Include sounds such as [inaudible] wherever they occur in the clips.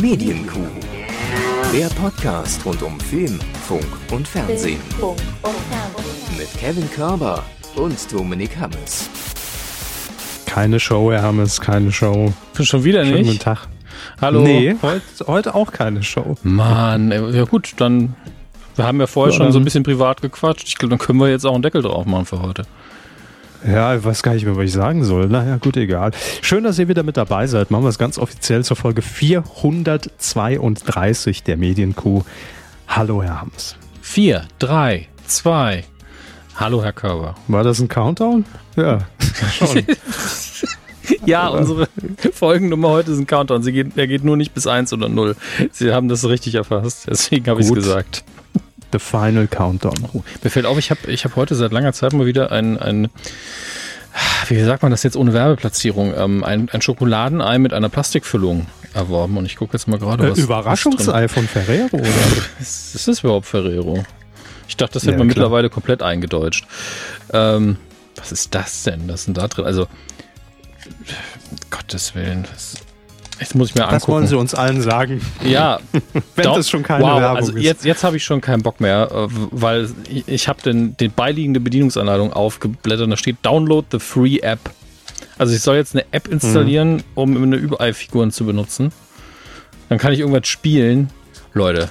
Medienkuh. Der Podcast rund um Film, Funk und Fernsehen. Mit Kevin Körber und Dominik Hammes. Keine Show, Herr Hammes, keine Show. Schon wieder Schönen nicht? guten Tag. Hallo? Nee, heute, heute auch keine Show. Mann, ja gut, dann. Wir haben ja vorher Ja, schon so ein bisschen privat gequatscht. Ich glaube, dann können wir jetzt auch einen Deckel drauf machen für heute. Ja, ich weiß gar nicht mehr, was ich sagen soll. Naja, gut, egal. Schön, dass ihr wieder mit dabei seid. Machen wir es ganz offiziell zur Folge 432 der Medienkuh. Hallo, Herr Hammes. Vier, drei, zwei. Hallo, Herr Körber. War das ein Countdown? Ja, [laughs] schon. [laughs] Ja, unsere Folgennummer heute ist ein Countdown. Sie geht, er geht nur nicht bis eins oder null. Sie haben das richtig erfasst. Deswegen habe ich es gesagt. The Final Countdown. Oh, mir fällt auf, ich habe ich hab heute seit langer Zeit mal wieder ein, ein wie sagt man das jetzt ohne Werbeplatzierung, ähm, ein, ein Schokoladenei mit einer Plastikfüllung erworben. Und ich gucke jetzt mal gerade, Äh, was was drin Überraschungsei von Ferrero, oder? [laughs] ist. Ist das überhaupt Ferrero? Ich dachte, das hätte Ja, man klar. mittlerweile komplett eingedeutscht. Ähm, was ist das denn? Was ist denn da drin? Also, Gottes Willen. Das, jetzt muss ich mir Das wollen angucken. Sie uns allen sagen. Ja, [laughs] Wenn doch. das schon keine wow, Werbung also ist. Jetzt, jetzt habe ich schon keinen Bock mehr, äh, weil ich, habe den, den beiliegende Bedienungsanleitung aufgeblättert und da steht Download the Free App. Also ich soll jetzt eine App installieren, Mhm. um eine Überei-Figuren zu benutzen. Dann kann ich irgendwas spielen. Leute,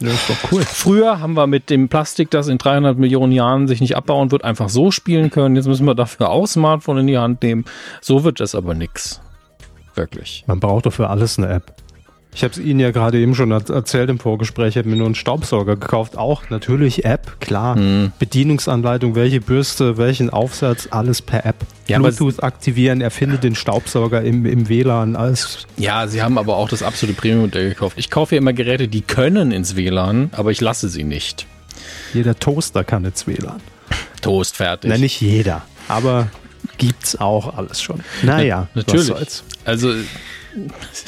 Das ist doch cool. früher haben wir mit dem Plastik, das in 300 Millionen Jahren sich nicht abbauen wird, einfach so spielen können. Jetzt müssen wir dafür auch Smartphone in die Hand nehmen. So wird das aber nix. Wirklich. Man braucht doch für alles eine App. Ich habe es Ihnen ja gerade eben schon er- erzählt im Vorgespräch. Ich habe mir nur einen Staubsauger gekauft. Auch natürlich App, klar. Hm. Bedienungsanleitung, welche Bürste, welchen Aufsatz, alles per App. Ja, Bluetooth aktivieren, erfinde den Staubsauger im, im WLAN, alles. Ja, sie haben aber auch das absolute Premium-Modell gekauft. Ich kaufe ja immer Geräte, die können ins WLAN, aber ich lasse sie nicht. Jeder Toaster kann jetzt WLAN. Toast, fertig. Na, nicht jeder, aber gibt's auch alles schon. Naja, Natürlich. was soll's. Also, ich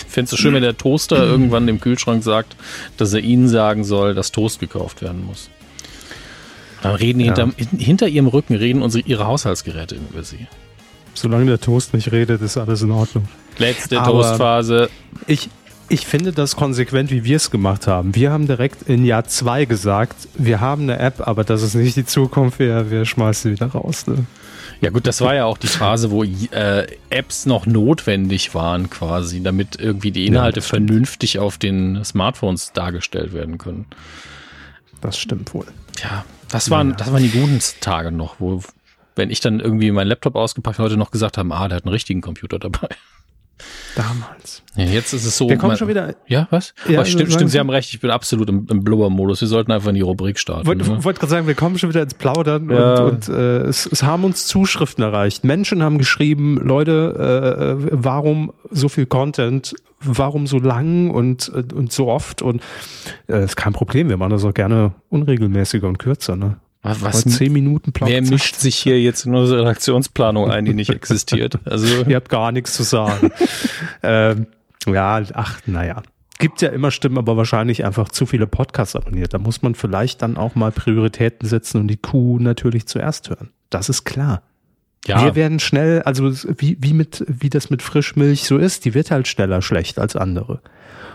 fände es so schön, wenn der Toaster irgendwann dem Kühlschrank sagt, dass er ihnen sagen soll, dass Toast gekauft werden muss. Dann reden Ja. hinter, hinter ihrem Rücken reden unsere, ihre Haushaltsgeräte über sie. Solange der Toast nicht redet, ist alles in Ordnung. Letzte Aber- Toastphase. Ich, ich finde das konsequent, wie wir es gemacht haben. Wir haben direkt in Jahr zwei gesagt, wir haben eine App, aber das ist nicht die Zukunft, wir, wir schmeißen sie wieder raus. Ne? Ja gut, das war ja auch die Phase, wo äh, Apps noch notwendig waren quasi, damit irgendwie die Inhalte stimmt. vernünftig auf den Smartphones dargestellt werden können. Das stimmt wohl. Ja, das waren, das waren die guten Tage noch, wo, wenn ich dann irgendwie meinen Laptop ausgepackt heute noch gesagt haben, ah, der hat einen richtigen Computer dabei. Damals. Ja, jetzt ist es so. Wir kommen man- schon wieder. Ja, was? Ja, oh, stimmt, stimmt, Sie- haben recht, ich bin absolut im, im Blubber-Modus. Wir sollten einfach in die Rubrik starten. Wollte ne? wollt gerade sagen, wir kommen schon wieder ins Plaudern Ja. und, und äh, es, es haben uns Zuschriften erreicht. Menschen haben geschrieben, Leute, äh, warum so viel Content, warum so lang und, äh, und so oft und äh, ist kein Problem, wir machen das auch gerne unregelmäßiger und kürzer. Ne? Was, Heute zehn Minuten Plauder. wer mischt sich hier jetzt in unsere Redaktionsplanung ein, die nicht existiert? [laughs] Also, Ihr habt gar nichts zu sagen. [laughs] ähm, ja, ach, naja. Gibt ja immer Stimmen, aber wahrscheinlich einfach zu viele Podcasts abonniert. Da muss man vielleicht dann auch mal Prioritäten setzen und die Kuh natürlich zuerst hören. Das ist klar. ja, Wir werden schnell, also wie, wie mit, wie das mit Frischmilch so ist, die wird halt schneller schlecht als andere.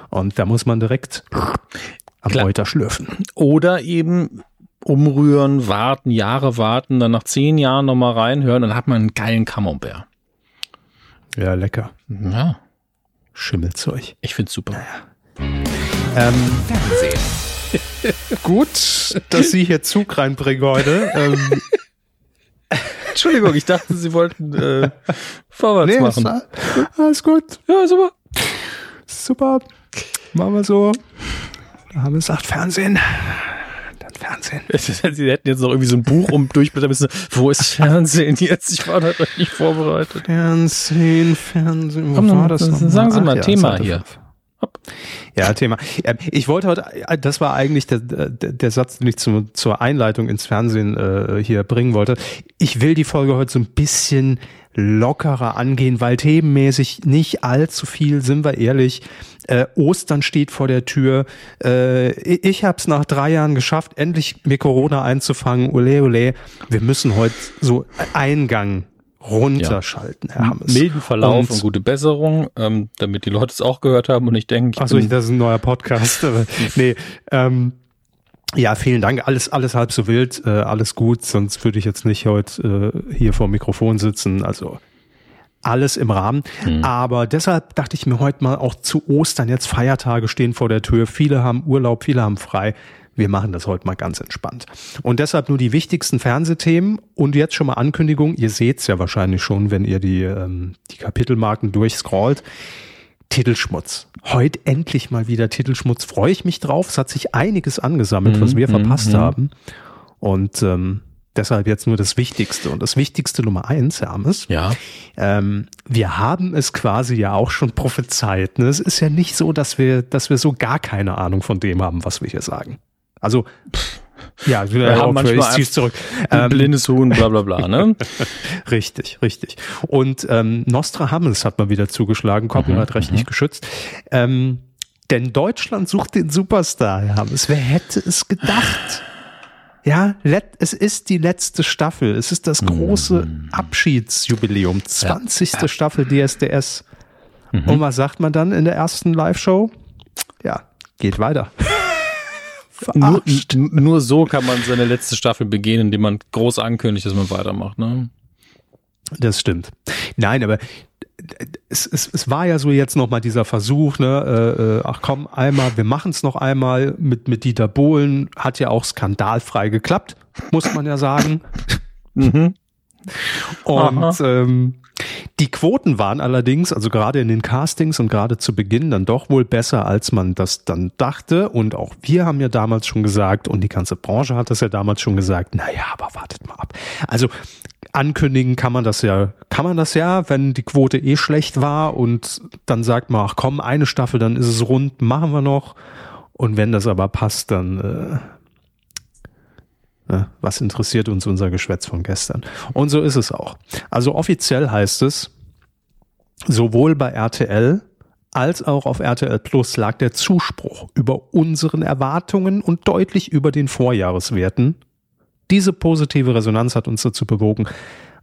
Und da muss man direkt am Klar. Reuter schlürfen. oder eben umrühren, warten, Jahre warten, dann nach zehn Jahren nochmal reinhören, dann hat man einen geilen Camembert. Ja, lecker. Ja, Schimmelzeug. ich find's super. Ähm, Fernsehen. [laughs] gut, dass Sie hier Zug reinbringen heute. ähm, [laughs] Entschuldigung, ich dachte, Sie wollten äh, [laughs] vorwärts Nee, machen. ist, alles gut. Ja, super. Super. Machen wir so. Da haben wir gesagt, Fernsehen. Fernsehen. Sie hätten jetzt noch irgendwie so ein Buch um durchblättern müssen. Wo ist Fernsehen jetzt? Ich war da nicht vorbereitet. Fernsehen, Fernsehen. Wo Komm, war das noch? sagen Sie Ach mal, ja, Thema Seite hier. Ja, Thema. Ich wollte heute, äh, das war eigentlich der, der, der Satz, den ich zu, zur Einleitung ins Fernsehen äh, hier bringen wollte. Ich will die Folge heute so ein bisschen lockerer angehen, weil themenmäßig nicht allzu viel, sind wir ehrlich. Äh, Ostern steht vor der Tür. Äh, ich ich habe es nach drei Jahren geschafft, endlich mir Corona einzufangen. Ole, ole. Wir müssen heute so Eingang runterschalten, Herr Hammes. Milden Verlauf und, und gute Besserung, ähm, damit die Leute es auch gehört haben und nicht denken, Achso, das ist ein neuer Podcast. [laughs] nee, ähm, ja, vielen Dank. Alles, alles halb so wild, äh, alles gut. Sonst würde ich jetzt nicht heute äh, hier vor dem Mikrofon sitzen. Also alles im Rahmen. Mhm. Aber deshalb dachte ich mir heute mal auch zu Ostern jetzt Feiertage stehen vor der Tür. Viele haben Urlaub, viele haben frei. Wir machen das heute mal ganz entspannt. Und deshalb nur die wichtigsten Fernsehthemen und jetzt schon mal Ankündigung. Ihr seht's ja wahrscheinlich schon, wenn ihr die, ähm, die Kapitelmarken durchscrollt. Titelschmutz. Heute endlich mal wieder Titelschmutz. Freue ich mich drauf. Es hat sich einiges angesammelt, was mhm, wir verpasst mhm. haben. Und ähm, deshalb jetzt nur das Wichtigste. Und das Wichtigste Nummer eins, Hermes. Ja. Ähm, wir haben es quasi ja auch schon prophezeit. Ne? Es ist ja nicht so, dass wir, dass wir so gar keine Ahnung von dem haben, was wir hier sagen. Also, pff, ja, wir haben manchmal ich zurück. Ähm, blindes Huhn, bla bla bla, ne? [laughs] richtig, richtig. Und ähm, Nostradamus hat mal wieder zugeschlagen, copyright-rechtlich mhm, mhm, geschützt. Ähm, denn Deutschland sucht den Superstar, Herr Hammes. Wer hätte es gedacht? Ja, es ist die letzte Staffel. Es ist das große mhm. Abschiedsjubiläum. 20. Ja. Staffel DSDS. Mhm. Und was sagt man dann in der ersten Live-Show? Ja, geht weiter. Nur, nur, so kann man seine letzte Staffel begehen, indem man groß ankündigt, dass man weitermacht. Ne? Das stimmt. Nein, aber es, es, es war ja so jetzt nochmal dieser Versuch, ne, äh, äh, ach komm, einmal, wir machen es noch einmal mit, mit Dieter Bohlen, hat ja auch skandalfrei geklappt, muss man ja sagen. mhm. Und ähm, die Quoten waren allerdings, also gerade in den Castings und gerade zu Beginn, dann doch wohl besser, als man das dann dachte. Und auch wir haben ja damals schon gesagt, und die ganze Branche hat das ja damals schon gesagt, naja, aber wartet mal ab. Also ankündigen kann man das ja, kann man das ja, wenn die Quote eh schlecht war und dann sagt man, ach komm, eine Staffel, dann ist es rund, machen wir noch. Und wenn das aber passt, dann äh? Was interessiert uns unser Geschwätz von gestern? Und so ist es auch. Also offiziell heißt es, sowohl bei RTL als auch auf RTL Plus lag der Zuspruch über unseren Erwartungen und deutlich über den Vorjahreswerten. Diese positive Resonanz hat uns dazu bewogen,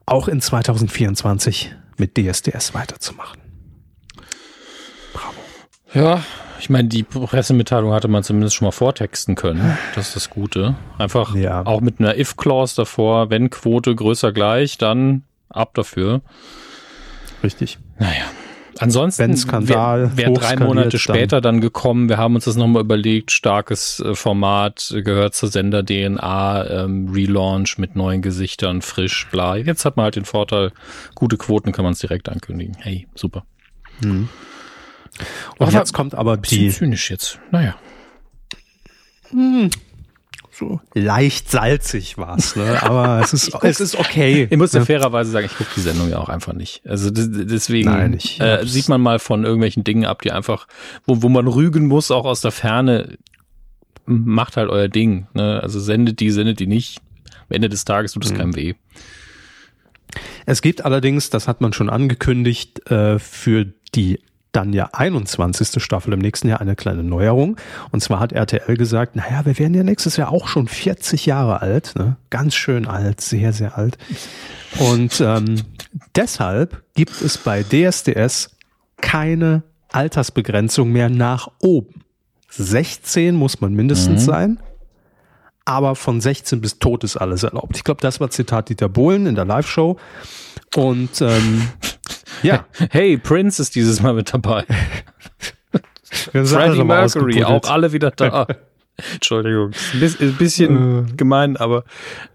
auch in 2024 mit DSDS weiterzumachen. Ja, ich meine, die Pressemitteilung hatte man zumindest schon mal vortexten können. Das ist das Gute. Einfach ja. auch mit einer If-Clause davor, wenn Quote größer gleich, dann ab dafür. Richtig. Naja. Ansonsten wäre wär drei Monate später dann. dann gekommen. Wir haben uns das nochmal überlegt. Starkes äh, Format, gehört zur Sender-DNA, ähm, Relaunch mit neuen Gesichtern, frisch, bla. Jetzt hat man halt den Vorteil, gute Quoten kann man es direkt ankündigen. Hey, super. Mhm. Und aber jetzt kommt aber die. zynisch jetzt. Naja. Hm. So leicht salzig war's, ne? Aber [laughs] es ist, es ist okay. Ich muss ja fairerweise sagen, ich gucke die Sendung ja auch einfach nicht. Also deswegen Nein, äh, sieht man mal von irgendwelchen Dingen ab, die einfach, wo, wo man rügen muss, auch aus der Ferne, macht halt euer Ding. Ne? Also sendet die, sendet die nicht. Am Ende des Tages tut es mhm. keinem weh. Es gibt allerdings, das hat man schon angekündigt, äh, für die dann ja 21. Staffel im nächsten Jahr eine kleine Neuerung. Und zwar hat RTL gesagt, naja, wir werden ja nächstes Jahr auch schon 40 Jahre alt, ne? ganz schön alt, sehr, sehr alt. Und ähm, deshalb gibt es bei DSDS keine Altersbegrenzung mehr nach oben. 16 muss man mindestens mhm. sein, aber von 16 bis tot ist alles erlaubt. Ich glaube, das war Zitat Dieter Bohlen in der Live-Show. Und ähm, [laughs] ja. [laughs] Hey, Prince ist dieses Mal mit dabei. Freddie Mercury, auch alle wieder da. [laughs] Entschuldigung, ein bisschen äh, gemein, aber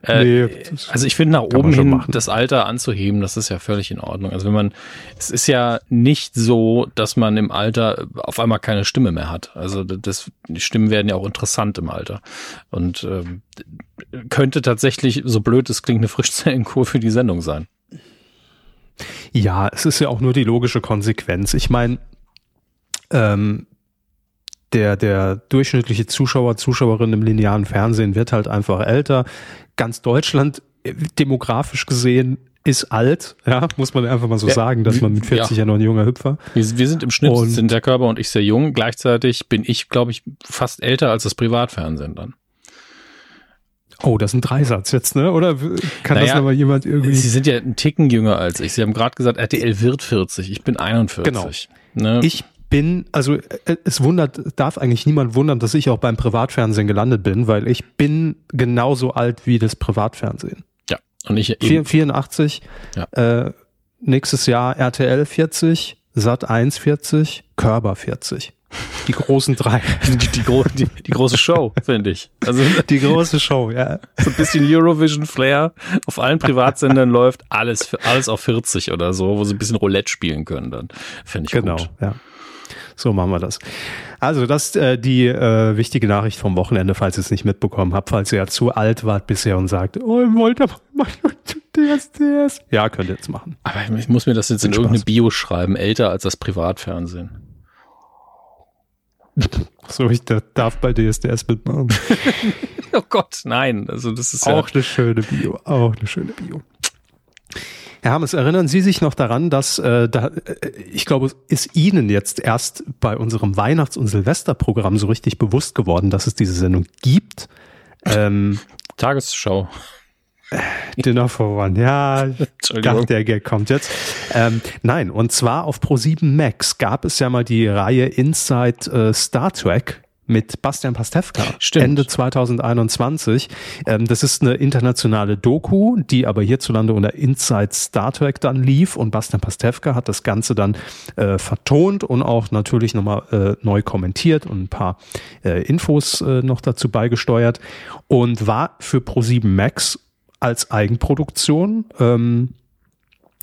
äh, nee, also ich finde nach oben hin machen. das Alter anzuheben, das ist ja völlig in Ordnung. Also wenn man, es ist ja nicht so, dass man im Alter auf einmal keine Stimme mehr hat. Also das, die Stimmen werden ja auch interessant im Alter und ähm, könnte tatsächlich, so blöd es klingt, eine Frischzellenkur für die Sendung sein. Ja, es ist ja auch nur die logische Konsequenz. Ich meine, ähm, der, der durchschnittliche Zuschauer, Zuschauerin im linearen Fernsehen wird halt einfach älter. Ganz Deutschland, äh, demografisch gesehen, ist alt, ja, muss man einfach mal so ja, sagen, dass man mit 40 ja, ja noch ein junger Hüpfer. Wir, wir sind im Schnitt, und, sind der Körper und ich sehr jung. Gleichzeitig bin ich, glaube ich, fast älter als das Privatfernsehen dann. Oh, das ist ein Dreisatz jetzt, ne? Oder kann naja, das aber jemand irgendwie. Sie sind ja einen Ticken jünger als ich. Sie haben gerade gesagt, RTL wird 40. Ich bin 41. Genau. Ne? Ich bin, also äh, es wundert, darf eigentlich niemand wundern, dass ich auch beim Privatfernsehen gelandet bin, weil ich bin genauso alt wie das Privatfernsehen. Ja. Und ich eben. 84. Ja. Äh, nächstes Jahr RTL 40, Sat 1 40, Körber 40. Die großen drei. [laughs] Die, die, die, die große Show, finde ich. Also [laughs] die große Show, ja. So ein bisschen Eurovision Flair. Auf allen Privatsendern läuft alles, alles auf 40 oder so, wo sie ein bisschen Roulette spielen können dann. Finde ich genau, gut. Genau, ja. So machen wir das. Also das ist äh, die äh, wichtige Nachricht vom Wochenende, falls ihr es nicht mitbekommen habt, falls ihr ja zu alt wart bisher und sagt, oh, ich wollte aber mal DS, DS. Ja, könnt ihr jetzt machen. Aber ich muss mir das jetzt in irgendeine Bio schreiben, älter als das Privatfernsehen. So, ich darf bei DSDS mitmachen. [laughs] oh Gott, nein. Also das ist auch ja eine schöne Bio. Auch eine schöne Bio. Herr Hammes, erinnern Sie sich noch daran, dass äh, da, äh, ich glaube, ist Ihnen jetzt erst bei unserem Weihnachts- und Silvesterprogramm so richtig bewusst geworden, dass es diese Sendung gibt. Ähm, Tagesschau. Dinner for One, ja, ich dachte, der Gag kommt jetzt. Ähm, nein, und zwar auf Pro7 Max gab es ja mal die Reihe Inside äh, Star Trek mit Bastian Pastewka Stimmt. Ende 2021. Ähm, das ist eine internationale Doku, die aber hierzulande unter Inside Star Trek dann lief und Bastian Pastewka hat das Ganze dann äh, vertont und auch natürlich nochmal äh, neu kommentiert und ein paar äh, Infos äh, noch dazu beigesteuert und war für Pro7 Max als Eigenproduktion ähm,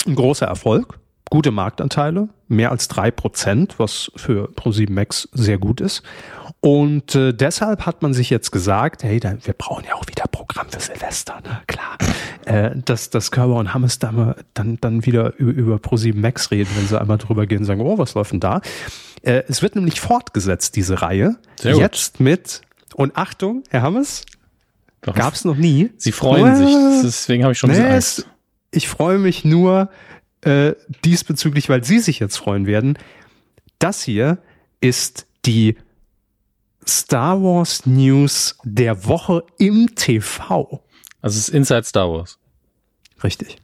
ein großer Erfolg. Gute Marktanteile, mehr als drei Prozent, was für Pro7 Max sehr gut ist. Und äh, deshalb hat man sich jetzt gesagt, hey, da, wir brauchen ja auch wieder Programm für Silvester, ne? Klar. Äh, dass, dass Körber und Hammes da dann, dann wieder über, über Pro7 Max reden, wenn sie einmal drüber gehen und sagen, oh, was läuft denn da? Äh, es wird nämlich fortgesetzt, diese Reihe. Sehr jetzt mit, und Achtung, Herr Hammes, Gab es noch nie. Sie freuen sich, deswegen habe ich schon nee, Angst. Ich freue mich nur äh, diesbezüglich, weil Sie sich jetzt freuen werden. Das hier ist die Star Wars News der Woche im TV. Also es ist Inside Star Wars. Richtig.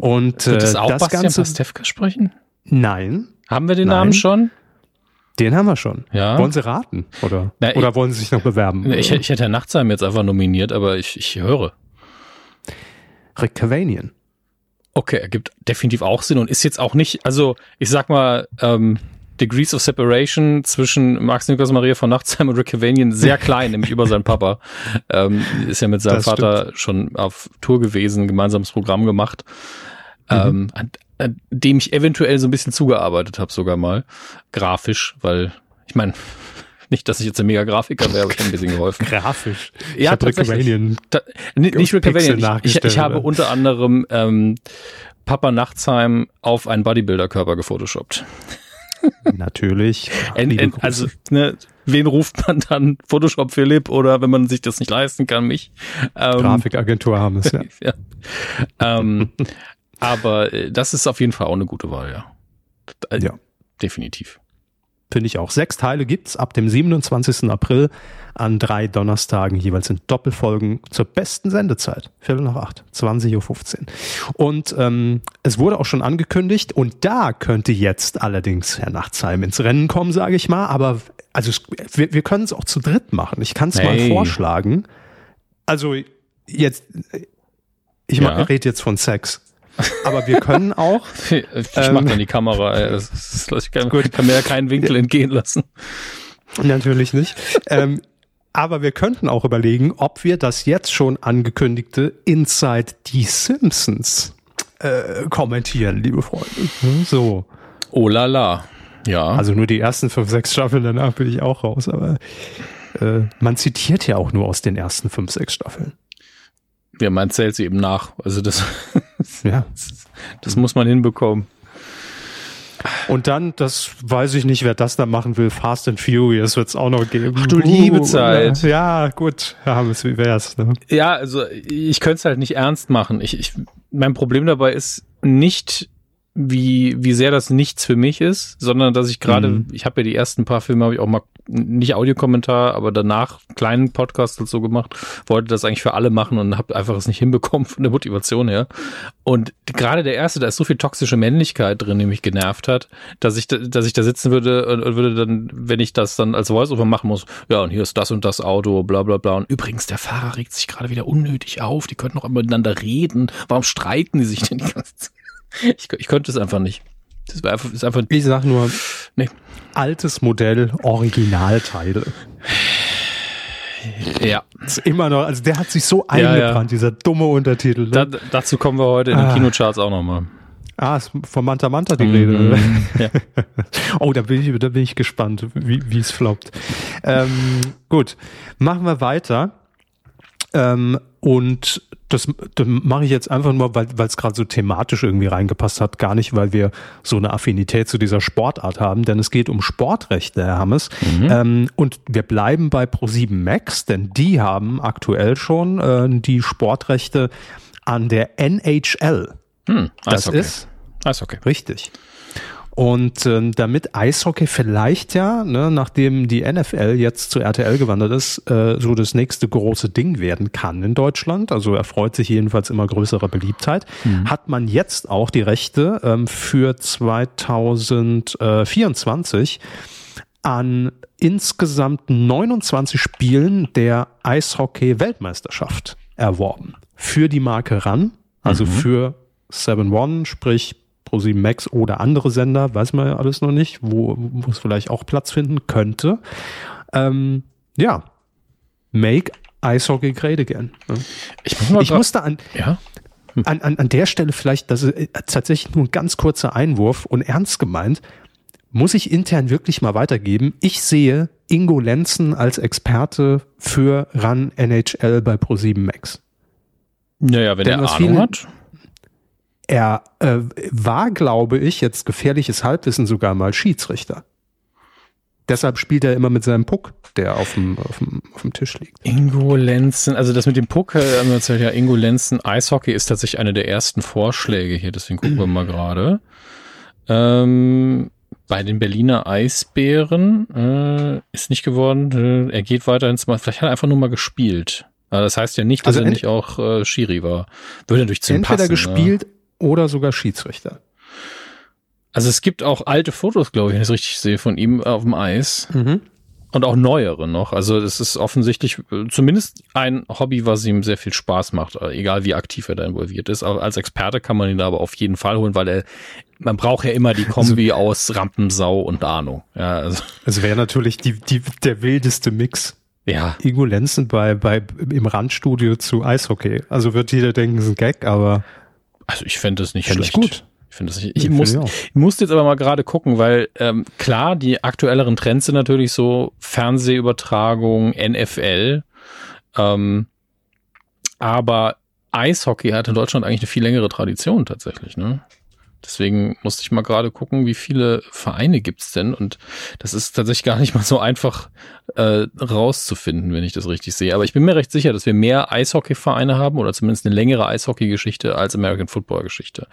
Und Wird das äh, auch das Bastian Ganze, Pastewka sprechen? Nein. Haben wir den Nein. Namen schon? Den haben wir schon. Ja. Wollen Sie raten? Oder, Na, oder ich, wollen Sie sich noch bewerben? Ich, ich hätte Herr Nachtsheim jetzt einfach nominiert, aber ich, ich höre. Rick Cavanian. Okay, ergibt definitiv auch Sinn und ist jetzt auch nicht, also ich sag mal, ähm, Degrees of Separation zwischen Max Niklas Maria von Nachtsheim und Rick Cavanian sehr klein, nämlich über seinen Papa. [laughs] Ähm, ist ja mit seinem das Vater stimmt. schon auf Tour gewesen, gemeinsames Programm gemacht. Mhm. Ähm, äh, dem ich eventuell so ein bisschen zugearbeitet habe, sogar mal. Grafisch, weil, ich meine, [laughs] nicht, dass ich jetzt ein mega Grafiker wäre, aber ich habe ein bisschen geholfen. Grafisch. Ja, ich tatsächlich. Ta nicht Rick Cavanian. Ich, ich, habe unter anderem ähm, Papa Nachtsheim auf einen Bodybuilder-Körper gefotoshoppt. Natürlich. [laughs] En, en, also, ne, wen ruft man dann? Photoshop Philipp oder wenn man sich das nicht leisten kann, mich? Ähm, Grafikagentur haben es, ja. [laughs] ja. Ähm, aber äh, das ist auf jeden Fall auch eine gute Wahl, ja. Äh, ja. Definitiv. Finde ich auch. Sechs Teile gibt's ab dem 27. April an drei Donnerstagen jeweils in Doppelfolgen zur besten Sendezeit. Viertel nach acht, 20.15 Uhr. Und ähm, es wurde auch schon angekündigt und da könnte jetzt allerdings Herr Nachtsheim ins Rennen kommen, sage ich mal. Aber also wir, wir können es auch zu dritt machen. Ich kann es hey. mal vorschlagen. Also jetzt, ich ja. rede jetzt von Sex. Aber wir können auch. [laughs] ich ähm, mach dann die Kamera. Ey. Das ist, ich kann, gut. kann mir ja keinen Winkel entgehen lassen. Natürlich nicht. ähm, aber wir könnten auch überlegen, ob wir das jetzt schon angekündigte Inside die Simpsons äh, kommentieren, liebe Freunde. Hm, so. Oh la la. Ja. Also nur die ersten fünf, sechs Staffeln, danach bin ich auch raus. Aber äh, man zitiert ja auch nur aus den ersten fünf, sechs Staffeln. Ja, man zählt sie eben nach. Also das, [laughs] ja. das muss man hinbekommen. Und dann, das weiß ich nicht, wer das da machen will, Fast and Furious wird es auch noch geben. Ach du liebe Zeit. Ja, gut, ja, wie wär's. Ne? Ja, also ich könnte es halt nicht ernst machen. Ich, ich, mein Problem dabei ist nicht, wie, wie sehr das nichts für mich ist, sondern dass ich gerade, mhm. ich habe ja die ersten paar Filme, habe ich auch mal nicht Audiokommentar, aber danach einen kleinen Podcast dazu gemacht, wollte das eigentlich für alle machen und habe einfach es nicht hinbekommen von der Motivation her. Und gerade der erste, da ist so viel toxische Männlichkeit drin, die mich genervt hat, dass ich, dass ich da sitzen würde und würde dann, wenn ich das dann als Voiceover machen muss, ja, und hier ist das und das Auto, bla bla bla. Und übrigens, der Fahrer regt sich gerade wieder unnötig auf, die könnten noch miteinander reden. Warum streiten die sich denn die ganze Zeit? Ich, ich könnte es einfach nicht. Das wäre einfach, ist einfach. Ich sag nur, nee. altes Modell, Originalteile. Ja. ist immer noch, also der hat sich so eingebrannt, ja, ja. dieser dumme Untertitel. Ne? Da, dazu kommen wir heute in den ah. Kinocharts auch nochmal. Ah, ist von Manta Manta die Rede. Mhm. Ja. [laughs] oh, da bin ich, da bin ich gespannt, wie, wie es floppt. Ähm, gut, machen wir weiter. Ähm, und das, das mache ich jetzt einfach nur, weil es gerade so thematisch irgendwie reingepasst hat, gar nicht, weil wir so eine Affinität zu dieser Sportart haben, denn es geht um Sportrechte, Herr Hammes. Mhm. Ähm, und wir bleiben bei Pro7 Max, denn die haben aktuell schon äh, die Sportrechte an der NHL. Hm, das ist Eishockey. Richtig. Und äh, damit Eishockey vielleicht ja, ne, nachdem die NFL jetzt zu RTL gewandert ist, äh, so das nächste große Ding werden kann in Deutschland, also erfreut sich jedenfalls immer größerer Beliebtheit, mhm. hat man jetzt auch die Rechte ähm, für 2024 an insgesamt 29 Spielen der Eishockey-Weltmeisterschaft erworben. Für die Marke RAN, also mhm. für 7-One, sprich Pro7 Max oder andere Sender, weiß man ja alles noch nicht, wo, wo es vielleicht auch Platz finden könnte. Ähm, ja, make Eishockey great again. Ne? Ich, muss ich musste an, ja? Hm. an, an, an der Stelle vielleicht, das ist äh, tatsächlich nur ein ganz kurzer Einwurf und ernst gemeint, muss ich intern wirklich mal weitergeben. Ich sehe Ingo Lenzen als Experte für Run NHL bei Pro7 Max. Naja, wenn Denn er Ahnung viele, hat. Er äh, war, glaube ich, jetzt gefährliches Halbwissen sogar mal Schiedsrichter. Deshalb spielt er immer mit seinem Puck, der auf dem, auf dem, auf dem Tisch liegt. Ingo Lenzen, also das mit dem Puck, äh, ja, Ingo Lenzen, Eishockey ist tatsächlich eine der ersten Vorschläge hier, deswegen gucken wir mal gerade. Ähm, bei den Berliner Eisbären äh, ist nicht geworden. Äh, er geht weiter ins Mal. Vielleicht hat er einfach nur mal gespielt. Aber das heißt ja nicht, dass also er nicht auch äh, Schiri war. Würde natürlich zu ihm passen. Entweder gespielt ja oder sogar Schiedsrichter. Also es gibt auch alte Fotos, glaube ich, wenn ich es richtig sehe, von ihm auf dem Eis. Mhm. Und auch neuere noch. Also es ist offensichtlich zumindest ein Hobby, was ihm sehr viel Spaß macht, egal wie aktiv er da involviert ist. Aber als Experte kann man ihn da aber auf jeden Fall holen, weil er, man braucht ja immer die [laughs] Kombi also, aus Rampensau und Ahnung. Ja, also. Es wäre natürlich die, die, der wildeste Mix. Ja. Ingo Lenzen bei, bei, im Randstudio zu Eishockey. Also wird jeder denken, es ist ein Gag, aber also ich fände das nicht schlecht. gut. Ich finde das nicht. Ich, ich muss, ich musste jetzt aber mal gerade gucken, weil ähm, klar, die aktuelleren Trends sind natürlich so Fernsehübertragung, NFL, ähm, aber Eishockey hat in Deutschland eigentlich eine viel längere Tradition tatsächlich, ne? Deswegen musste ich mal gerade gucken, wie viele Vereine gibt's denn? Und das ist tatsächlich gar nicht mal so einfach äh, rauszufinden, wenn ich das richtig sehe. Aber ich bin mir recht sicher, dass wir mehr Eishockey-Vereine haben oder zumindest eine längere Eishockey-Geschichte als American Football-Geschichte.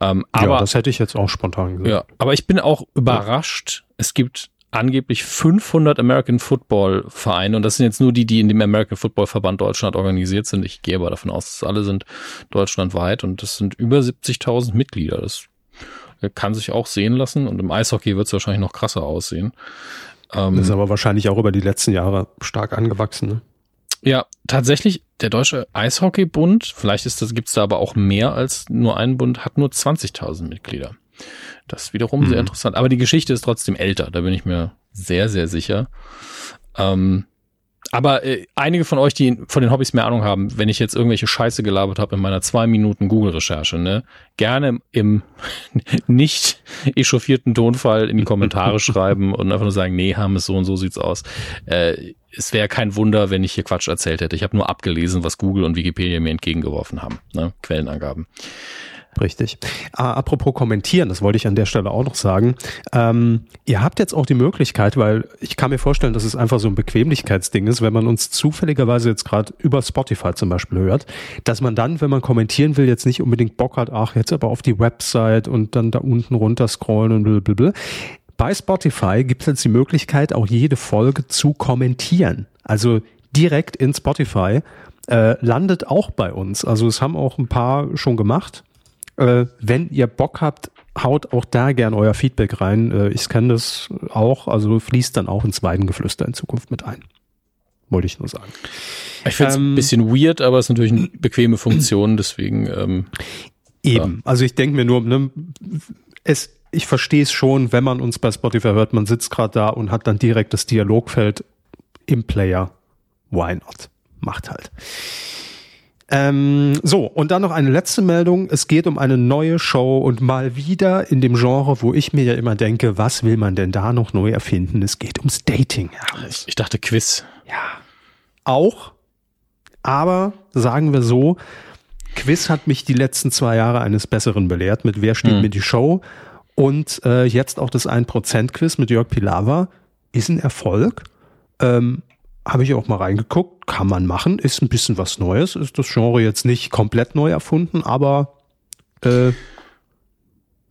Ähm, aber, ja, das hätte ich jetzt auch spontan gesagt. Ja, aber ich bin auch überrascht. Es gibt angeblich 500 American Football Vereine und das sind jetzt nur die, die in dem American Football Verband Deutschland organisiert sind. Ich gehe aber davon aus, dass alle sind deutschlandweit und das sind über 70.000 Mitglieder. Das kann sich auch sehen lassen und im Eishockey wird es wahrscheinlich noch krasser aussehen. Ähm, das ist aber wahrscheinlich auch über die letzten Jahre stark angewachsen. Ne? Ja, tatsächlich, der Deutsche Eishockeybund, vielleicht ist das, gibt's da aber auch mehr als nur einen Bund, hat nur 20.000 Mitglieder. Das ist wiederum mhm. sehr interessant. Aber die Geschichte ist trotzdem älter, da bin ich mir sehr, sehr sicher. Ähm, aber äh, einige von euch, die von den Hobbys mehr Ahnung haben, wenn ich jetzt irgendwelche Scheiße gelabert habe in meiner zwei Minuten Google-Recherche, ne, gerne im [laughs] nicht echauffierten Tonfall in die Kommentare [laughs] schreiben und einfach nur sagen, nee, haben es so und so sieht's aus. Äh, es wäre kein Wunder, wenn ich hier Quatsch erzählt hätte. Ich habe nur abgelesen, was Google und Wikipedia mir entgegengeworfen haben, ne, Quellenangaben. Richtig. Äh, apropos kommentieren, das wollte ich an der Stelle auch noch sagen. Ähm, ihr habt jetzt auch die Möglichkeit, weil ich kann mir vorstellen, dass es einfach so ein Bequemlichkeitsding ist, wenn man uns zufälligerweise jetzt gerade über Spotify zum Beispiel hört, dass man dann, wenn man kommentieren will, jetzt nicht unbedingt Bock hat, ach, jetzt aber auf die Website und dann da unten runter scrollen und blablabla. Bei Spotify gibt es jetzt die Möglichkeit, auch jede Folge zu kommentieren. Also direkt in Spotify. Äh, landet auch bei uns. Also es haben auch ein paar schon gemacht. Äh, wenn ihr Bock habt, haut auch da gern euer Feedback rein. Äh, ich kenne das auch, also fließt dann auch ins Weidengeflüster in Zukunft mit ein. Wollte ich nur sagen. Ich finde es ähm, ein bisschen weird, aber es ist natürlich eine bequeme Funktion, deswegen. Ähm, eben. Ja. Also ich denke mir nur, ne, es, ich verstehe es schon, wenn man uns bei Spotify hört, man sitzt gerade da und hat dann direkt das Dialogfeld im Player. Why not? Macht halt. Ähm, so, und dann noch eine letzte Meldung. Es geht um eine neue Show und mal wieder in dem Genre, wo ich mir ja immer denke, was will man denn da noch neu erfinden? Es geht ums Dating. Ich, ich dachte Quiz. Ja. Auch. Aber sagen wir so, Quiz hat mich die letzten zwei Jahre eines Besseren belehrt mit Wer steht hm. mir die Show? Und äh, jetzt auch das 1%-Quiz mit Jörg Pilawa ist ein Erfolg. Ähm, habe ich auch mal reingeguckt, kann man machen, ist ein bisschen was Neues, ist das Genre jetzt nicht komplett neu erfunden, aber äh,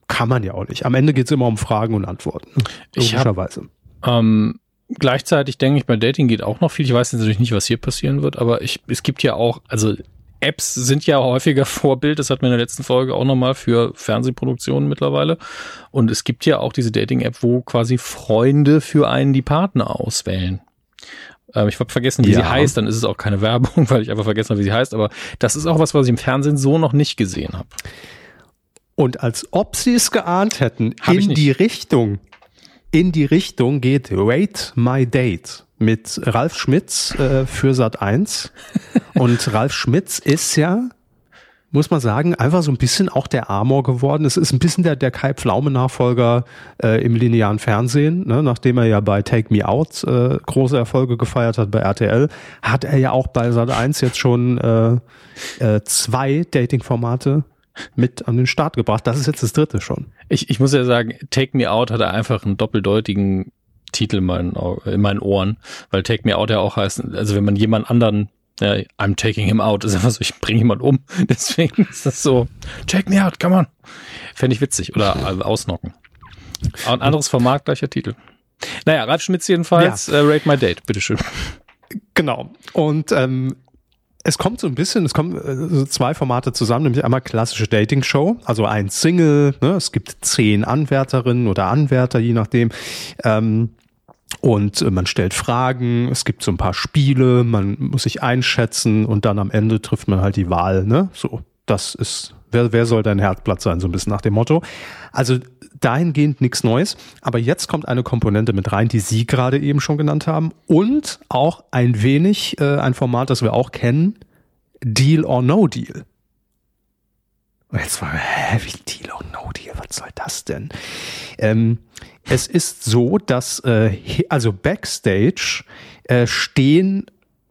kann man ja auch nicht. Am Ende geht es immer um Fragen und Antworten, logischerweise. ähm, gleichzeitig denke ich, bei Dating geht auch noch viel. Ich weiß natürlich nicht, was hier passieren wird, aber ich, es gibt ja auch, also Apps sind ja häufiger [laughs] Vorbild, das hatten wir in der letzten Folge auch nochmal für Fernsehproduktionen mittlerweile. Und es gibt ja auch diese Dating-App, wo quasi Freunde für einen die Partner auswählen. Ähm, ich habe vergessen, wie ja. sie heißt, dann ist es auch keine [laughs] Werbung, weil ich einfach vergessen habe, wie sie heißt. Aber das ist auch was, was ich im Fernsehen so noch nicht gesehen habe. Und als ob sie es geahnt hätten, hab in die Richtung, in die Richtung geht Rate My Date mit Ralf Schmitz äh, für Sat 1. [laughs] Und Ralf Schmitz ist ja muss man sagen, einfach so ein bisschen auch der Amor geworden. Es ist ein bisschen der, der Kai Pflaume-Nachfolger äh, im linearen Fernsehen, ne? nachdem er ja bei Take Me Out äh, große Erfolge gefeiert hat bei RTL, hat er ja auch bei Sat1 jetzt schon äh, äh, zwei Dating-Formate mit an den Start gebracht. Das ist jetzt das dritte schon. Ich, ich muss ja sagen, Take Me Out hat er einfach einen doppeldeutigen Titel in meinen, in meinen Ohren, weil Take Me Out ja auch heißt, also wenn man jemand anderen ja, I'm taking him out. Das ist einfach so, ich bringe jemand um. [laughs] Deswegen ist das so, take me out, come on. Fände ich witzig. Oder äh, ausnocken. ein anderes Format, gleicher Titel. Naja, Ralf Schmitz jedenfalls, ja. äh, Rate My Date, bitteschön. Genau. Und ähm, es kommt so ein bisschen, es kommen äh, so zwei Formate zusammen, nämlich einmal klassische Dating-Show, also ein Single, ne? es gibt zehn Anwärterinnen oder Anwärter, je nachdem. Ähm, und äh, man stellt Fragen, es gibt so ein paar Spiele, man muss sich einschätzen und dann am Ende trifft man halt die Wahl. Ne? So, das ist, wer, wer soll dein Herzblatt sein, so ein bisschen nach dem Motto. Also dahingehend nichts Neues. Aber jetzt kommt eine Komponente mit rein, die Sie gerade eben schon genannt haben. Und auch ein wenig äh, ein Format, das wir auch kennen, Deal or No Deal. Jetzt war, hä, wie Deal or No Deal, was soll das denn? Ähm, es ist so, dass äh, also backstage äh, stehen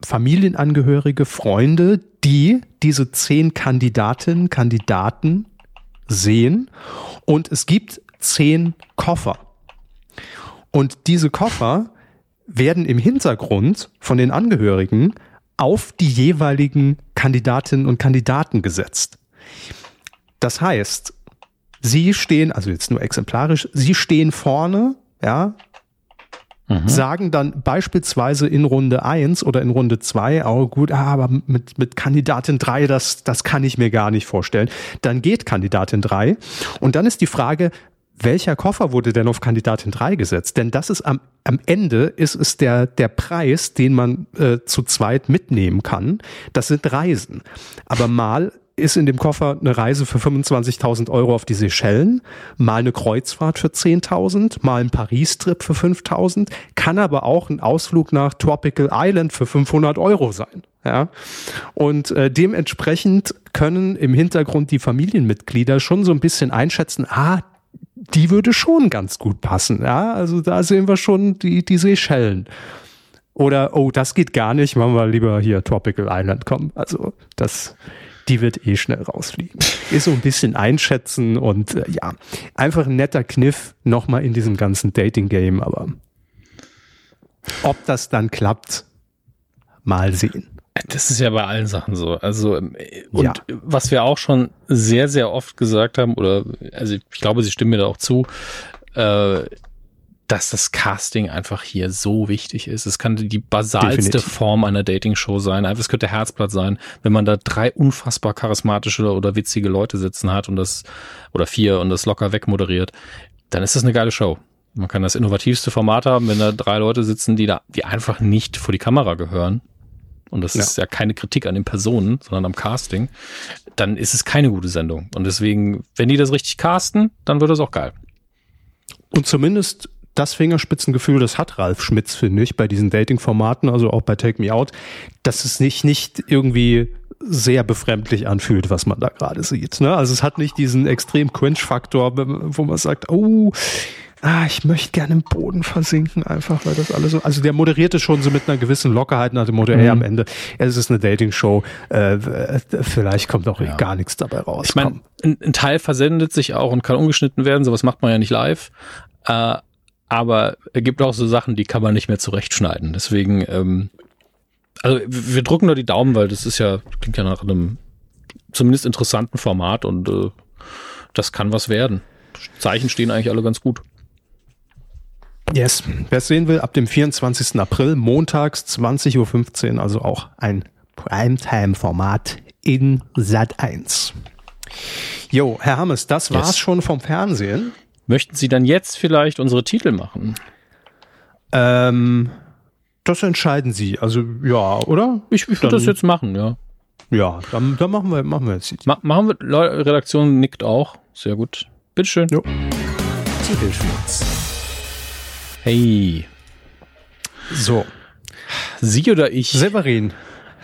Familienangehörige, Freunde, die diese zehn Kandidatinnen, Kandidaten sehen und es gibt zehn Koffer. Und diese Koffer werden im Hintergrund von den Angehörigen auf die jeweiligen Kandidatinnen und Kandidaten gesetzt. Das heißt, Sie stehen, also jetzt nur exemplarisch, Sie stehen vorne, ja, mhm. sagen dann beispielsweise in Runde eins oder in Runde zwei, oh gut, ah, aber mit, mit Kandidatin drei das, das kann ich mir gar nicht vorstellen. Dann geht Kandidatin drei und dann ist die Frage, welcher Koffer wurde denn auf Kandidatin 3 gesetzt? Denn das ist am, am Ende ist es der, der Preis, den man äh, zu zweit mitnehmen kann. Das sind Reisen. Aber mal ist in dem Koffer eine Reise für 25.000 Euro auf die Seychellen, mal eine Kreuzfahrt für 10.000, mal ein Paris-Trip für 5.000, kann aber auch ein Ausflug nach Tropical Island für 500 Euro sein. Ja, und äh, dementsprechend können im Hintergrund die Familienmitglieder schon so ein bisschen einschätzen, ah, die würde schon ganz gut passen. Ja, also da sehen wir schon die, die Seychellen. Oder, oh, das geht gar nicht, machen wir lieber hier Tropical Island kommen. Also, das die wird eh schnell rausfliegen. [laughs] Ist so ein bisschen einschätzen und äh, ja, einfach ein netter Kniff nochmal in diesem ganzen Dating-Game, aber ob das dann klappt, mal sehen. Das ist ja bei allen Sachen so. Also, ähm, und ja. was wir auch schon sehr, sehr oft gesagt haben, oder, also ich glaube, Sie stimmen mir da auch zu, äh, dass das Casting einfach hier so wichtig ist. Es kann die basalste Definitiv. Form einer Dating-Show sein. Es könnte Herzblatt sein, wenn man da drei unfassbar charismatische oder witzige Leute sitzen hat und das, oder vier und das locker wegmoderiert, dann ist das eine geile Show. Man kann das innovativste Format haben, wenn da drei Leute sitzen, die da, die einfach nicht vor die Kamera gehören. Und das ja. ist ja keine Kritik an den Personen, sondern am Casting. Dann ist es keine gute Sendung. Und deswegen, wenn die das richtig casten, dann wird das auch geil. Und zumindest das Fingerspitzengefühl, das hat Ralf Schmitz, finde ich, bei diesen Dating-Formaten, also auch bei Take Me Out, dass es nicht, nicht irgendwie sehr befremdlich anfühlt, was man da gerade sieht. Ne? Also es hat nicht diesen extrem Cringe-Faktor, wo man sagt, oh, ah, ich möchte gerne im Boden versinken, einfach, weil das alles so, also der moderierte schon so mit einer gewissen Lockerheit nach dem Motto, mhm. ey, am Ende, es ist eine Dating-Show, äh, vielleicht kommt auch ja. gar nichts dabei raus. Ich meine, ein, ein, Teil versendet sich auch und kann umgeschnitten werden, sowas macht man ja nicht live. Äh, aber es gibt auch so Sachen, die kann man nicht mehr zurechtschneiden. Deswegen, ähm, also wir drücken nur die Daumen, weil das ist ja, klingt ja nach einem zumindest interessanten Format und äh, das kann was werden. Zeichen stehen eigentlich alle ganz gut. Yes. Wer es sehen will, ab dem 24. April, montags 20.15 Uhr, also auch ein Primetime-Format in Sat 1. Jo, Herr Hammes, das yes. war's schon vom Fernsehen. Möchten Sie dann jetzt vielleicht unsere Titel machen? Ähm, das entscheiden Sie. Also ja, oder? Ich, ich würde das jetzt machen, ja. Ja, dann, dann machen wir, machen wir jetzt die Ma machen wir, Leute, Redaktion nickt auch. Sehr gut. Bitteschön. Jo. Titelschmutz. Hey. So. Sie oder ich? Severin.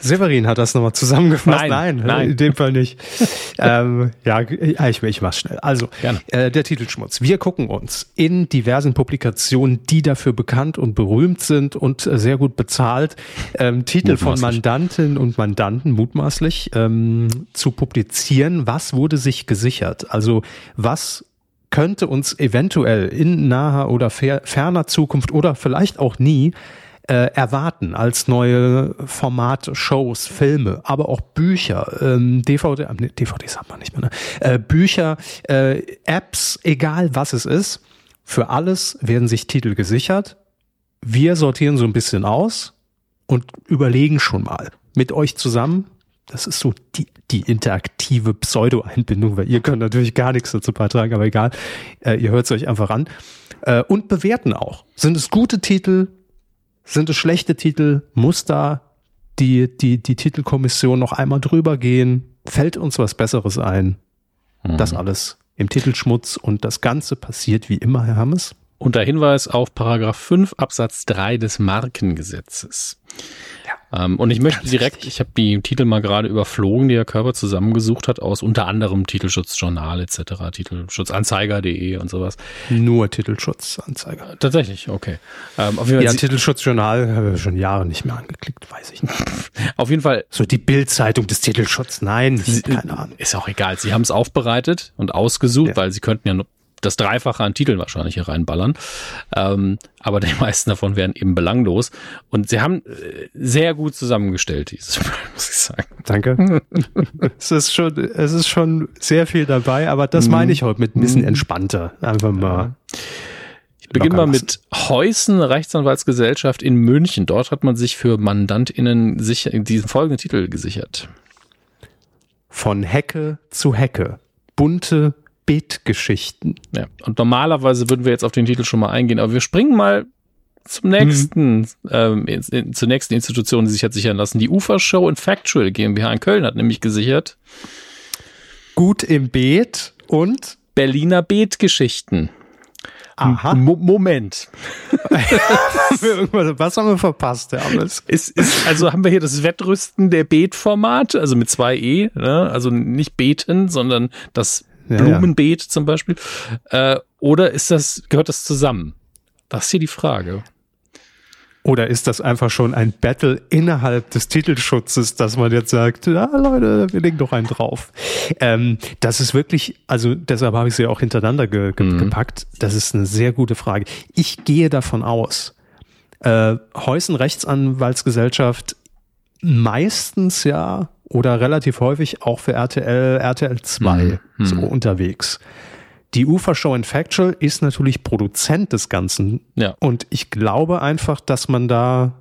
Severin hat das nochmal zusammengefasst. Nein, nein, nein, in dem Fall nicht. [laughs] ähm, ja, ich, ich mach's schnell. Also, äh, der Titelschmutz. Wir gucken uns in diversen Publikationen, die dafür bekannt und berühmt sind und äh, sehr gut bezahlt, ähm, Titel von Mandantinnen und Mandanten mutmaßlich ähm, zu publizieren. Was wurde sich gesichert? Also, was könnte uns eventuell in naher oder ferner Zukunft oder vielleicht auch nie äh, erwarten als neue Formate, Shows, Filme, aber auch Bücher, ähm, DVD, äh, DVDs haben wir nicht mehr, ne? äh, Bücher, äh, Apps, egal was es ist. Für alles werden sich Titel gesichert. Wir sortieren so ein bisschen aus und überlegen schon mal mit euch zusammen. Das ist so die, die interaktive Pseudo-Einbindung, weil ihr könnt natürlich gar nichts dazu beitragen, aber egal. Äh, ihr hört es euch einfach an. Äh, und bewerten auch. Sind es gute Titel? Sind es schlechte Titel? Muss da die, die, die Titelkommission noch einmal drüber gehen? Fällt uns was Besseres ein? Mhm. Das alles im Titelschmutz und das Ganze passiert wie immer, Herr Hammes. Unter Hinweis auf Paragraph 5 Absatz 3 des Markengesetzes. Ähm, und ich möchte Ganz direkt, richtig. ich habe die Titel mal gerade überflogen, die Herr Körper zusammengesucht hat, aus unter anderem Titelschutzjournal etc., Titelschutzanzeiger.de und sowas. Nur Titelschutzanzeiger. Tatsächlich, okay. Ähm, auf jeden Fall ja, Titelschutzjournal habe ich schon Jahre nicht mehr angeklickt, weiß ich nicht. [laughs] auf jeden Fall. So die Bildzeitung des Titelschutzes, nein, keine Ahnung. Ist auch egal. Sie haben es aufbereitet und ausgesucht, ja. weil sie könnten ja das Dreifache an Titeln wahrscheinlich hier reinballern. Ähm, aber die [laughs] meisten davon wären eben belanglos. Und sie haben äh, sehr gut zusammengestellt, dieses [laughs] muss ich sagen. Danke. [laughs] es ist schon, es ist schon sehr viel dabei, aber das mhm. meine ich heute mit ein bisschen mhm. entspannter. Einfach mal. Ich beginne mal mit Heusen Rechtsanwaltsgesellschaft in München. Dort hat man sich für MandantInnen sicher, diesen folgenden Titel gesichert. Von Hecke zu Hecke. Bunte Beetgeschichten. Ja, und normalerweise würden wir jetzt auf den Titel schon mal eingehen, aber wir springen mal zum nächsten, mhm. ähm, in, in, zur nächsten Institution, die sich hat sichern lassen. Die Ufer Show and Factual GmbH in Köln hat nämlich gesichert. Gut im Beet und Berliner Beetgeschichten. Aha. Mo Moment. [laughs] was haben wir verpasst, Herr Ames? Ist, ist, also haben wir hier das Wettrüsten der Beet-Format, also mit zwei E, ne? also nicht Beten, sondern das Blumenbeet ja. zum Beispiel? Äh, oder ist das, gehört das zusammen? Das ist hier die Frage. Oder ist das einfach schon ein Battle innerhalb des Titelschutzes, dass man jetzt sagt, ja Leute, wir legen doch einen drauf. Ähm, das ist wirklich, also deshalb habe ich sie auch hintereinander ge ge mhm. gepackt. Das ist eine sehr gute Frage. Ich gehe davon aus, äh, Heusen Rechtsanwaltsgesellschaft meistens ja oder relativ häufig auch für RTL, RTL 2 mhm. so unterwegs. Die UFA Show in Factual ist natürlich Produzent des Ganzen. Ja. Und ich glaube einfach, dass man da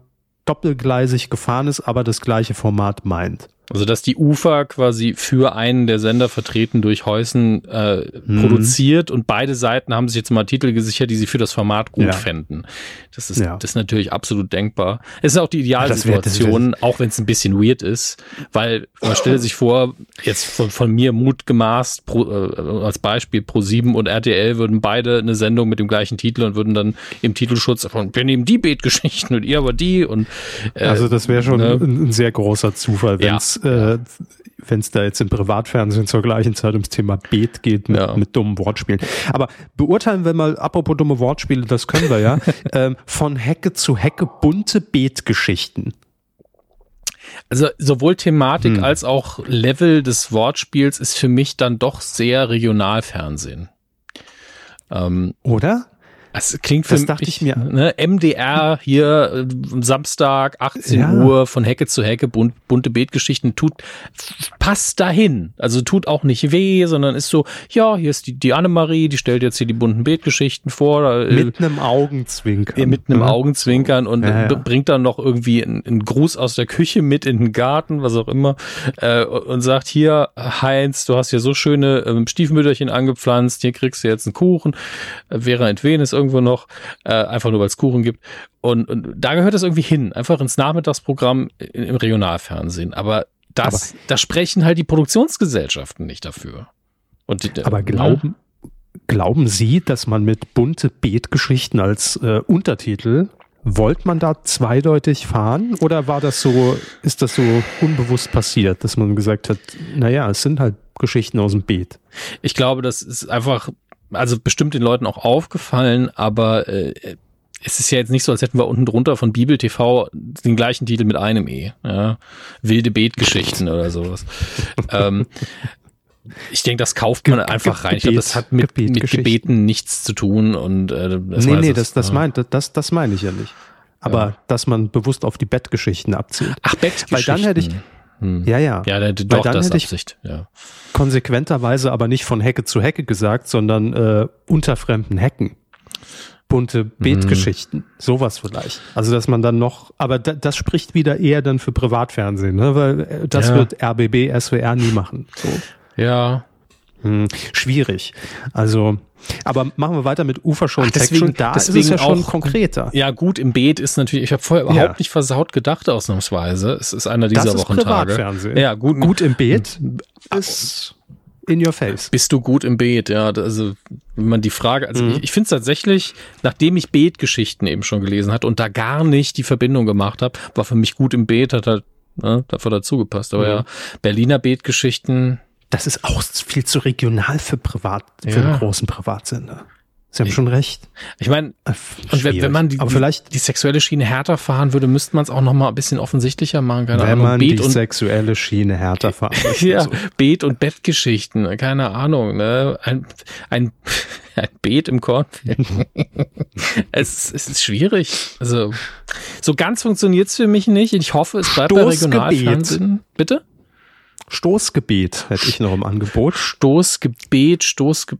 doppelgleisig gefahren ist, aber das gleiche Format meint. Also dass die UFA quasi für einen der Sender vertreten durch Heusen äh, mhm. produziert und beide Seiten haben sich jetzt mal Titel gesichert, die sie für das Format gut ja. fänden. Das ist, ja. das ist natürlich absolut denkbar. Es ist auch die Idealsituation, auch wenn es ein bisschen weird ist, weil man stelle sich vor, jetzt von, von mir Mut gemaßt, pro, äh, als Beispiel Pro7 und RTL würden beide eine Sendung mit dem gleichen Titel und würden dann im Titelschutz von, wir nehmen die Beetgeschichten und ihr aber die und äh, Also das wäre schon ne? ein, ein, sehr großer Zufall, wenn es äh, wenn es da jetzt im Privatfernsehen zur gleichen Zeit ums Thema Beet geht mit, ja. mit dummen Wortspielen. Aber beurteilen wir mal, apropos dumme Wortspiele, das können wir ja, [laughs] ähm, von Hecke zu Hecke bunte Beetgeschichten. Also sowohl Thematik hm. als auch Level des Wortspiels ist für mich dann doch sehr Regionalfernsehen. Ähm, Oder? Das klingt für das mich, dachte ich mir. Ne, MDR hier äh, Samstag 18 ja. Uhr von Hecke zu Hecke bunt, bunte Beetgeschichten tut passt dahin. Also tut auch nicht weh, sondern ist so, ja, hier ist die, die Annemarie, die stellt jetzt hier die bunten Beetgeschichten vor. Äh, mit einem Augenzwinkern. Mit einem ja. Augenzwinkern und ja, bringt dann noch irgendwie einen, einen, Gruß aus der Küche mit in den Garten, was auch immer, äh, und sagt hier, Heinz, du hast hier so schöne ähm, Stiefmütterchen angepflanzt, hier kriegst du jetzt einen Kuchen. Äh, Vera Entwen ist irgendwo noch, äh, einfach nur weil es Kuchen gibt. Und, und da gehört es irgendwie hin, einfach ins Nachmittagsprogramm im Regionalfernsehen. Aber das, aber, da sprechen halt die Produktionsgesellschaften nicht dafür. Und die, aber glauben, glauben Sie, dass man mit bunte Beetgeschichten als äh, Untertitel Wollt man da zweideutig fahren oder war das so, ist das so unbewusst passiert, dass man gesagt hat, naja, es sind halt Geschichten aus dem Beet? Ich glaube, das ist einfach also bestimmt den Leuten auch aufgefallen, aber äh, es ist ja jetzt nicht so, als hätten wir unten drunter von Bibel TV den gleichen Titel mit einem E. Ja? Wilde Betgeschichten oder sowas. ähm, ich denke, das kauft man Ge einfach rein. Ich glaube, das hat mit, Gebet, mit Gebeten nichts zu tun. Und, äh, das nee, nee, das, das, meint, das, das meine ich ja nicht. Aber ja. dass man bewusst auf die Bettgeschichten abzielt. Ach, Bettgeschichten. Weil dann hätte ich, hm. Ja, ja. Ja, doch, dann das hätte Absicht. Ja. Konsequenterweise aber nicht von Hecke zu Hecke gesagt, sondern äh, unter fremden Hecken. Bunte Beetgeschichten, mhm. sowas vielleicht. Also dass man dann noch, aber da, das spricht wieder eher dann für Privatfernsehen, ne? weil äh, das ja. wird RBB, SWR nie machen. So. Ja. Hm, schwierig. Also aber machen wir weiter mit Ufershow und deswegen, Da deswegen ist es ja schon konkreter. Ja, gut im Beet ist natürlich, ich habe vorher ja. überhaupt nicht versaut gedacht, ausnahmsweise. Es ist einer dieser das ist Wochentage. Privatfernsehen. Ja, gut, gut im Beet ist in your face. Bist du gut im Beet? Ja, also wenn man die Frage, also mhm. ich, ich finde es tatsächlich, nachdem ich Beetgeschichten eben schon gelesen hatte und da gar nicht die Verbindung gemacht habe, war für mich gut im Beet, hat halt ne, dafür dazu gepasst. Aber mhm. ja, Berliner Beetgeschichten, das ist auch viel zu regional für Privat, für ja. einen großen Privatsender. Sie haben schon recht. Ich meine, äh, und wenn, wenn, man die, Aber vielleicht, die sexuelle Schiene härter fahren würde, müsste man es auch noch mal ein bisschen offensichtlicher machen. Keine wenn Ahnung. man Beet die und, sexuelle Schiene härter [laughs] fahren Ja, so. Beet- und Bettgeschichten, keine Ahnung. Ne? Ein, ein, [laughs] ein Beet im Kornfeld. [laughs] es, es ist schwierig. Also so ganz funktioniert es für mich nicht. Ich hoffe, es bleibt bei Regionalfernsehen. Bitte? Stoßgebet hätte ich noch im Angebot. Stoßgebet, Stoßge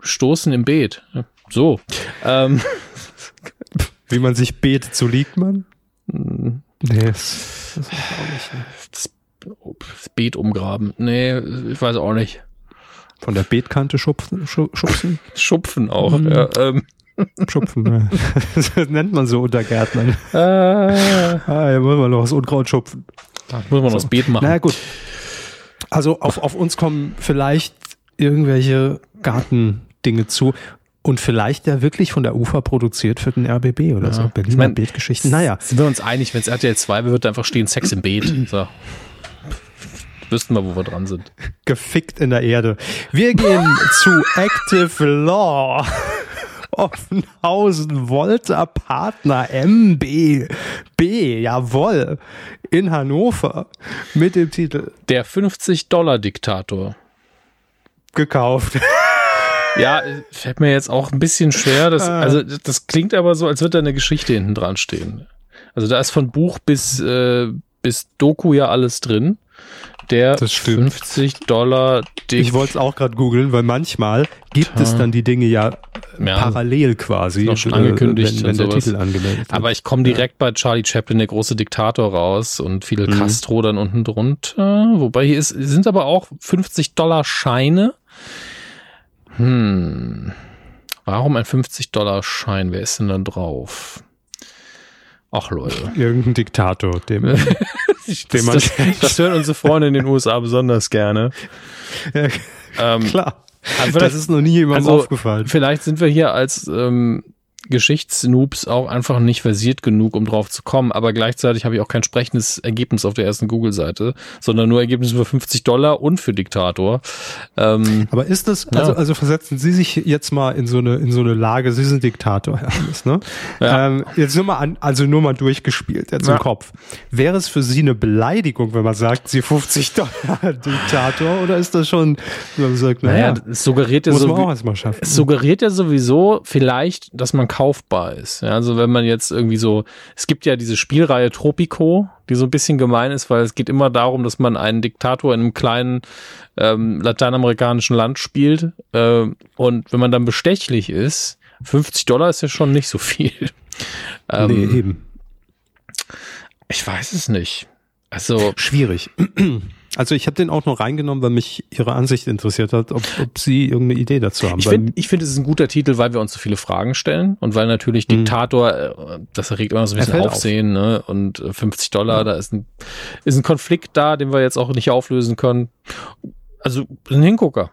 Stoßen im Beet. So. Ähm. [laughs] Wie man sich betet, so liegt man? Nee, das, das nicht. Ne? Das, das Beet umgraben. Nee, ich weiß auch nicht. Von der Beetkante schupfen? Schubsen? Schupfen auch, mhm. ja. Ähm. Schupfen, ja. das nennt man so unter Gärtnern. Ah, ah hier muss man noch das Unkraut schupfen. Da muss man so. das Beet machen. Na gut. Also auf, auf uns kommen vielleicht irgendwelche Gartendinge zu und vielleicht ja wirklich von der UFA produziert für den RBB oder ja. so. Berliner ich mein, Beetgeschichten. Naja. Sind wir uns einig, wenn es RTL 2 wird, einfach stehen Sex im Beet. So. Wüssten wir, wo wir dran sind. Gefickt in der Erde. Wir gehen zu Active Law. Offenhausen Volta Partner MB B, jawoll, in Hannover mit dem Titel Der 50-Dollar-Diktator. Gekauft. Ja, fällt mir jetzt auch ein bisschen schwer. Das, ah. also, das klingt aber so, als würde da eine Geschichte hinten dran stehen. Also da ist von Buch bis, äh, bis Doku ja alles drin der 50 Dollar Dick. Ich wollte es auch gerade googeln, weil manchmal gibt es dann die Dinge ja, ja parallel quasi, noch schon angekündigt, wenn, wenn der Titel angemeldet wird. Aber ich komme direkt bei Charlie Chaplin, der große Diktator, raus und Fidel mhm. Castro dann unten drunter. Wobei hier ist, sind aber auch 50 Dollar Scheine. Hm. Warum ein 50 Dollar Schein? Wer ist denn da drauf? Ach Leute. Irgendein Diktator, dem, [laughs] man. Das, das, hören unsere Freunde in den USA besonders gerne. Ja, ähm, klar. das ist noch nie jemandem also, aufgefallen. Vielleicht sind wir hier als ähm, Geschichtsnoobs auch einfach nicht versiert genug, um drauf zu kommen. Aber gleichzeitig habe ich auch kein sprechendes Ergebnis auf der ersten Google-Seite, sondern nur Ergebnis für 50 Dollar und für Diktator. Ähm, aber ist das, also, ja. also versetzen Sie sich jetzt mal in so eine, in so eine Lage, Sie sind Diktator, Herr Hannes, ne? Ja. Ähm, jetzt nur mal an, also nur mal durchgespielt, jetzt ja. im Kopf. Wäre es für Sie eine Beleidigung, wenn man sagt, Sie 50 Dollar [laughs] Diktator, oder ist das schon, wenn man sagt, naja, naja suggeriert ja so, suggeriert ja sowieso vielleicht, dass man kaufbar ist. Ja, also wenn man jetzt irgendwie so, es gibt ja diese Spielreihe Tropico, die so ein bisschen gemein ist, weil es geht immer darum, dass man einen Diktator in einem kleinen ähm, lateinamerikanischen Land spielt. Äh, und wenn man dann bestechlich ist, 50 Dollar ist ja schon nicht so viel. [laughs] ähm, nee, eben. Ich weiß es nicht. Also schwierig. Also ich habe den auch noch reingenommen, weil mich Ihre Ansicht interessiert hat, ob, ob Sie irgendeine Idee dazu haben. Ich finde, ich finde, es ist ein guter Titel, weil wir uns so viele Fragen stellen und weil natürlich mhm. Diktator, äh, das erregt immer so ein bisschen Aufsehen, auf. ne? Und 50 äh, Dollar, ja. da ist ein, ist ein Konflikt da, den wir jetzt auch nicht auflösen können. Also ein Hingucker.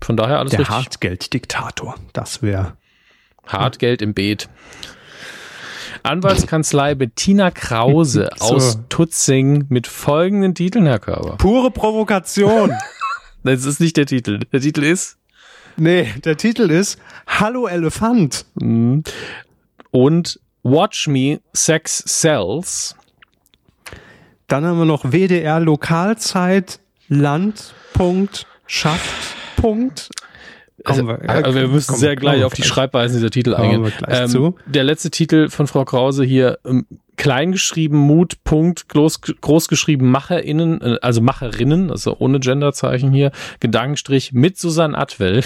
Von daher alles Der richtig. Hartgeld-Diktator, das wäre. Hartgeld im Beet. Anwaltskanzlei Bettina Krause [laughs] so. aus Tutzing mit folgenden Titeln, Herr Körber. Pure Provokation. [laughs] das ist nicht der Titel. Der Titel ist? Nee, der Titel ist Hallo Elefant. Mhm. Und Watch Me Sex Cells. Dann haben wir noch WDR Lokalzeit Land. Punkt, Schafft. Punkt. Also, wir, also wir müssen sehr gleich auf die Schreibweisen dieser Titel eingehen. Ähm, der letzte Titel von Frau Krause hier, ähm, kleingeschrieben Mut, Punkt, groß, großgeschrieben MacherInnen, äh, also Macherinnen, also ohne Genderzeichen hier, Gedankenstrich mit Susanne Atwell.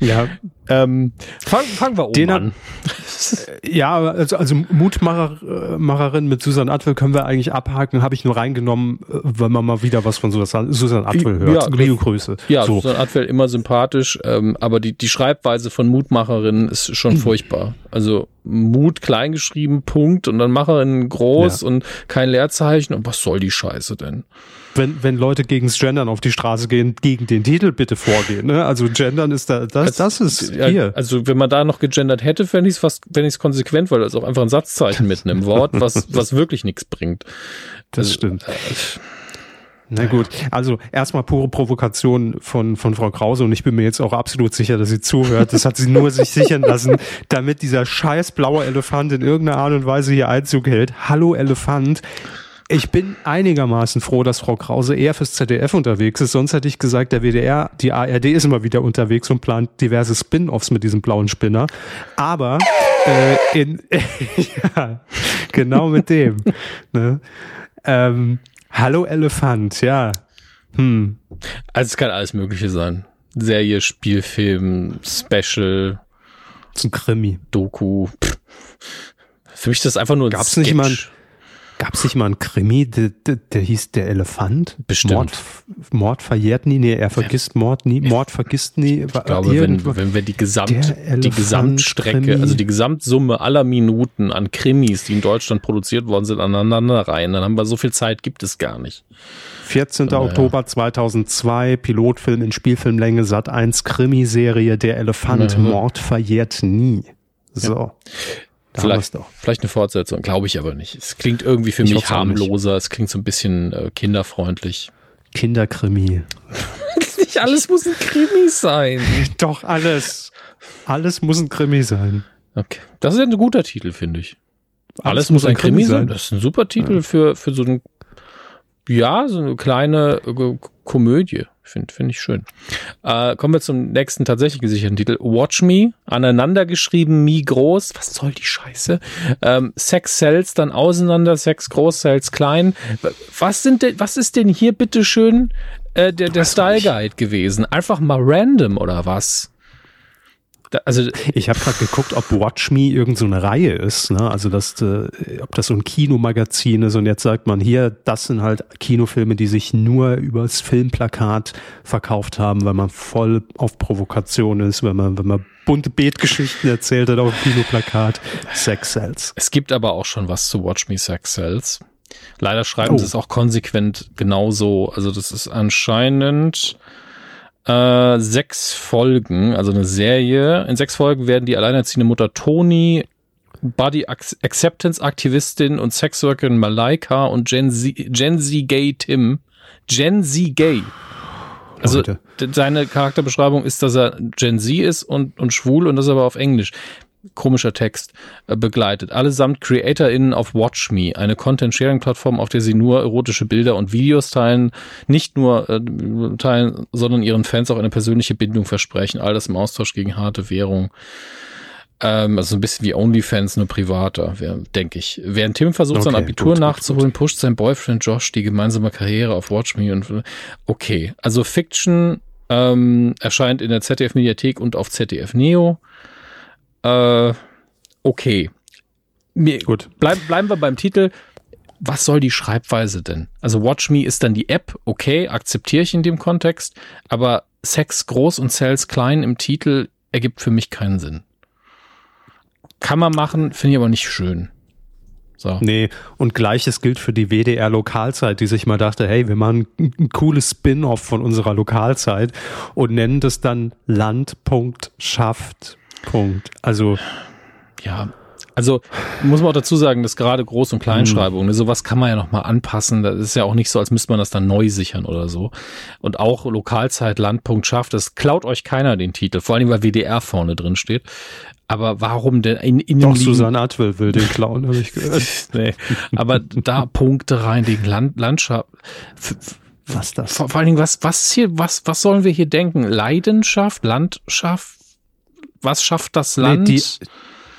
Ja. [laughs] ähm, fangen, fangen wir oben Den an. [laughs] ja, also, also Mutmacherin mit Susan Atwell können wir eigentlich abhaken, habe ich nur reingenommen, äh, wenn man mal wieder was von Susan, Susan Atwell hört. Ja, Liebe Grüße. Ja, so. Susan Atwell immer sympathisch, ähm, aber die, die Schreibweise von Mutmacherin ist schon mhm. furchtbar. Also Mut kleingeschrieben, Punkt, und dann Macherin groß ja. und kein Leerzeichen. Und was soll die Scheiße denn? Wenn, wenn Leute gegens Gendern auf die Straße gehen, gegen den Titel bitte vorgehen. Ne? Also Gendern ist da, das, das ist hier. Also wenn man da noch gegendert hätte, fände ich es fast, wenn ich es konsequent, weil das auch einfach ein Satzzeichen mit einem Wort, was, was wirklich nichts bringt. Das also, stimmt. Äh, na gut, also erstmal pure Provokation von, von Frau Krause und ich bin mir jetzt auch absolut sicher, dass sie zuhört. Das hat sie nur sich sichern lassen, damit dieser scheiß blaue Elefant in irgendeiner Art und Weise hier Einzug hält. Hallo Elefant. Ich bin einigermaßen froh, dass Frau Krause eher fürs ZDF unterwegs ist. Sonst hätte ich gesagt, der WDR, die ARD ist immer wieder unterwegs und plant diverse Spin-offs mit diesem blauen Spinner. Aber äh, in, [laughs] ja, genau mit dem. Ne? Ähm, Hallo Elefant, ja. Hm. Also es kann alles Mögliche sein. Serie, Spielfilm, Special. Zum Krimi. Doku. Pff. Für mich ist das einfach nur ein Gab's Sketch. nicht mal ein, Gab es nicht mal einen Krimi, der, der, der, hieß Der Elefant? Bestimmt. Mord, Mord verjährt nie, nee, er vergisst Mord nie, Mord vergisst nie. Ich glaube, wenn, wenn wir die, Gesamt, die Gesamtstrecke, also die Gesamtsumme aller Minuten an Krimis, die in Deutschland produziert worden sind, aneinander rein, dann haben wir so viel Zeit, gibt es gar nicht. 14. Ja. Oktober 2002, Pilotfilm in Spielfilmlänge, Sat 1 Krimiserie Der Elefant, ja. Mord verjährt nie. So. Ja. Da vielleicht, vielleicht eine Fortsetzung, glaube ich aber nicht. Es klingt irgendwie für ich mich harmloser, es klingt so ein bisschen äh, kinderfreundlich. Kinderkrimi. [laughs] nicht alles muss ein Krimi sein. [laughs] Doch, alles. Alles muss ein Krimi sein. Okay. Das ist ein guter Titel, finde ich. Alles, Alles muss ein Krimi sein. Das ist ein super Titel ja. für, für so ein, ja, so eine kleine äh, Komödie. Finde find ich schön. Äh, kommen wir zum nächsten tatsächlich gesicherten Titel. Watch Me, aneinander geschrieben, Mi groß. Was soll die Scheiße? Ähm, Sex Cells dann auseinander, Sex groß, Cells klein. Was sind denn, was ist denn hier bitte schön äh, der, der Style Guide gewesen? Einfach mal random oder was? Also ich habe gerade geguckt, ob Watch Me irgendeine so Reihe ist, ne? Also das, äh, ob das so ein Kinomagazin ist und jetzt sagt man hier, das sind halt Kinofilme, die sich nur übers Filmplakat verkauft haben, weil man voll auf Provokation ist, wenn man, wenn man bunte Beetgeschichten erzählt hat auf dem Kinoplakat. Sex Cells. Es gibt aber auch schon was zu Watch Me Sex Cells. Leider schreiben oh. sie es auch konsequent genauso. Also das ist anscheinend äh, sechs Folgen, also eine Serie. In sechs Folgen werden die alleinerziehende Mutter Toni, Body Acceptance Aktivistin und Sexworkerin Malaika und Gen Z, Gen Z Gay Tim. Gen Z Gay. Also seine Charakterbeschreibung ist, dass er Gen Z ist und, und schwul und das aber auf Englisch komischer Text äh, begleitet. Allesamt CreatorInnen auf WatchMe, eine Content-Sharing-Plattform, auf der sie nur erotische Bilder und Videos teilen, nicht nur äh, teilen, sondern ihren Fans auch eine persönliche Bindung versprechen. All das im Austausch gegen harte Währung. Ähm, also ein bisschen wie OnlyFans, nur privater, denke ich. Während Tim versucht, okay, sein Abitur gut, nachzuholen, gut. pusht sein Boyfriend Josh die gemeinsame Karriere auf WatchMe und okay. Also Fiction ähm, erscheint in der ZDF-Mediathek und auf ZDF Neo. Äh, okay. Mir, Gut. Bleib, bleiben wir beim Titel. Was soll die Schreibweise denn? Also Watch Me ist dann die App, okay, akzeptiere ich in dem Kontext, aber Sex groß und Cells klein im Titel ergibt für mich keinen Sinn. Kann man machen, finde ich aber nicht schön. So. Nee, und gleiches gilt für die WDR Lokalzeit, die sich mal dachte, hey, wir machen ein cooles Spin-off von unserer Lokalzeit und nennen das dann Land.schafft Punkt. Also ja, also muss man auch dazu sagen, dass gerade Groß- und Kleinschreibung, mhm. ne, sowas kann man ja noch mal anpassen. Das ist ja auch nicht so, als müsste man das dann neu sichern oder so. Und auch Lokalzeit, Landpunkt schafft, das klaut euch keiner den Titel, vor allem weil WDR vorne drin steht. Aber warum denn in, in Doch, Susanne Atwell will den klauen, habe ich [laughs] gehört. nee, aber da Punkte rein wegen Land, Landschaft. Was das? Vor, vor allen Dingen, was, was hier, was, was sollen wir hier denken? Leidenschaft, Landschaft, was schafft das Land? Nee,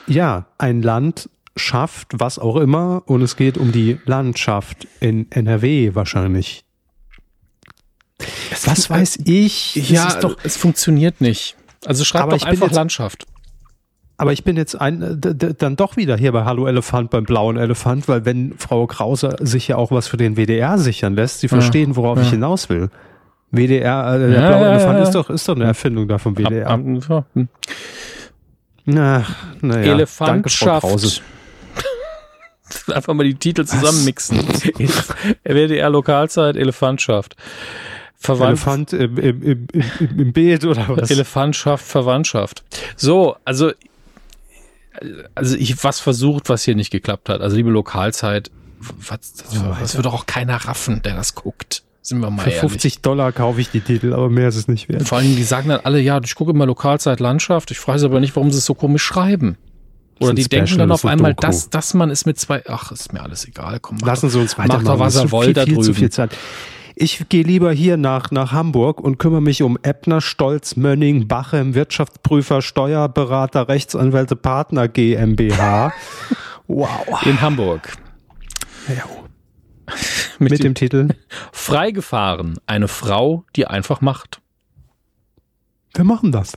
die, ja, ein Land schafft was auch immer und es geht um die Landschaft in NRW wahrscheinlich. Es was weiß ich? Ja, doch, es funktioniert nicht. Also schreib doch einfach jetzt, Landschaft. Aber ich bin jetzt ein, dann doch wieder hier bei Hallo Elefant beim blauen Elefant, weil wenn Frau Krause sich ja auch was für den WDR sichern lässt, sie verstehen, worauf ja. ich hinaus will. WDR, äh, der ja, blaue Elefant ist doch, ist doch eine Erfindung da vom WDR. Ab, ab, hm. Na, naja. Elefantschaft. [laughs] Einfach mal die Titel zusammenmixen. [laughs] WDR Lokalzeit, Elefantschaft. Verwandt Elefant im, im, im, im, im Beet oder was? Elefantschaft, Verwandtschaft. So, also, also ich was versucht, was hier nicht geklappt hat. Also liebe Lokalzeit, was, das, das wird doch auch keiner raffen, der das guckt. Sind wir mal Für 50 ehrlich. Dollar kaufe ich die Titel, aber mehr ist es nicht wert. Vor allem, die sagen dann alle, ja, ich gucke immer Lokalzeit Landschaft. Ich frage aber nicht, warum sie es so komisch schreiben. Oder die Special, denken dann auf einmal, dass, dass man ist mit zwei, ach, ist mir alles egal, komm, Lassen Sie uns weitermachen. Macht doch, was er wollt da drüben. Zu viel Zeit. Ich gehe lieber hier nach, nach Hamburg und kümmere mich um Eppner, Stolz, Mönning, Bachem, Wirtschaftsprüfer, Steuerberater, Rechtsanwälte, Partner GmbH. [laughs] wow. In Hamburg. Ja. [laughs] mit, mit dem, Titel [laughs] Freigefahren, eine Frau, die einfach macht. Wir machen das.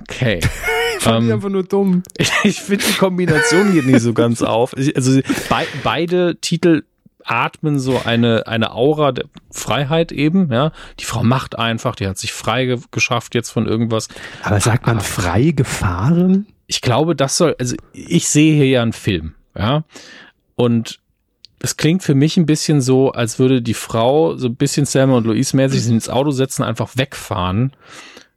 Okay. [laughs] ich fand ähm, einfach nur dumm. ich finde die Kombination hier nicht so ganz auf. Also be beide Titel atmen so eine, eine Aura der Freiheit eben, ja. Die Frau macht einfach, die hat sich frei ge geschafft jetzt von irgendwas. Aber sagt man frei gefahren? Ich glaube, das soll, also ich sehe hier ja einen Film, ja. Und es klingt für mich ein bisschen so, als würde die Frau so ein bisschen Selma und Louise mäßig sich ins Auto setzen, einfach wegfahren.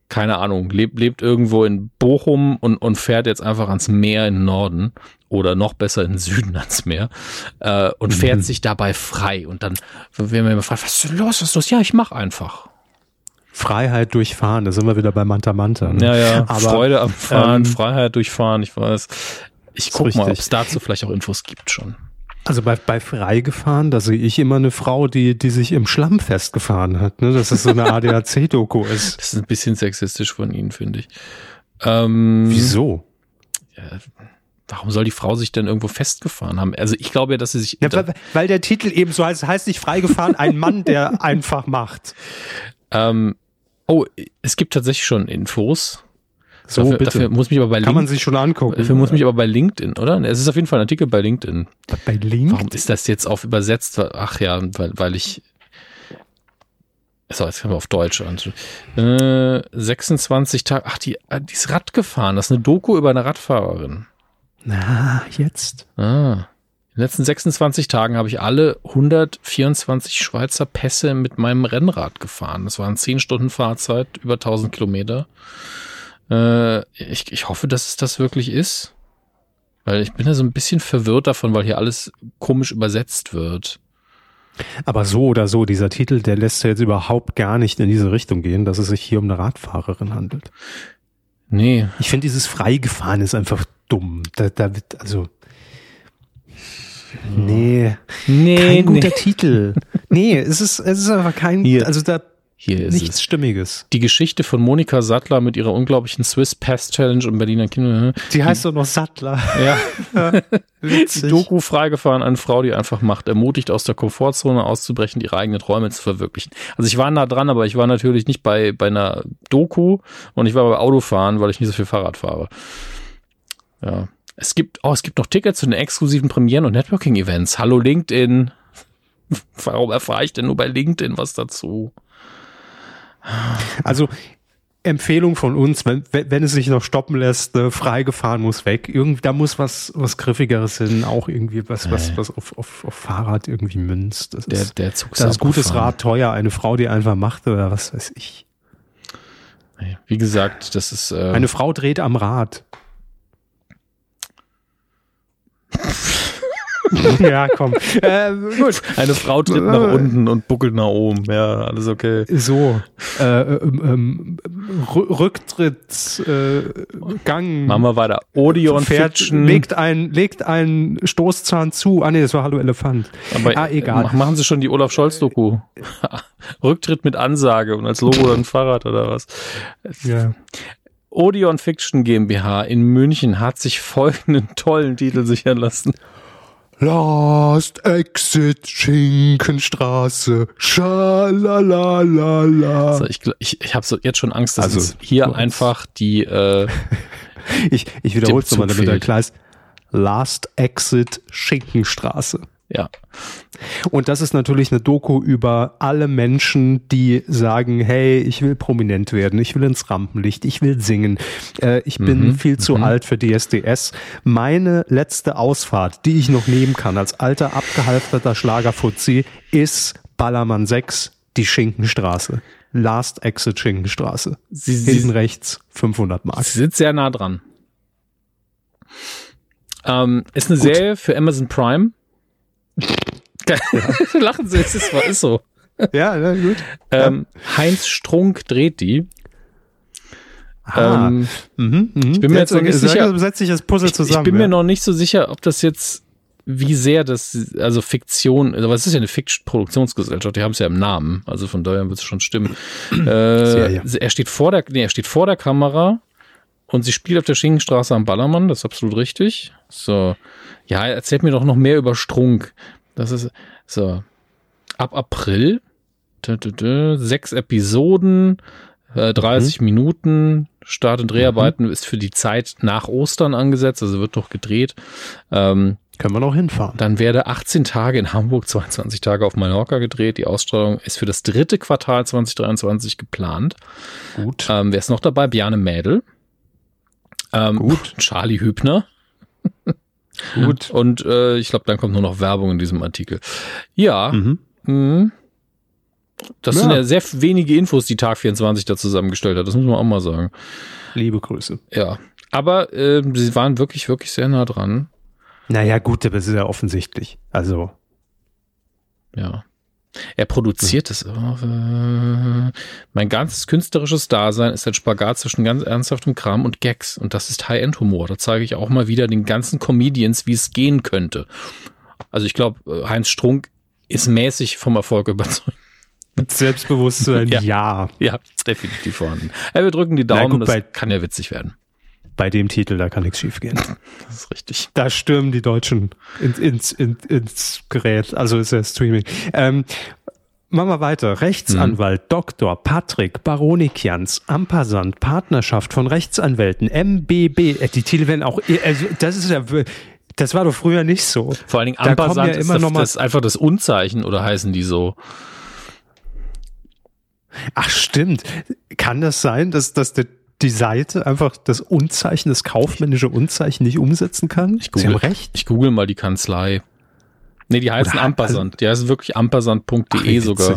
Keine Ahnung, lebt, lebt irgendwo in Bochum und, und fährt jetzt einfach ans Meer in Norden oder noch besser in Süden ans Meer äh, und fährt mhm. sich dabei frei. Und dann werden wir immer gefragt, was ist denn los, was ist los? Ja, ich mach einfach. Freiheit durchfahren, da sind wir wieder bei Manta Manta. Ne? Ja, ja, Aber, Freude am Fahren, ähm, Freiheit durchfahren, ich weiß. Ich guck mal, ob es dazu vielleicht auch Infos gibt schon. Also bei, bei Freigefahren, da sehe ich immer eine Frau, die, die sich im Schlamm festgefahren hat, ne? dass es so eine ADAC-Doku ist. [laughs] Das ist ein bisschen sexistisch von Ihnen, finde ich. Ähm, Wieso? Ja, warum soll die Frau sich denn irgendwo festgefahren haben? Also ich glaube ja, dass sie sich. Ja, weil, weil, der Titel eben so heißt, heißt nicht freigefahren, ein Mann, der [laughs] einfach macht. Ähm, oh, es gibt tatsächlich schon Infos. So, dafür, bitte. dafür muss mich aber bei Kann man sich schon angucken. Dafür muss mich aber bei LinkedIn, oder? Es ist auf jeden Fall ein Artikel bei LinkedIn. Bei LinkedIn? Warum ist das jetzt auf übersetzt? Ach ja, weil, weil ich. So, jetzt können wir auf Deutsch an. Äh, 26 Tage. Ach, die, äh, die ist Rad gefahren. Das ist eine Doku über eine Radfahrerin. Na, jetzt. Ah. In den letzten 26 Tagen habe ich alle 124 Schweizer Pässe mit meinem Rennrad gefahren. Das waren 10 Stunden Fahrzeit, über 1000 Kilometer. Äh, ich, ich hoffe, dass es das wirklich ist. Weil ich bin ja so ein bisschen verwirrt davon, weil hier alles komisch übersetzt wird. Aber so oder so, dieser Titel, der lässt ja jetzt überhaupt gar nicht in diese Richtung gehen, dass es sich hier um eine Radfahrerin handelt. Nee. Ich finde, dieses Freigefahren ist einfach dumm. Da, da wird, also. Nee. Nee. Kein guter nee. Titel. Nee, es ist, es ist einfach kein, Hier. also da hier ist Nichts es. Stimmiges. Die Geschichte von Monika Sattler mit ihrer unglaublichen Swiss Pass Challenge im Berliner Kino. Die heißt doch noch Sattler. Ja. [laughs] Witzig. Doku freigefahren, eine Frau, die einfach macht, ermutigt aus der Komfortzone auszubrechen, ihre eigenen Träume zu verwirklichen. Also ich war nah dran, aber ich war natürlich nicht bei, bei einer Doku und ich war bei Autofahren, weil ich nicht so viel Fahrrad fahre. Ja. Es gibt, oh, es gibt noch Tickets zu den exklusiven Premieren und Networking-Events. Hallo LinkedIn. [laughs] Warum erfahre ich denn nur bei LinkedIn was dazu? Also Empfehlung von uns, wenn, wenn es sich noch stoppen lässt, äh, freigefahren muss weg. Irgend, da muss was, was Griffigeres hin, auch irgendwie was, was, was auf, auf, auf Fahrrad irgendwie münzt. Das der, der Zug ist das ist gutes Rad teuer, eine Frau, die einfach macht oder was weiß ich. Wie gesagt, das ist. Äh eine Frau dreht am Rad. [laughs] [laughs] ja, komm. Äh, gut. Eine Frau tritt nach äh. unten und buckelt nach oben. Ja, alles okay. So. Äh, ähm, ähm, Rücktrittsgang. Äh, Machen wir weiter. Odeon Pferd Fiction. Legt ein, legt einen Stoßzahn zu. Ah nee, das war Hallo Elefant. Aber ah, egal. Machen Sie schon die Olaf Scholz-Doku. [laughs] Rücktritt mit Ansage und als Logo dann ein Fahrrad oder was. Ja. Odeon Fiction GmbH in München hat sich folgenden tollen Titel sichern lassen. Last Exit Schinkenstraße. Schalalalala. Also ich ich, ich habe so jetzt schon Angst, dass also, hier was? einfach die. Äh, [laughs] ich ich wiederhole es nochmal, damit er klar ist. Last Exit Schinkenstraße. Ja. Und das ist natürlich eine Doku über alle Menschen, die sagen, hey, ich will prominent werden, ich will ins Rampenlicht, ich will singen, äh, ich bin mhm. viel zu mhm. alt für DSDS. Meine letzte Ausfahrt, die ich noch nehmen kann als alter abgehalfterter Schlagerfuzzi, ist Ballermann 6, die Schinkenstraße. Last Exit Schinkenstraße. Sie, Hinten Sie, rechts 500 Mark. Sie sitzt sehr nah dran. Ähm, ist eine Gut. Serie für Amazon Prime. [laughs] Lachen Sie, es ist, ist so. Ja, ja gut. Ähm, Heinz Strunk dreht die. Ah. Ähm, mhm, mh. Ich bin mir jetzt, noch nicht sicher. Setzt sich das Puzzle zusammen. Ich, ich bin ja. mir noch nicht so sicher, ob das jetzt, wie sehr das, also Fiktion, also es ist ja eine Fiction-Produktionsgesellschaft, die haben es ja im Namen, also von daher wird es schon stimmen. [clears throat] äh, er steht vor der, nee, er steht vor der Kamera und sie spielt auf der Schinkenstraße am Ballermann, das ist absolut richtig. So. Ja, erzählt mir doch noch mehr über Strunk. Das ist so. Ab April, sechs Episoden, 30 mhm. Minuten, Start- und Dreharbeiten mhm. ist für die Zeit nach Ostern angesetzt, also wird noch gedreht. Ähm, Können wir noch hinfahren. Dann werde 18 Tage in Hamburg, 22 Tage auf Mallorca gedreht. Die Ausstrahlung ist für das dritte Quartal 2023 geplant. Gut. Ähm, wer ist noch dabei? Bjane Mädel. Ähm, Gut. [laughs] Charlie Hübner. Gut. Und äh, ich glaube, dann kommt nur noch Werbung in diesem Artikel. Ja. Mhm. Mh. Das ja. sind ja sehr wenige Infos, die Tag 24 da zusammengestellt hat. Das muss man auch mal sagen. Liebe Grüße. Ja. Aber äh, sie waren wirklich, wirklich sehr nah dran. Naja, gut, aber es ist ja offensichtlich. Also. Ja. Er produziert es. Äh, mein ganzes künstlerisches Dasein ist ein Spagat zwischen ganz ernsthaftem Kram und Gags. Und das ist High-End-Humor. Da zeige ich auch mal wieder den ganzen Comedians, wie es gehen könnte. Also ich glaube, äh, Heinz Strunk ist mäßig vom Erfolg überzeugt. Mit Selbstbewusstsein, [laughs] ja. Ja, ja definitiv vorhanden. Ja, wir drücken die Daumen, gut, das kann ja witzig werden. Bei dem Titel, da kann nichts schief gehen. [laughs] Das ist richtig. Da stürmen die Deutschen ins, ins, ins, ins Gerät, also ist ja Streaming. Ähm, Machen wir weiter. Rechtsanwalt, mhm. Dr. Patrick Baronikians, Ampassant, Partnerschaft von Rechtsanwälten, MBB. Äh, die Titel werden auch, also das ist ja, das war doch früher nicht so. Vor allen Dingen Ampassant ja immer ist das, das einfach das Unzeichen oder heißen die so? Ach stimmt. Kann das sein, dass, dass die, die Seite einfach das Unzeichen, das kaufmännische Unzeichen nicht umsetzen kann? Ich google, Sie haben recht. Ich google mal die Kanzlei. Nee, die heißen Oder, Ampersand. Also, die heißen wirklich ampersand.de sogar.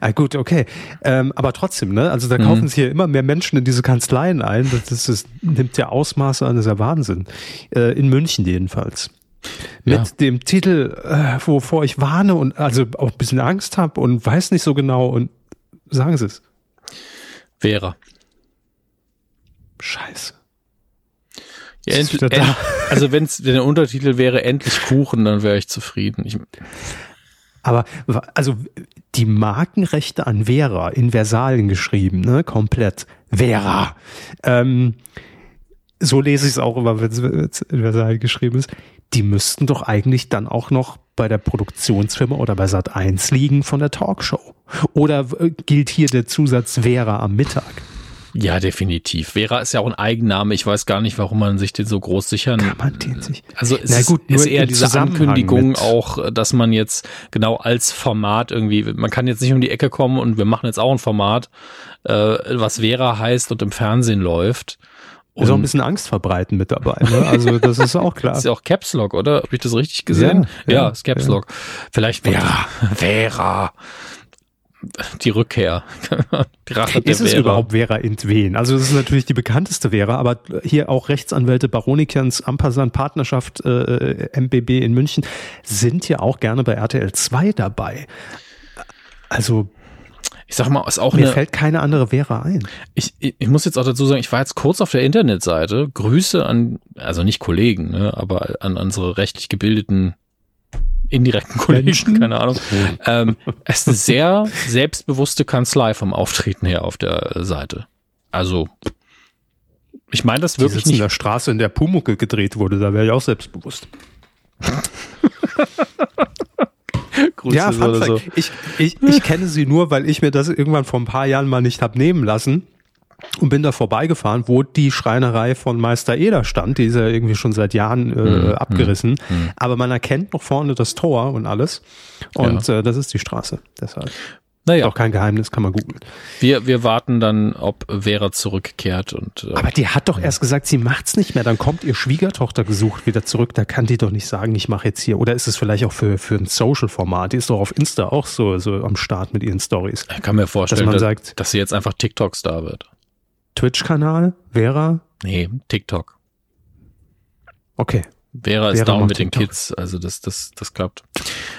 Ah, gut, okay. Ähm, aber trotzdem, ne? Also da mhm. kaufen sich hier immer mehr Menschen in diese Kanzleien ein. Das, das, das nimmt ja Ausmaße an, das ist ja Wahnsinn. Äh, in München jedenfalls. Mit ja. dem Titel, äh, wovor ich warne und also auch ein bisschen Angst habe und weiß nicht so genau und sagen Sie es. Vera. Scheiße. Ja, end, end, also wenn's, wenn der Untertitel wäre endlich Kuchen, dann wäre ich zufrieden. Ich, aber also die Markenrechte an Vera in Versalen geschrieben, ne, komplett. Vera. Ähm, so lese ich es auch immer, wenn es in Versalen geschrieben ist die müssten doch eigentlich dann auch noch bei der Produktionsfirma oder bei Sat 1 liegen von der Talkshow. Oder gilt hier der Zusatz Vera am Mittag? Ja, definitiv. Vera ist ja auch ein Eigenname. Ich weiß gar nicht, warum man sich den so groß sichern. Kann man den sich? Also es Na gut, ist, ist eher diese Ankündigung auch, dass man jetzt genau als Format irgendwie, man kann jetzt nicht um die Ecke kommen und wir machen jetzt auch ein Format, äh, was Vera heißt und im Fernsehen läuft. Und ist auch ein bisschen Angst verbreiten mit dabei. Ne? [laughs] Also das ist auch klar. das ist ja auch Caps Lock, oder? Habe ich das richtig gesehen? Ja, ja, ja ist Caps Lock. Ja. Vielleicht Vera. [laughs] Vera. Die Rückkehr. [laughs] die Rache ist es Vera. überhaupt Vera Intwen? Also das ist natürlich die bekannteste Vera, aber hier auch Rechtsanwälte Baronikans, Ampasan Partnerschaft äh, MBB in München sind ja auch gerne bei RTL 2 dabei. Also ich sag mal, ist auch Mir eine, fällt keine andere Vera ein. Ich, ich, ich muss jetzt auch dazu sagen, ich war jetzt kurz auf der Internetseite. Grüße an, also nicht Kollegen, ne, aber an unsere rechtlich gebildeten indirekten Kollegen, keine Ahnung. ähm, es ist eine sehr selbstbewusste Kanzlei vom Auftreten her auf der Seite. Also, ich meine das wirklich nicht. in der Straße, in der Pumucke gedreht wurde, da wäre ich auch selbstbewusst. [laughs] Grüße ja, Fun so. Ich, ich, ich kenne sie nur, weil ich mir das irgendwann vor ein paar Jahren mal nicht hab nehmen lassen und bin da vorbeigefahren, wo die Schreinerei von Meister Eder stand. Die ist ja irgendwie schon seit Jahren äh, mhm. abgerissen. Mhm. Aber man erkennt noch vorne das Tor und alles. Und ja. äh, das ist die Straße. Deshalb. Naja. Auch kein Geheimnis, kann man googeln. Wir, wir warten dann, ob Vera zurückkehrt und. Äh, Aber die hat doch erst gesagt, sie macht's nicht mehr. Dann kommt ihr Schwiegertochter gesucht wieder zurück. Da kann die doch nicht sagen, ich mache jetzt hier. Oder ist es vielleicht auch für, für ein Social-Format? Die ist doch auf Insta auch so, so am Start mit ihren Stories. Ich kann mir vorstellen, dass, man dass, sagt, dass sie jetzt einfach TikTok-Star wird. Twitch-Kanal? Vera? Nee, TikTok. Okay. Vera ist down mit den Kids, also das, das, das klappt.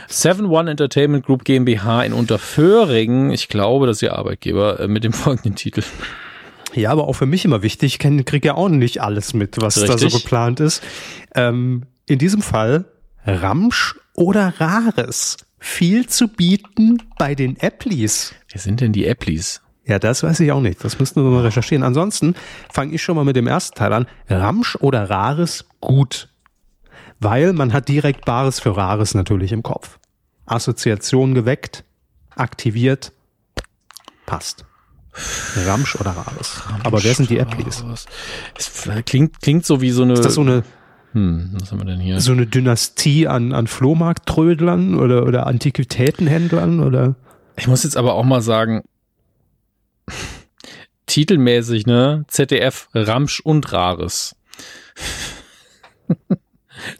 7-One Entertainment Group GmbH in Unterföhringen, ich glaube, das ist ihr Arbeitgeber, äh, mit dem [laughs] folgenden Titel. Ja, aber auch für mich immer wichtig, ich kriege ja auch nicht alles mit, was Richtig. da so geplant ist. Ähm, in diesem Fall Ramsch oder Rares. Viel zu bieten bei den Applis. Wer sind denn die Applis? Ja, das weiß ich auch nicht. Das müssten wir mal recherchieren. Ansonsten fange ich schon mal mit dem ersten Teil an. Ramsch oder Rares gut weil man hat direkt Bares für Rares natürlich im Kopf. Assoziation geweckt, aktiviert, passt. Ramsch oder Rares. Ramsch, Aber wer sind die Applis? Es klingt, klingt so wie so eine. Ist das so eine. Hm, was haben wir denn hier? So eine Dynastie an, an Flohmarkttrödlern oder, oder Antiquitätenhändlern oder? Ich muss jetzt aber auch mal sagen, titelmäßig, ne? ZDF Ramsch und Rares. [laughs]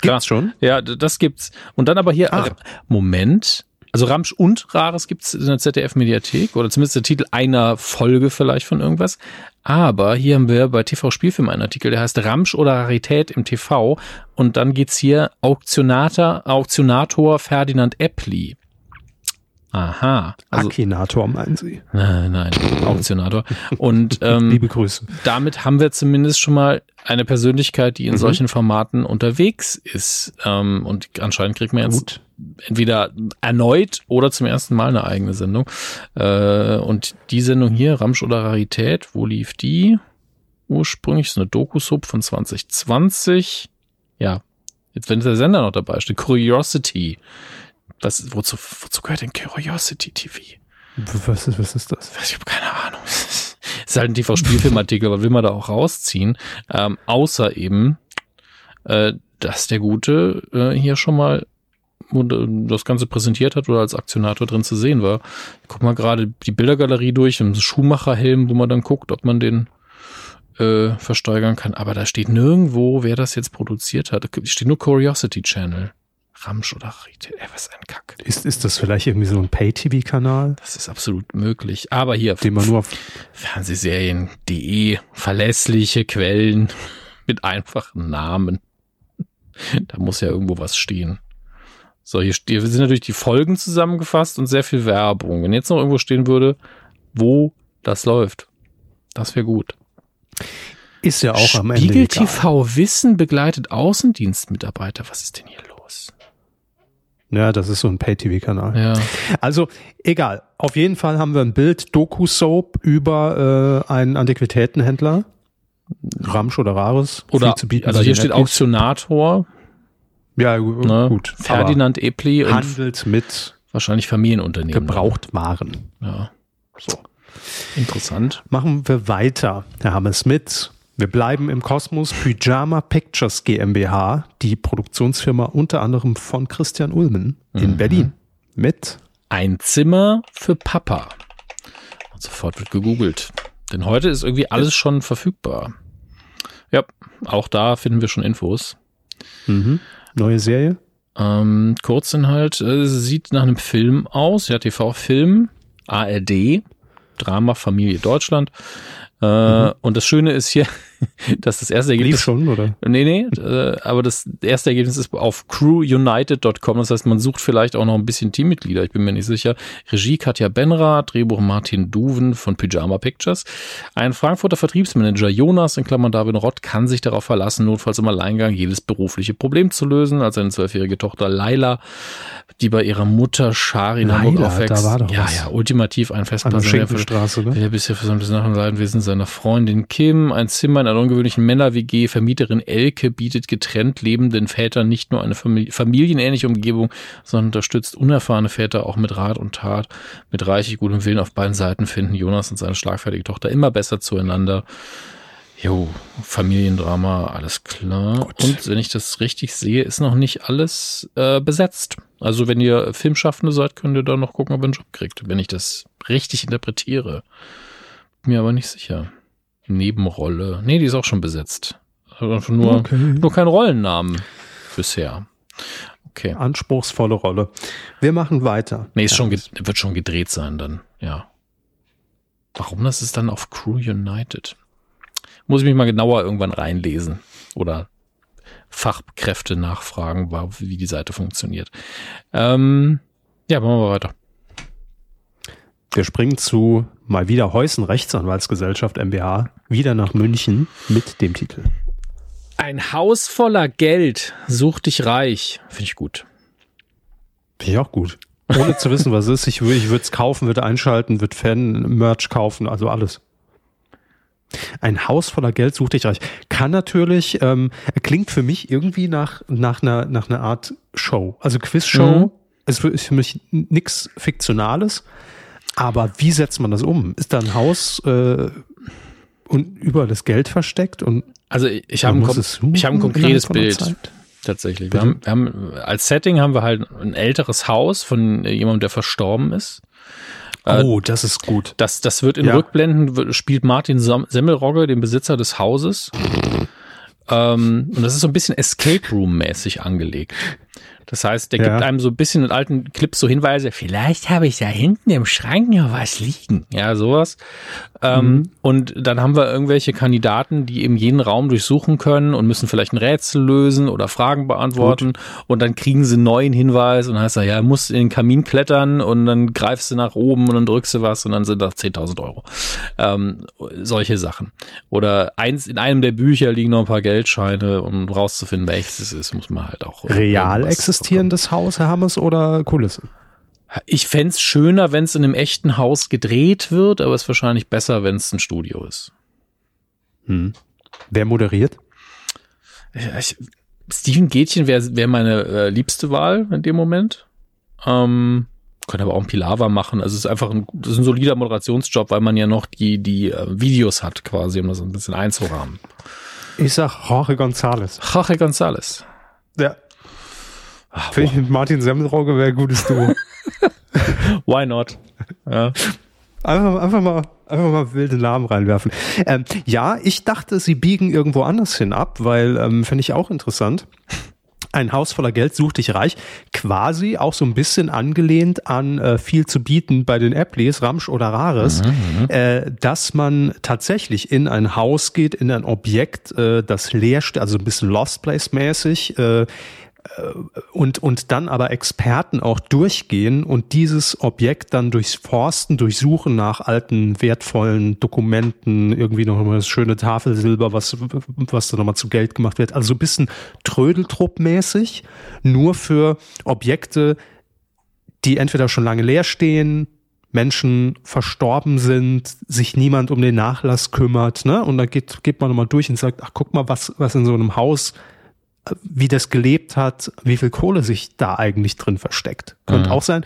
Gibt's schon? Ja, das gibt's. Und dann aber hier, Ach. Moment. Also Ramsch und Rares gibt's in der ZDF-Mediathek oder zumindest der Titel einer Folge vielleicht von irgendwas. Aber hier haben wir bei TV Spielfilm einen Artikel, der heißt Ramsch oder Rarität im TV. Und dann geht's hier Auktionator, Auktionator Ferdinand Eppli. Aha. Also, Akinator meinen Sie? Nein, nein, Auktionator. Und [laughs] ähm, liebe Grüße. Damit haben wir zumindest schon mal eine Persönlichkeit, die in mhm. solchen Formaten unterwegs ist. Ähm, und anscheinend kriegt man jetzt Gut. entweder erneut oder zum ersten Mal eine eigene Sendung. Äh, und die Sendung hier, Ramsch oder Rarität, wo lief die? Ursprünglich ist eine Doku-Sub von 2020. Ja, jetzt wenn der Sender noch dabei steht, Curiosity was, wozu, wozu gehört denn Curiosity TV? Was ist, was ist das? Ich habe keine Ahnung. Es [laughs] ist halt ein TV-Spielfilmartikel, aber will man da auch rausziehen. Ähm, außer eben, äh, dass der Gute äh, hier schon mal das Ganze präsentiert hat oder als Aktionator drin zu sehen war. Ich guck mal gerade die Bildergalerie durch, im Schuhmacherhelm, wo man dann guckt, ob man den äh, versteigern kann. Aber da steht nirgendwo, wer das jetzt produziert hat. Da steht nur Curiosity Channel. Ramsch oder Retail. Ey, was ein Kack. Ist, ist das vielleicht irgendwie so ein Pay-TV-Kanal? Das ist absolut möglich. Aber hier, den man nur auf Fernsehserien.de, verlässliche Quellen [laughs] mit einfachen Namen. Da muss ja irgendwo was stehen. So, hier, hier sind natürlich die Folgen zusammengefasst und sehr viel Werbung. Wenn jetzt noch irgendwo stehen würde, wo das läuft, das wäre gut. Ist ja auch am Ende. Spiegel TV Wissen begleitet Außendienstmitarbeiter. Was ist denn hier los? Ja, das ist so ein Pay-TV-Kanal. Ja. Also egal. Auf jeden Fall haben wir ein Bild Doku-Soap über äh, einen Antiquitätenhändler. Ramsch oder Rares. Oder zu bieten also hier steht Auktionator. Ja, ne? gut. Ferdinand Epli handelt mit wahrscheinlich Familienunternehmen. Gebrauchtwaren. Ja. So. Interessant. Machen wir weiter. Herr Hammersmith wir bleiben im Kosmos. Pyjama Pictures GmbH, die Produktionsfirma unter anderem von Christian Ulmen in mhm. Berlin. Mit ein Zimmer für Papa. Und sofort wird gegoogelt. Denn heute ist irgendwie alles schon verfügbar. Ja, auch da finden wir schon Infos. Mhm. Neue Serie? Ähm, Kurzinhalt, äh, sieht nach einem Film aus, ja, TV-Film, ARD, Drama Familie Deutschland. Äh, mhm. Und das Schöne ist hier, [laughs] dass das erste Ergebnis. Lief schon, oder? Nee, nee, äh, aber das erste Ergebnis ist auf crewunited.com. Das heißt, man sucht vielleicht auch noch ein bisschen Teammitglieder. Ich bin mir nicht sicher. Regie Katja Benrath, Drehbuch Martin Duven von Pyjama Pictures. Ein Frankfurter Vertriebsmanager Jonas, in Klammern David Rott, kann sich darauf verlassen, notfalls im Alleingang jedes berufliche Problem zu lösen, als seine zwölfjährige Tochter Laila die bei ihrer Mutter Shari in Hamburg aufwächst. Da war doch ja, was. ja, ultimativ ein Festplatz. An der ne? Der bisher für so ein besonderes Leidwesen seiner Freundin Kim, ein Zimmer in einer ungewöhnlichen Männer-WG, Vermieterin Elke bietet getrennt lebenden Vätern nicht nur eine Familie, familienähnliche Umgebung, sondern unterstützt unerfahrene Väter auch mit Rat und Tat. Mit reichlich gutem Willen auf beiden Seiten finden Jonas und seine schlagfertige Tochter immer besser zueinander. Jo, Familiendrama, alles klar. Gut. Und wenn ich das richtig sehe, ist noch nicht alles äh, besetzt. Also wenn ihr Filmschaffende seid, könnt ihr da noch gucken, ob ihr einen Job kriegt, wenn ich das richtig interpretiere. Mir aber nicht sicher. Nebenrolle. Nee, die ist auch schon besetzt. Einfach nur, okay. nur kein Rollennamen bisher. Okay. Anspruchsvolle Rolle. Wir machen weiter. Nee, ist ja. schon wird schon gedreht sein dann, ja. Warum das ist dann auf Crew United? Muss ich mich mal genauer irgendwann reinlesen oder Fachkräfte nachfragen, wie die Seite funktioniert. Ähm, ja, machen wir weiter. Wir springen zu mal wieder Heusen Rechtsanwaltsgesellschaft MBH, wieder nach München mit dem Titel. Ein Haus voller Geld sucht dich reich. Finde ich gut. Finde ich auch gut. Ohne zu wissen, was es ist. Ich, ich würde es kaufen, würde einschalten, würde Fan-Merch kaufen, also alles. Ein Haus voller Geld sucht dich reich. Kann natürlich, ähm, klingt für mich irgendwie nach, nach, einer, nach einer Art Show. Also Quizshow mhm. ist, für, ist für mich nichts Fiktionales. Aber wie setzt man das um? Ist da ein Haus äh, und überall das Geld versteckt? Und also ich habe ein, ich hab ein konkretes Bild. Tatsächlich. Wir haben, wir haben, als Setting haben wir halt ein älteres Haus von jemandem, der verstorben ist. Äh, oh, das ist gut. Das, das wird in ja. Rückblenden, spielt Martin Semmelrogge, den Besitzer des Hauses. Ähm, und das ist so ein bisschen Escape Room-mäßig angelegt. Das heißt, der ja. gibt einem so ein bisschen in alten Clips so Hinweise, vielleicht habe ich da hinten im Schrank noch was liegen. Ja, sowas. Ähm, mhm. Und dann haben wir irgendwelche Kandidaten, die eben jeden Raum durchsuchen können und müssen vielleicht ein Rätsel lösen oder Fragen beantworten. Gut. Und dann kriegen sie einen neuen Hinweis und dann heißt er, ja, musst in den Kamin klettern und dann greifst du nach oben und dann drückst du was und dann sind das 10.000 Euro. Ähm, solche Sachen. Oder eins, in einem der Bücher liegen noch ein paar Geldscheine, um rauszufinden, welches es ist, muss man halt auch. Real existierendes Haus, Herr Hammers, oder Kulissen? Ich fände es schöner, wenn es in einem echten Haus gedreht wird, aber es ist wahrscheinlich besser, wenn es ein Studio ist. Hm. Wer moderiert? Ich, Steven Gätchen wäre wär meine äh, liebste Wahl in dem Moment. Ähm, könnte aber auch ein Pilava machen. Also es ist einfach ein, das ist ein solider Moderationsjob, weil man ja noch die, die äh, Videos hat quasi, um das ein bisschen einzurahmen. Ich sag Jorge González. Jorge González. Ja. Finde ich mit Martin Semmelrogge wäre ein gutes Duo. [laughs] Why not? Ja. Einfach, einfach, mal, einfach mal wilde Namen reinwerfen. Ähm, ja, ich dachte, sie biegen irgendwo anders hin ab, weil ähm, finde ich auch interessant. Ein Haus voller Geld sucht dich reich, quasi auch so ein bisschen angelehnt an äh, viel zu bieten bei den Appleys, Ramsch oder Rares, mhm, mhm, äh, dass man tatsächlich in ein Haus geht, in ein Objekt, äh, das leer steht, also ein bisschen Lost Place mäßig, äh, und, und dann aber Experten auch durchgehen und dieses Objekt dann durchs Forsten, durchsuchen nach alten, wertvollen Dokumenten, irgendwie noch mal das schöne Tafelsilber, was, was da nochmal zu Geld gemacht wird. Also so ein bisschen Trödeltrupp-mäßig, nur für Objekte, die entweder schon lange leer stehen, Menschen verstorben sind, sich niemand um den Nachlass kümmert, ne? Und da geht, geht man nochmal durch und sagt, ach, guck mal, was, was in so einem Haus wie das gelebt hat, wie viel Kohle sich da eigentlich drin versteckt. Könnte mhm. auch sein.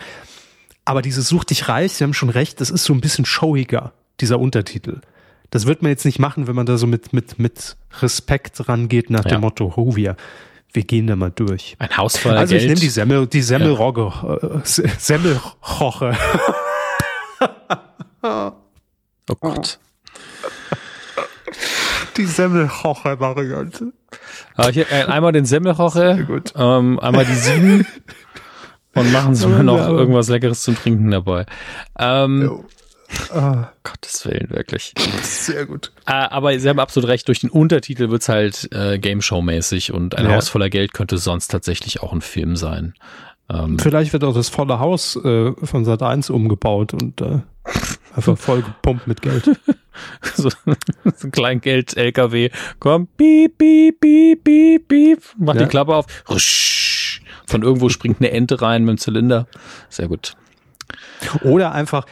Aber dieses Such dich reich, Sie haben schon recht, das ist so ein bisschen showiger, dieser Untertitel. Das wird man jetzt nicht machen, wenn man da so mit, mit, mit Respekt rangeht nach ja. dem Motto, oh, wir, wir gehen da mal durch. Ein Haus voller Also Geld. ich nehme die Semmel, die Semmelrogge, äh, Semmelroche. oh Gott. [laughs] Die Semmelroche-Variante. Aber hier, äh, einmal den Semmelroche, ähm, einmal die sieben und machen Sie mir noch irgendwas Leckeres zum Trinken dabei. Ähm, Oh, Gottes Willen, wirklich. Sehr gut. Äh, aber Sie haben absolut recht, durch den Untertitel wird's halt äh, Game Show-mäßig und ein ja. Haus voller Geld könnte sonst tatsächlich auch ein Film sein. Ähm, Vielleicht wird auch das volle Haus äh, von Sat 1 umgebaut und äh, [laughs] einfach voll gepumpt mit Geld. [laughs] so, so ein Kleingeld-LKW. Komm, piep, piep, piep, piep, piep. Mach ja. die Klappe auf. Rusch. Von irgendwo springt eine Ente rein mit dem Zylinder. Sehr gut. Oder einfach,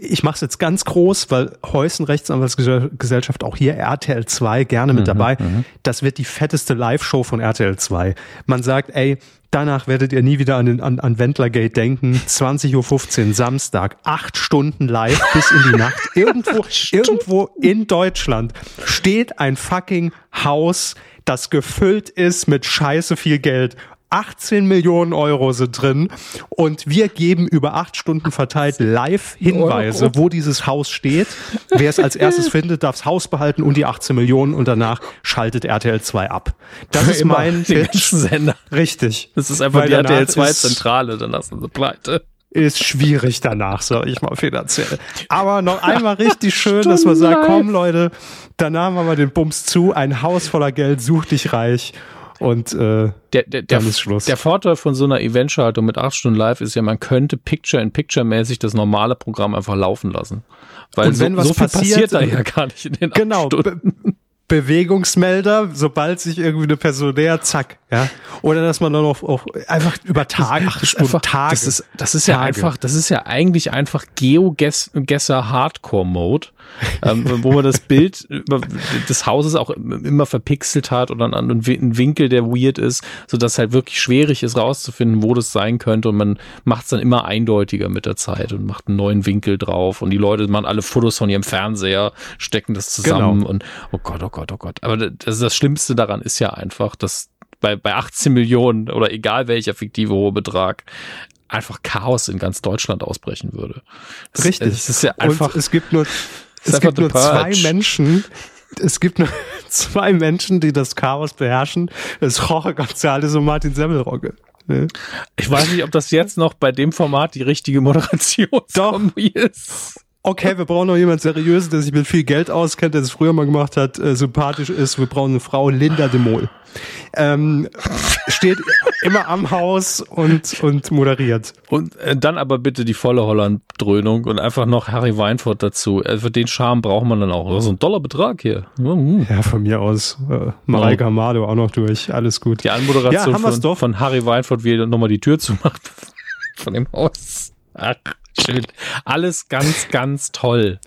ich mache es jetzt ganz groß, weil Heusen Rechtsanwaltsgesellschaft auch hier RTL 2 gerne mit mhm, dabei. Mhm. Das wird die fetteste Live-Show von RTL 2. Man sagt, ey, danach werdet ihr nie wieder an, den, an, an Wendlergate denken. 20.15 Uhr Samstag, acht Stunden live bis in die Nacht. [laughs] Irgendwo, irgendwo in Deutschland steht ein fucking Haus, das gefüllt ist mit scheiße viel Geld 18 Millionen Euro sind drin und wir geben über acht Stunden verteilt live Hinweise, wo dieses Haus steht. Wer es als erstes [laughs] findet, darf das Haus behalten und die 18 Millionen und danach schaltet RTL 2 ab. Das ist mein Sender. Richtig. Das ist einfach Weil die RTL 2 Zentrale, dann lassen sie pleite ist schwierig danach, sag ich mal finanziell. Aber noch einmal richtig schön, dass man sagt, komm Leute, danach machen wir den Bums zu, ein Haus voller Geld, such dich reich und äh, der, der, der, ist Schluss. Der Vorteil von so einer Eventschaltung mit acht Stunden live ist ja, man könnte Picture-in-Picture-mäßig das normale Programm einfach laufen lassen. Weil und wenn so, was so passiert, passiert da ja gar nicht in den genau, acht Stunden. Bewegungsmelder, sobald sich irgendwie eine Person nähert, zack, ja. Oder dass man dann auch, auch einfach über Tage, acht Stunden, einfach, Tage. Das ist, das ist ja einfach, das ist ja eigentlich einfach Geogesser Hardcore Mode [laughs] ähm, wo man das Bild des Hauses auch immer verpixelt hat oder an einem Winkel, der weird ist, so dass halt wirklich schwierig ist rauszufinden, wo das sein könnte und man macht es dann immer eindeutiger mit der Zeit und macht einen neuen Winkel drauf und die Leute machen alle Fotos von ihrem Fernseher, stecken das zusammen genau. und oh Gott, oh Gott, oh Gott. Aber das, das Schlimmste daran ist ja einfach, dass bei, bei 18 Millionen oder egal welcher fiktive hohe Betrag einfach Chaos in ganz Deutschland ausbrechen würde. Das, Richtig. Es ist ja einfach. Und es gibt nur es gibt nur zwei Menschen, es gibt nur [laughs] zwei Menschen, die das Chaos beherrschen. Das ist Jorge González und Martin Semmelrogge. Ne? Ich weiß nicht, ob das jetzt noch bei dem Format die richtige Moderation ist. Okay, wir brauchen noch jemand seriös, der sich mit viel Geld auskennt, der es früher mal gemacht hat, äh, sympathisch ist. Wir brauchen eine Frau, Linda de Mol. Ähm, steht immer am Haus und, und moderiert. Und äh, dann aber bitte die volle Holland-Dröhnung und einfach noch Harry Weinfurt dazu. Also den Charme braucht man dann auch. Das ist ein toller Betrag hier. Mhm. Ja, von mir aus. Äh, Mareike Amado auch noch durch. Alles gut. Die Anmoderation ja, von, von Harry Weinfurt, wie er nochmal die Tür zumacht [laughs] von dem Haus. Ach, schön. Alles ganz, ganz toll.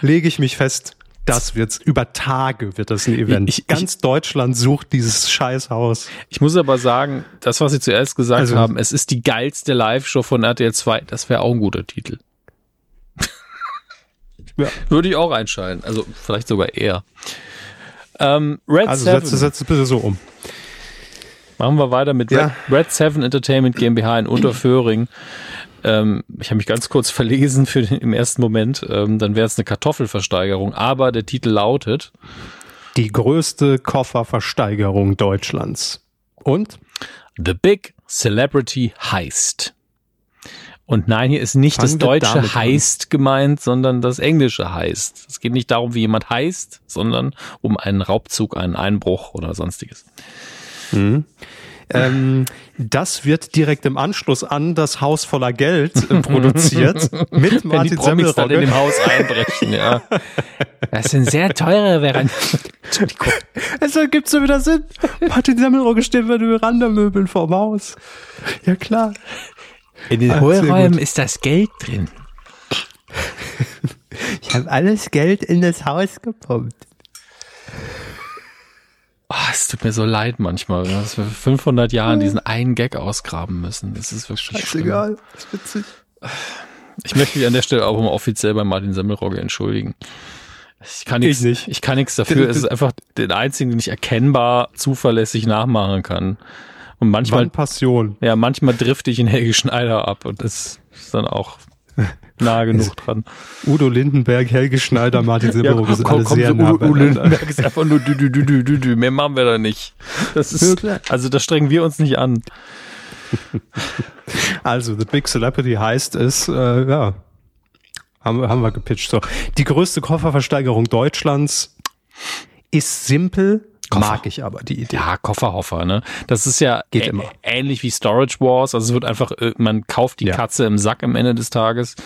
Lege ich mich fest das wird's über Tage wird das ein Event. Ich, Ganz ich, Deutschland sucht dieses Scheißhaus. Ich muss aber sagen, das, was Sie zuerst gesagt also, haben, es ist die geilste Live-Show von RTL 2. Das wäre auch ein guter Titel. ja. Würde ich auch einschalten. Also vielleicht sogar eher. Ähm, Red also setz es bitte so um. Machen wir weiter mit ja. Red, Red Seven Entertainment GmbH in Unterföhring. Ähm, ich habe mich ganz kurz [laughs] verlesen für den, im ersten Moment. Ähm, dann wäre es eine Kartoffelversteigerung. Aber der Titel lautet Die größte Kofferversteigerung Deutschlands. Und? The Big Celebrity Heist. Und nein, hier ist nicht Fangen das deutsche Heist gemeint, sondern das englische Heist. Es geht nicht darum, wie jemand heißt, sondern um einen Raubzug, einen Einbruch oder sonstiges. Mhm. Ähm, das wird direkt im Anschluss an das Haus voller Geld äh, produziert [laughs] mit Martin Wenn die Promis dann in dem Haus einbrechen, ja. Das sind sehr teure Veranda. Entschuldigung. Es ergibt so wieder Sinn. Martin Semmelrogge steht bei den Verandamöbeln vorm Haus. Ja klar. In den ah, Hohlräumen ist das Geld drin. Ich habe alles Geld in das Haus gepumpt. Oh, es tut mir so leid manchmal, dass wir 500 Jahren diesen einen Gag ausgraben müssen. Das ist wirklich Scheißegal, das ist witzig. Ich möchte mich an der Stelle auch mal offiziell bei Martin Semmelrogge entschuldigen. Ich kann nichts, ich, ich kann nichts dafür. [laughs] es ist einfach den einzigen, den ich erkennbar zuverlässig nachmachen kann. Und manchmal Wann Passion. Ja, manchmal drifte ich in Helge Schneider ab und das ist dann auch [laughs] nah genug dran. Udo Lindenberg, Helge Schneider, Martin Silberow ja, sind alle sehr so, nah Udo, Udo Lindenberg ist einfach nur dü, dü, dü, dü, dü, dü. Mehr machen wir da nicht. Das ist, also da strengen wir uns nicht an. [laughs] Also, The Big Celebrity heißt es, äh, ja, haben, haben wir gepitcht. So, die größte Kofferversteigerung Deutschlands ist simpel, Koffer. Mag ich aber die Idee. Ja, Kofferhoffer, ne? Das ist ja Geht immer. ähnlich wie Storage Wars. Also es wird einfach, äh, man kauft die ja. Katze im Sack am Ende des Tages.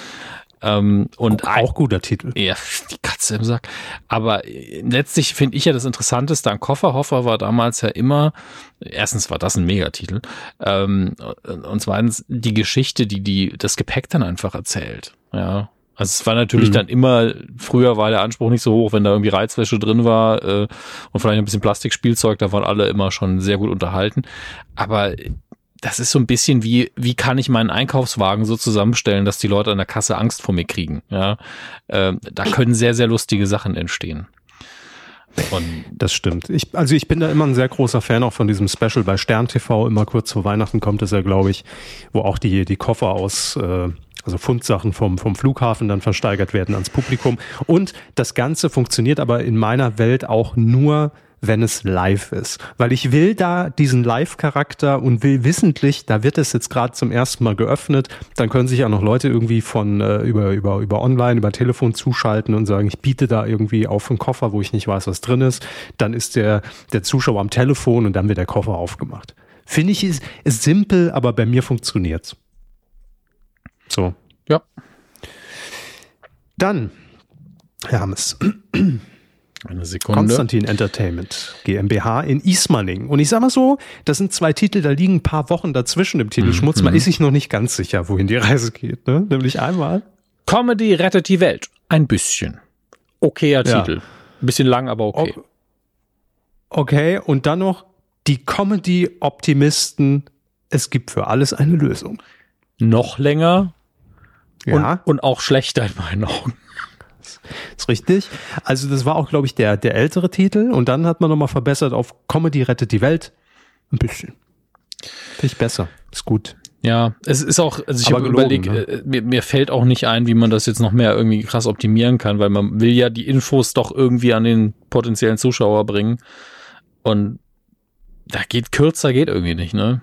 Ähm, und auch, auch guter Titel. Ja, [laughs] die Katze im Sack. Aber äh, letztlich finde ich ja das Interessanteste an Kofferhoffer war damals ja immer, erstens war das ein Megatitel, ähm, und zweitens die Geschichte, die die das Gepäck dann einfach erzählt. Ja, also es war natürlich mhm. dann immer, früher war der Anspruch nicht so hoch, wenn da irgendwie Reizwäsche drin war äh, und vielleicht ein bisschen Plastikspielzeug, da waren alle immer schon sehr gut unterhalten. Aber das ist so ein bisschen wie, wie kann ich meinen Einkaufswagen so zusammenstellen, dass die Leute an der Kasse Angst vor mir kriegen. Ja, äh, Da können sehr, sehr lustige Sachen entstehen. Und das stimmt. Ich, also ich bin da immer ein sehr großer Fan auch von diesem Special bei Stern TV. Immer kurz vor Weihnachten kommt es ja, glaube ich, wo auch die, die Koffer aus äh, also Fundsachen vom, vom Flughafen dann versteigert werden ans Publikum. Und das Ganze funktioniert aber in meiner Welt auch nur, wenn es live ist. Weil ich will da diesen Live-Charakter und will wissentlich, da wird es jetzt gerade zum ersten Mal geöffnet, dann können sich auch noch Leute irgendwie von äh, über, über, über online, über Telefon zuschalten und sagen, ich biete da irgendwie auf einen Koffer, wo ich nicht weiß, was drin ist. Dann ist der, der Zuschauer am Telefon und dann wird der Koffer aufgemacht. Finde ich, ist, ist simpel, aber bei mir funktioniert's. So. Ja. Dann, Herr Hammes. Eine Sekunde. Konstantin Entertainment GmbH in Ismaning. Und ich sag mal so, das sind zwei Titel, da liegen ein paar Wochen dazwischen im Titelschmutz. Mhm. Man ist sich noch nicht ganz sicher, wohin die Reise geht. Ne? Nämlich einmal. Comedy rettet die Welt. Ein bisschen. Okayer ja. Titel. Ein bisschen lang, aber okay. Okay, und dann noch die Comedy-Optimisten. Es gibt für alles eine Lösung. Noch länger, ja. Und, und auch schlechter in meinen Augen. Ist richtig. Also das war auch, glaube ich, der, der ältere Titel. Und dann hat man nochmal verbessert auf Comedy rettet die Welt. Ein bisschen. Finde ich besser. Ist gut. Ja, es ist auch, also ich habe überlegt, ne? Äh, mir, mir fällt auch nicht ein, wie man das jetzt noch mehr irgendwie krass optimieren kann, weil man will ja die Infos doch irgendwie an den potenziellen Zuschauer bringen. Und da geht kürzer, geht irgendwie nicht, ne?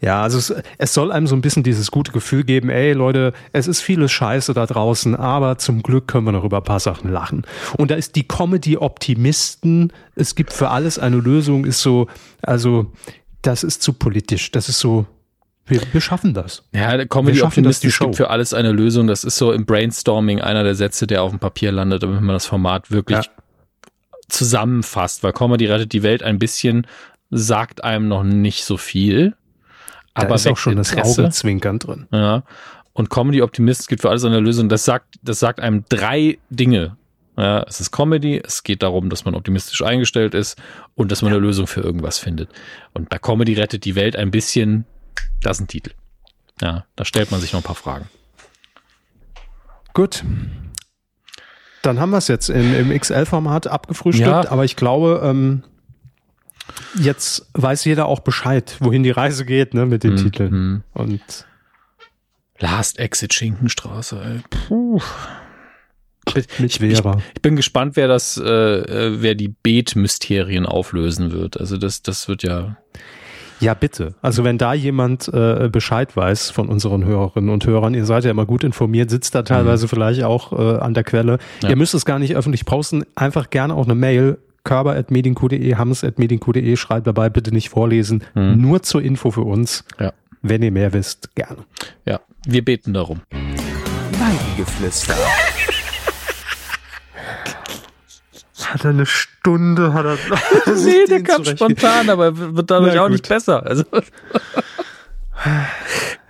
Ja, also es, es, soll einem so ein bisschen dieses gute Gefühl geben, ey Leute, es ist vieles Scheiße da draußen, aber zum Glück können wir noch über ein paar Sachen lachen. Und da ist die Comedy-Optimisten, es gibt für alles eine Lösung, ist so, also das ist zu politisch, das ist so, wir, wir schaffen das. Ja, der Comedy-Optimist gibt für alles eine Lösung, das ist so im Brainstorming einer der Sätze, der auf dem Papier landet, damit man das Format wirklich ja. zusammenfasst, weil Comedy rettet die Welt ein bisschen, sagt einem noch nicht so viel da aber ist auch schon das Augenzwinkern drin. Ja. Und Comedy Optimist gibt für alles eine Lösung. Das sagt, das sagt einem drei Dinge. Ja, es ist Comedy, es geht darum, dass man optimistisch eingestellt ist und dass man ja. eine Lösung für irgendwas findet. Und bei Comedy rettet die Welt ein bisschen, das ist ein Titel. Ja, da stellt man sich noch ein paar Fragen. Gut. Dann haben wir es jetzt in, im XL-Format abgefrühstückt, ja. aber ich glaube, ähm, jetzt weiß jeder auch Bescheid, wohin die Reise geht, ne, mit den mhm. Titeln. Und Last Exit Schinkenstraße, ey. Puh. Ich, ich, ich, bin gespannt, wer das, äh, äh, wer die Beet-Mysterien auflösen wird. Also das, das wird ja. Ja, bitte. Also wenn da jemand äh, Bescheid weiß von unseren Hörerinnen und Hörern, ihr seid ja immer gut informiert, sitzt da teilweise mhm. vielleicht auch äh, an der Quelle. Ja. Ihr müsst es gar nicht öffentlich posten, einfach gerne auch eine Mail körber.medienq.de, hams.medienq.de, schreibt dabei, bitte nicht vorlesen. Mhm. Nur zur Info für uns. Ja. Wenn ihr mehr wisst, gerne. Ja, wir beten darum. Weidengeflüster. Hat er eine Stunde, hat er. [laughs] nee, der kam spontan, aber wird dadurch auch nicht besser. Also.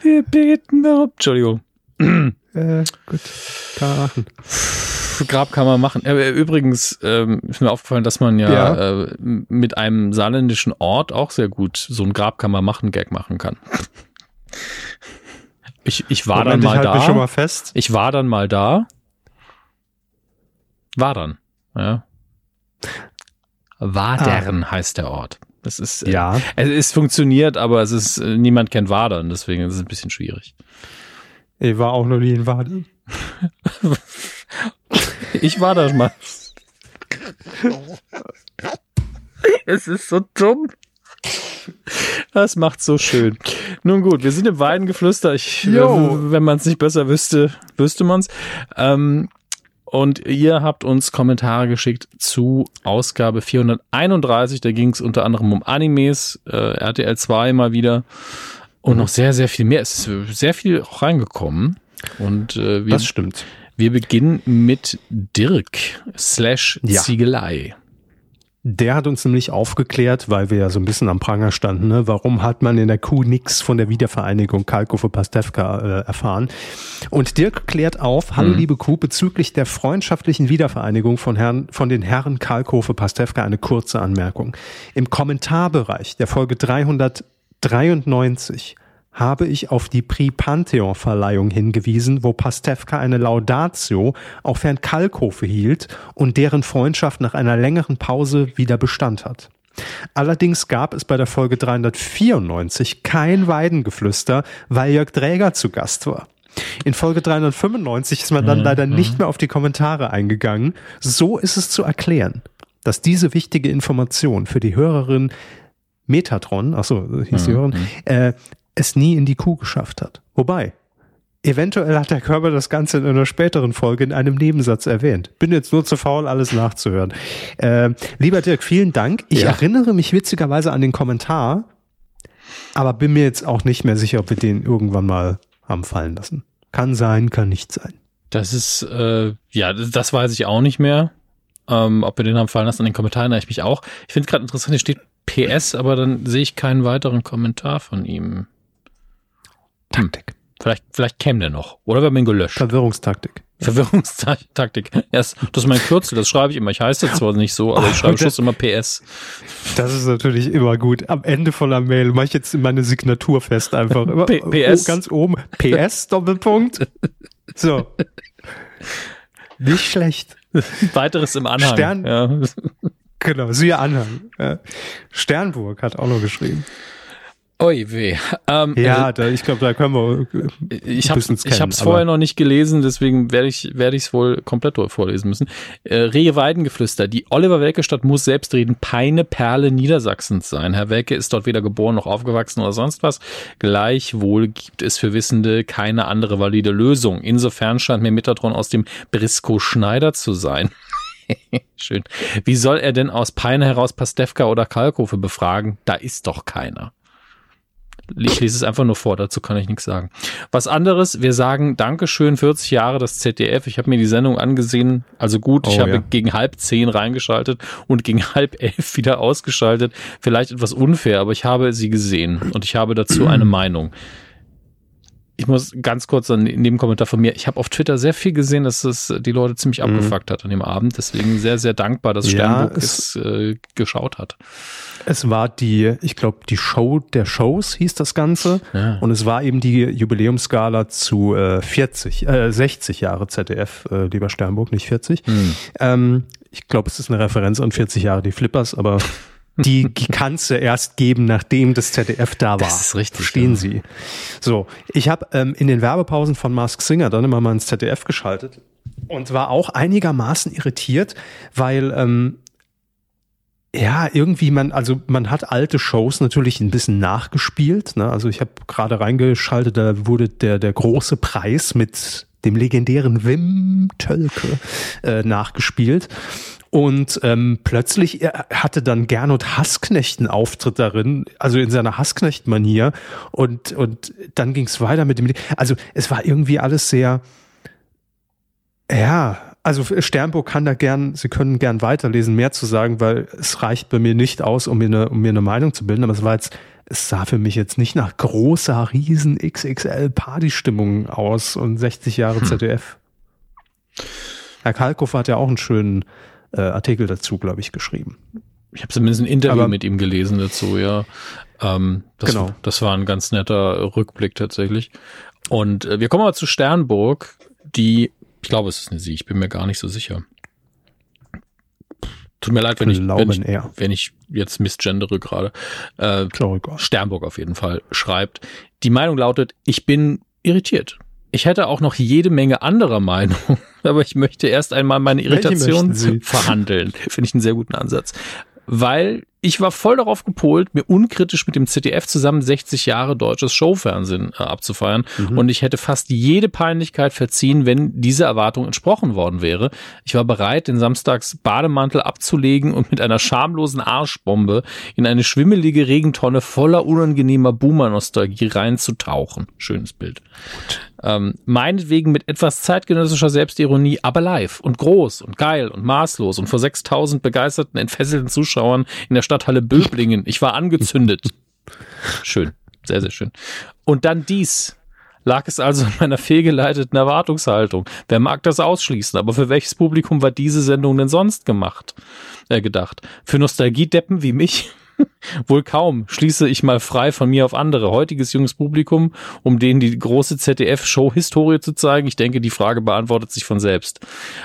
wir beten darum. Entschuldigung. äh, gut, machen. [laughs] Grab kann man machen. Äh, übrigens ähm, ist mir aufgefallen, dass man ja, ja. Äh, mit einem saarländischen Ort auch sehr gut so ein Grab kann man machen Gag machen kann. Ich, ich war Moment, dann mal ich halt da. Schon mal fest. Ich war dann mal da. War dann. Ja. Wadern ah. heißt der Ort. Das ist äh, ja. Es ist funktioniert, aber es ist äh, niemand kennt Wadern, deswegen ist es ein bisschen schwierig. Ich war auch noch nie in Wadern. [laughs] Ich war da mal. Es ist so dumm. Das macht so schön. Nun gut, wir sind im Weidengeflüster. Ich, wenn man es nicht besser wüsste, wüsste man es. Ähm, und ihr habt uns Kommentare geschickt zu Ausgabe 431. Da ging es unter anderem um Animes, äh, RTL 2 mal wieder und noch sehr, sehr viel mehr. Es ist sehr viel reingekommen. Und äh, wir, das stimmt. Wir beginnen mit Dirk slash Ziegelei. Der hat uns nämlich aufgeklärt, weil wir ja so ein bisschen am Pranger standen, ne? warum hat man in der Kuh nichts von der Wiedervereinigung Kalkofe Pastewka äh, erfahren. Und Dirk klärt auf, hallo mhm. liebe Kuh, bezüglich der freundschaftlichen Wiedervereinigung von, Herrn, von den Herren Kalkofe Pastewka eine kurze Anmerkung. Im Kommentarbereich der Folge 393 habe ich auf die Prix Pantheon Verleihung hingewiesen, wo Pastewka eine Laudatio auf Herrn Kalkofe hielt und deren Freundschaft nach einer längeren Pause wieder Bestand hat. Allerdings gab es bei der Folge 394 kein Weidengeflüster, weil Jörg Dräger zu Gast war. In Folge 395 ist man dann mhm. leider nicht mehr auf die Kommentare eingegangen. So ist es zu erklären, dass diese wichtige Information für die Hörerin Metatron, ach so, hieß die mhm. Hörerin, äh, es nie in die Kuh geschafft hat. Wobei, eventuell hat der Körper das Ganze in einer späteren Folge in einem Nebensatz erwähnt. Bin jetzt nur zu faul, alles nachzuhören. Äh, lieber Dirk, vielen Dank. Ich ja. erinnere mich witzigerweise an den Kommentar, aber bin mir jetzt auch nicht mehr sicher, ob wir den irgendwann mal haben fallen lassen. Kann sein, kann nicht sein. Das ist, äh, ja, das weiß ich auch nicht mehr. Ähm, ob wir den haben fallen lassen, an den Kommentaren erinnere ich mich auch. Ich finde gerade interessant, hier steht PS, aber dann sehe ich keinen weiteren Kommentar von ihm. Taktik. Hm. Vielleicht, vielleicht käme der noch. Oder wir haben ihn gelöscht. Verwirrungstaktik. [laughs] Verwirrungstaktik. Ja, das ist mein Kürzel, das schreibe ich immer. Ich heiße zwar nicht so, aber ich [laughs] schreibe Schluss immer PS. Das ist natürlich immer gut. Am Ende von der Mail mache ich jetzt meine Signatur fest einfach. [laughs] Immer, PS. Oh, ganz oben. PS, Doppelpunkt. So. Nicht schlecht. Weiteres im Anhang. Stern. Ja. Genau, siehe Anhang. Sternburg hat auch noch geschrieben. Oi weh. Ähm, ja, also, da, ich glaube, da können wir. Ich habe ich habe es vorher noch nicht gelesen, deswegen werde ich es wohl komplett vorlesen müssen. Äh, Rehe Weidengeflüster. Die Oliver Welke Stadt muss selbst reden. Peine Perle Niedersachsens sein. Herr Welke ist dort weder geboren noch aufgewachsen oder sonst was. Gleichwohl gibt es für Wissende keine andere valide Lösung. Insofern scheint mir Metatron aus dem Briscoe Schneider zu sein. [laughs] Schön. Wie soll er denn aus Peine heraus Pastewka oder Kalkofe befragen? Da ist doch keiner. Ich lese es einfach nur vor, dazu kann ich nichts sagen. Was anderes, wir sagen Dankeschön, 40 Jahre das ZDF. Ich habe mir die Sendung angesehen, also gut, oh, ich habe ja. gegen halb zehn reingeschaltet und gegen [laughs] halb elf wieder ausgeschaltet. Vielleicht etwas unfair, aber ich habe sie gesehen und ich habe dazu eine [clears throat] Meinung. Ich muss ganz kurz einen Nebenkommentar von mir. Ich habe auf Twitter sehr viel gesehen, dass es die Leute ziemlich mhm. abgefuckt hat an dem Abend. Deswegen sehr, sehr dankbar, dass Sternburg ja, es, es äh, geschaut hat. Es war die, ich glaube, die Show der Shows hieß das Ganze. Ja. Und es war eben die Jubiläumsgala zu äh, 40, äh, 60 Jahre ZDF, äh, lieber Sternburg, nicht 40. Hm. Ähm, ich glaube, es ist eine Referenz an 40 Jahre die Flippers, aber [laughs] die kannst du erst geben, nachdem das ZDF da war. Das ist richtig. Verstehen ja. Sie. So, ich habe ähm, in den Werbepausen von Mask Singer dann immer mal ins ZDF geschaltet und war auch einigermaßen irritiert, weil ähm, ja, irgendwie man, also man hat alte Shows natürlich ein bisschen nachgespielt. Ne? Also ich habe gerade reingeschaltet, da wurde der der große Preis mit dem legendären Wim Tölke äh, nachgespielt. Und ähm, plötzlich hatte dann Gernot Hassknecht einen Auftritt darin, also in seiner Hassknecht-Manier. Und, und dann ging es weiter mit dem. Also es war irgendwie alles sehr, ja, also Sternburg kann da gern, Sie können gern weiterlesen, mehr zu sagen, weil es reicht bei mir nicht aus, um mir eine, um mir eine Meinung zu bilden. Aber es war jetzt, es sah für mich jetzt nicht nach großer, riesen XXL Partystimmung aus und 60 Jahre hm. ZDF. Herr Kalkoff hat ja auch einen schönen äh, Artikel dazu, glaube ich, geschrieben. Ich habe zumindest ein Interview Aber, mit ihm gelesen dazu, ja. Ähm, das, genau. das war ein ganz netter Rückblick tatsächlich. Und äh, wir kommen aber zu Sternburg, die ich glaube, es ist eine Sie. Ich bin mir gar nicht so sicher. Tut mir leid, wenn ich, wenn ich, wenn ich jetzt misgendere gerade. Äh, Sternburg auf jeden Fall schreibt. Die Meinung lautet, ich bin irritiert. Ich hätte auch noch jede Menge anderer Meinungen, [laughs] aber ich möchte erst einmal meine Irritation verhandeln. [laughs] Finde ich einen sehr guten Ansatz. Weil ich war voll darauf gepolt, mir unkritisch mit dem ZDF zusammen 60 Jahre deutsches Showfernsehen äh, abzufeiern. Mhm. Und ich hätte fast jede Peinlichkeit verziehen, wenn diese Erwartung entsprochen worden wäre. Ich war bereit, den Samstags Bademantel abzulegen und mit einer schamlosen Arschbombe in eine schwimmelige Regentonne voller unangenehmer Boomer-Nostalgie reinzutauchen. Schönes Bild. Ähm, meinetwegen mit etwas zeitgenössischer Selbstironie, aber live und groß und geil und maßlos und vor 6000 begeisterten, entfesselten Zuschauern in der Stadthalle Böblingen. Ich war angezündet. Schön. Sehr, sehr schön. Und dann dies. Lag es also in meiner fehlgeleiteten Erwartungshaltung? Wer mag das ausschließen? Aber für welches Publikum war diese Sendung denn sonst gemacht? Äh, gedacht. Für Nostalgiedeppen wie mich? [laughs] Wohl kaum. Schließe ich mal frei von mir auf andere. Heutiges junges Publikum, um denen die große ZDF-Show-Historie zu zeigen. Ich denke, die Frage beantwortet sich von selbst.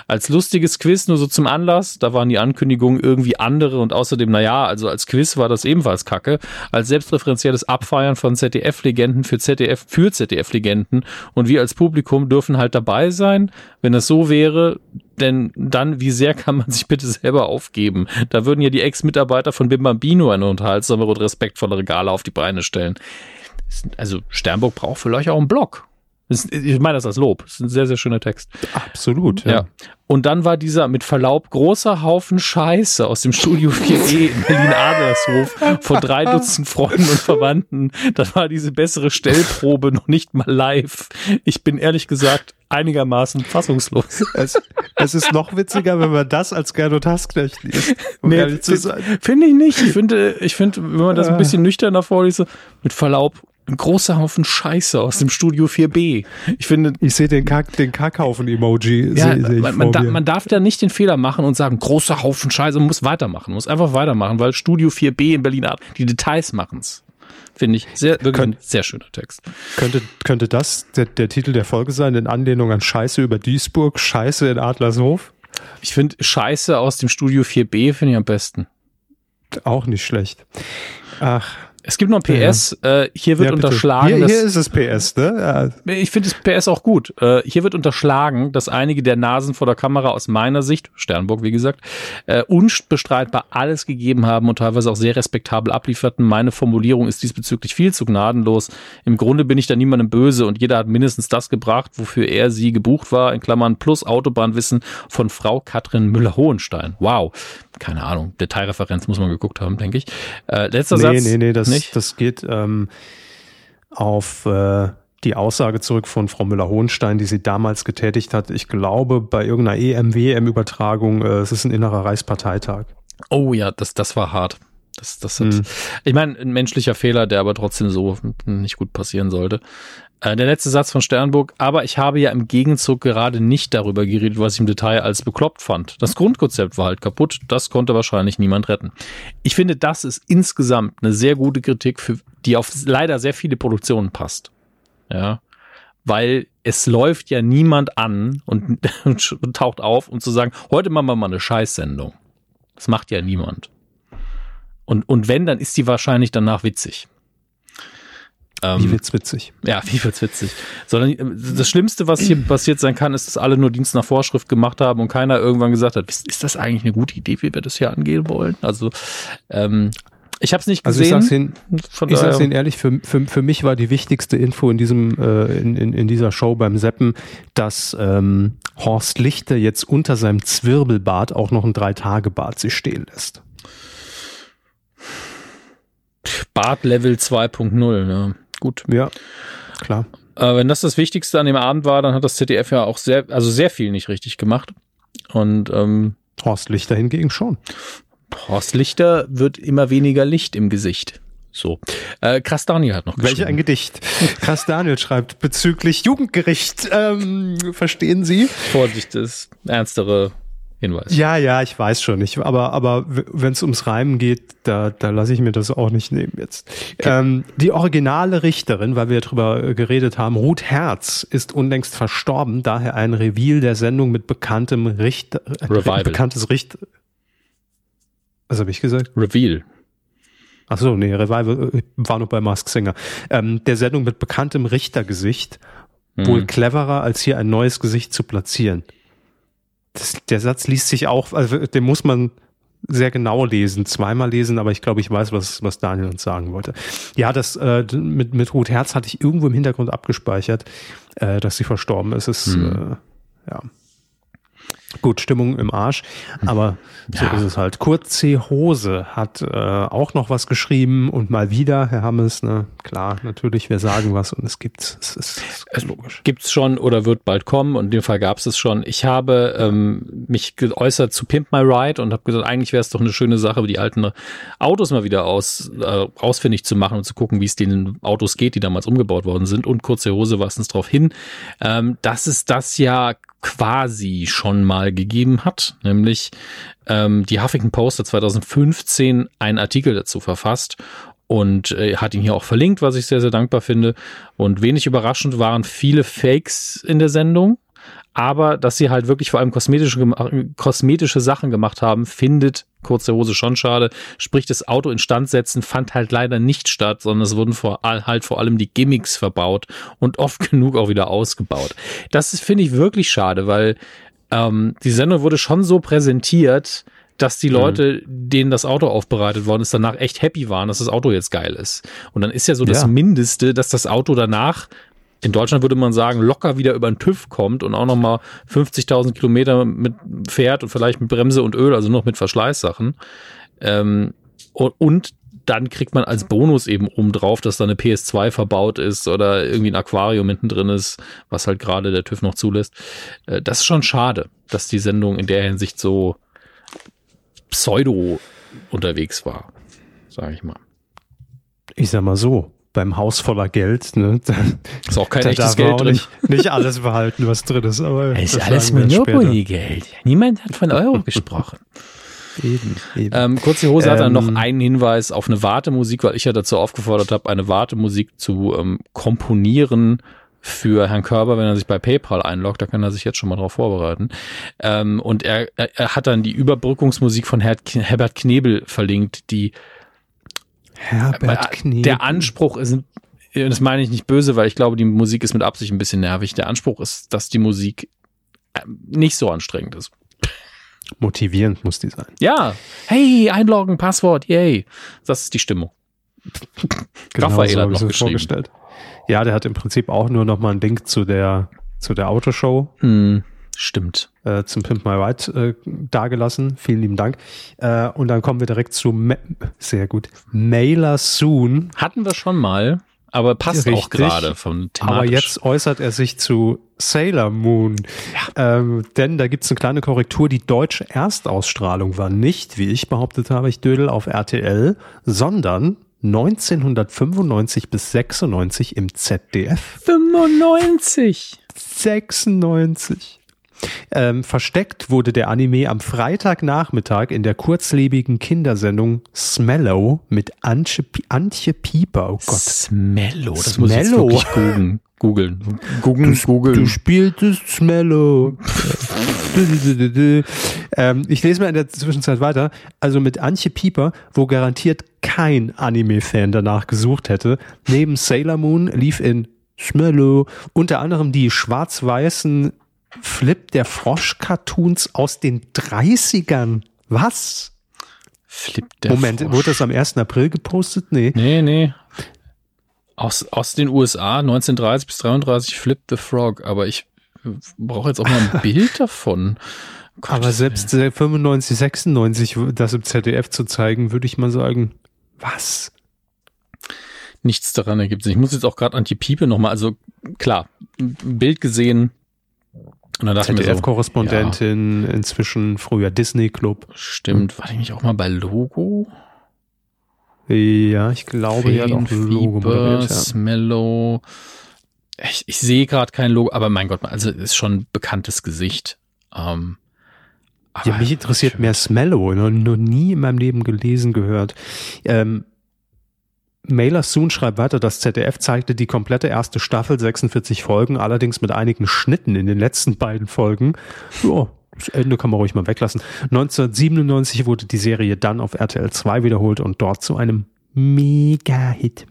Als lustiges Quiz nur so zum Anlass. Da waren die Ankündigungen irgendwie andere und außerdem, naja, also als Quiz war das ebenfalls kacke. Als selbstreferenzielles Abfeiern von ZDF-Legenden für ZDF, für ZDF-Legenden. Und wir als Publikum dürfen halt dabei sein. Wenn das so wäre, denn dann, wie sehr kann man sich bitte selber aufgeben? Da würden ja die Ex-Mitarbeiter von Bimbambino eine unterhaltsamere und respektvollere Gala auf die Beine stellen. Also Sternburg braucht vielleicht auch einen Blog. Ich meine das als Lob. Das ist ein sehr, sehr schöner Text. Absolut, ja. ja. Und dann war dieser mit Verlaub großer Haufen Scheiße aus dem Studio 4E in Berlin-Adlershof vor drei Dutzend Freunden und Verwandten. Das war diese bessere Stellprobe noch nicht mal live. Ich bin ehrlich gesagt einigermaßen fassungslos. Es, es ist noch witziger, wenn man das als Gernot Hassknecht liest. Um nee, finde ich nicht. Ich finde, ich finde, wenn man das ein bisschen nüchterner vorliest, mit Verlaub ein großer Haufen Scheiße aus dem Studio 4b. Ich finde, ich sehe den, Kack, den Kackhaufen-Emoji. Ja, seh, seh man, man, da, man, darf da nicht den Fehler machen und sagen, großer Haufen Scheiße, man muss weitermachen, muss einfach weitermachen, weil Studio 4b in Berlin Art, die Details machen's. Finde ich sehr, wirklich Kön ein sehr schöner Text. Könnte, könnte das der, der Titel der Folge sein, in Anlehnung an Scheiße über Duisburg, Scheiße in Adlershof? Ich finde Scheiße aus dem Studio 4b finde ich am besten. Auch nicht schlecht. Ach, Es gibt noch ein PS. Ja. Äh, hier wird ja, unterschlagen. Hier, hier ist es PS, ne? Ja. Ich finde das PS auch gut. Äh, hier wird unterschlagen, dass einige der Nasen vor der Kamera aus meiner Sicht, Sternburg wie gesagt, äh, unbestreitbar alles gegeben haben und teilweise auch sehr respektabel ablieferten. Meine Formulierung ist diesbezüglich viel zu gnadenlos. Im Grunde bin ich da niemandem böse und jeder hat mindestens das gebracht, wofür er sie gebucht war, in Klammern plus Autobahnwissen von Frau Katrin Müller-Hohenstein. Wow keine Ahnung, Detailreferenz muss man geguckt haben, denke ich. Äh, letzter nee, Satz. Nee, nee, das, nicht? das geht ähm, auf äh, die Aussage zurück von Frau Müller-Hohenstein, die sie damals getätigt hat. Ich glaube, bei irgendeiner EM-WM-Übertragung, äh, es ist ein innerer Reichsparteitag. Oh ja, das, das war hart. Das, das hat, hm. Ich meine, ein menschlicher Fehler, der aber trotzdem so nicht gut passieren sollte. Äh, der letzte Satz von Sternburg, aber ich habe ja im Gegenzug gerade nicht darüber geredet, was ich im Detail als bekloppt fand. Das Grundkonzept war halt kaputt, das konnte wahrscheinlich niemand retten. Ich finde, das ist insgesamt eine sehr gute Kritik, für, die auf leider sehr viele Produktionen passt. Ja, weil es läuft ja niemand an und, [laughs] und taucht auf, um zu sagen, heute machen wir mal eine Scheißsendung. Das macht ja niemand. Und, und wenn, dann ist die wahrscheinlich danach witzig. Ähm, wie wird's witzig? Ja, wie wird's witzig? Sondern äh, das Schlimmste, was hier [clears throat] passiert sein kann, ist, dass alle nur Dienst nach Vorschrift gemacht haben und keiner irgendwann gesagt hat, ist das eigentlich eine gute Idee, wie wir das hier angehen wollen? Also ähm, ich habe es nicht gesehen. Also ich sag's Ihnen, ich sag's Ihnen ehrlich, für, für, für mich war die wichtigste Info in diesem äh, in, in, in dieser Show beim Seppen, dass ähm, Horst Lichter jetzt unter seinem Zwirbelbart auch noch ein Drei-Tage-Bart sich stehen lässt. Bart Level 2.0, ne? Gut. Ja, klar. Äh, wenn das das Wichtigste an dem Abend war, dann hat das ZDF ja auch sehr, also sehr viel nicht richtig gemacht. Und ähm, Horst Lichter hingegen schon. Horst Lichter wird immer weniger Licht im Gesicht. So. Äh, Krass Daniel hat noch geschrieben. Welch ein Gedicht. [laughs] Krass Daniel schreibt bezüglich Jugendgericht. Ähm, verstehen Sie? Vorsicht, das ernstere Hinweis. Ja, ja, ich weiß schon. Ich, aber aber wenn es ums Reimen geht, da, da lasse ich mir das auch nicht nehmen jetzt. Okay. Ähm, die originale Richterin, weil wir darüber äh, geredet haben, Ruth Herz, ist unlängst verstorben, daher ein Reveal der Sendung mit bekanntem Richter. Äh, Revival. Bekanntes Richter. Was habe ich gesagt? Reveal. Ach so, nee, Revival äh, war noch bei Mask Singer. Ähm, der Sendung mit bekanntem Richtergesicht, mhm. wohl cleverer, als hier ein neues Gesicht zu platzieren das, der Satz liest sich auch, also den muss man sehr genau lesen, zweimal lesen, aber ich glaube, ich weiß, was, was Daniel uns sagen wollte. Ja, das äh, mit, mit Ruth Herz hatte ich irgendwo im Hintergrund abgespeichert, äh, dass sie verstorben ist. Es, hm. äh, ja. Gut, Stimmung im Arsch, aber so ja. ist es halt. Kurt C. Hose hat äh, auch noch was geschrieben und mal wieder, Herr Hammes, ne, klar, natürlich, wir sagen was und es gibt's. Es ist, es ist logisch. Gibt's schon oder wird bald kommen und in dem Fall gab es es schon. Ich habe ähm, mich geäußert zu Pimp My Ride und habe gesagt, eigentlich wäre es doch eine schöne Sache, die alten Autos mal wieder aus, äh, ausfindig zu machen und zu gucken, wie es den Autos geht, die damals umgebaut worden sind. Und kurze Hose weist uns darauf hin, ähm, dass es das ja quasi schon mal gegeben hat, nämlich ähm, die Huffington Post hat 2015 einen Artikel dazu verfasst und äh, hat ihn hier auch verlinkt, was ich sehr, sehr dankbar finde. Und wenig überraschend waren viele Fakes in der Sendung aber dass sie halt wirklich vor allem kosmetische, kosmetische Sachen gemacht haben, findet kurze Hose schon schade. Sprich, das Auto instand setzen fand halt leider nicht statt, sondern es wurden vor, halt vor allem die Gimmicks verbaut und oft [laughs] genug auch wieder ausgebaut. Das finde ich wirklich schade, weil ähm, die Sendung wurde schon so präsentiert, dass die mhm. Leute, mhm. denen das Auto aufbereitet worden ist, danach echt happy waren, dass das Auto jetzt geil ist. Und dann ist ja so das ja. Mindeste, dass das Auto danach in Deutschland würde man sagen, locker wieder über den TÜV kommt und auch nochmal 50.000 Kilometer mit fährt und vielleicht mit Bremse und Öl, also noch mit Verschleißsachen. Ähm, und, dann kriegt man als Bonus eben oben drauf, dass da eine PS2 verbaut ist oder irgendwie ein Aquarium hinten drin ist, was halt gerade der TÜV noch zulässt. Äh, das ist schon schade, dass die Sendung in der Hinsicht so pseudo unterwegs war, sage ich mal. Ich sag mal so, beim Haus voller Geld. Ne? [laughs] Da, ist auch kein echtes Geld drin. Nicht, nicht, alles behalten, was drin ist. Aber es ist alles Monopoly-Geld. Niemand hat von Euro [laughs] gesprochen. Eben, eben. Ähm, kurze Hose ähm, hat dann noch ähm, einen Hinweis auf eine Wartemusik, weil ich ja dazu aufgefordert habe, eine Wartemusik zu ähm, komponieren für Herrn Körber, wenn er sich bei PayPal einloggt, da kann er sich jetzt schon mal drauf vorbereiten. Ähm, und er, er, er, hat dann die Überbrückungsmusik von Her Herbert Knebel verlinkt, die Herbert Knebel. Der Anspruch ist, das meine ich nicht böse, weil ich glaube, die Musik ist mit Absicht ein bisschen nervig. Der Anspruch ist, dass die Musik ähm, nicht so anstrengend ist. Motivierend muss die sein. Ja. Hey, einloggen, Passwort, yay. Das ist die Stimmung. [laughs] genau Raphael so hat noch vorgestellt. Ja, der hat im Prinzip auch nur noch mal einen Link zu der, zu der Autoshow. Hm, stimmt. Äh, zum Pimp My Ride äh, dagelassen. Vielen lieben Dank. Äh, und dann kommen wir direkt zu, Ma sehr gut, Mailer Soon. Hatten wir schon mal aber passt Richtig, auch gerade von thematisch. Aber jetzt äußert er sich zu Sailor Moon. Ja. Ähm, denn da gibt es eine kleine Korrektur. Die deutsche Erstausstrahlung war nicht, wie ich behauptet habe, ich dödel auf RTL, sondern 1995 bis 96 im ZDF. 95! 96. Ähm, versteckt wurde der Anime am Freitagnachmittag in der kurzlebigen Kindersendung Smello mit Antje, Antje Pieper. Oh Gott. Smello, das Smello. muss ich jetzt wirklich googeln. Googeln. Googeln, googeln. Du spieltest Smello. ähm, ich lese mal in der Zwischenzeit weiter. Also mit Antje Pieper, wo garantiert kein Anime-Fan danach gesucht hätte. Neben Sailor Moon lief in Smello unter anderem die schwarz-weißen Flip der Frosch-Cartoons aus den 30ern. Was? Flip der Moment, Frosch. wurde das am 1. April gepostet? Nee. Nee, nee. Aus, aus den USA 1930 bis 33 Flip the Frog, aber ich brauche jetzt auch mal ein [laughs] Bild davon. Gott, aber selbst 95, 96 das im ZDF zu zeigen, würde ich mal sagen, was? Nichts daran ergibt sich. Ich muss jetzt auch gerade an die Piepe nochmal, also klar, Bild gesehen, ZDF-Korrespondentin, so, ja. inzwischen früher Disney Club. Stimmt, war die nicht auch mal bei Logo? Ja, ich glaube, ja doch Logo moderiert, ja. Smello. Ich, ich sehe gerade kein Logo, aber mein Gott, also ist schon ein bekanntes Gesicht. Ähm, ja, mich interessiert mehr Smello, noch, noch nie in meinem Leben gelesen, gehört. Ähm, Mailer Soon schreibt weiter, das ZDF zeigte die komplette erste Staffel, 46 Folgen, allerdings mit einigen Schnitten in den letzten beiden Folgen. Ja, das Ende kann man ruhig mal weglassen. 1997 wurde die Serie dann auf RTL 2 wiederholt und dort zu einem Mega-Hit.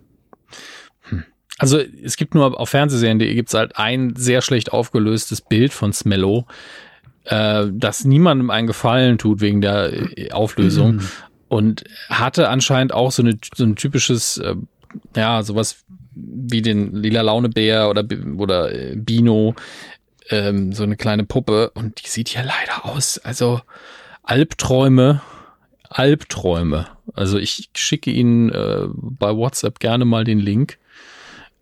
Hm. Also es gibt nur auf Fernsehserien.de gibt es halt ein sehr schlecht aufgelöstes Bild von Smello, äh, das niemandem einen Gefallen tut wegen der äh, Auflösung. Mhm [clears throat] und hatte anscheinend auch so, eine, so ein typisches, äh, ja, sowas wie den lila Launebär oder, oder äh, Bino, ähm, so eine kleine Puppe und die sieht ja leider aus, also Albträume, Albträume. Also ich schicke Ihnen äh, bei WhatsApp gerne mal den Link.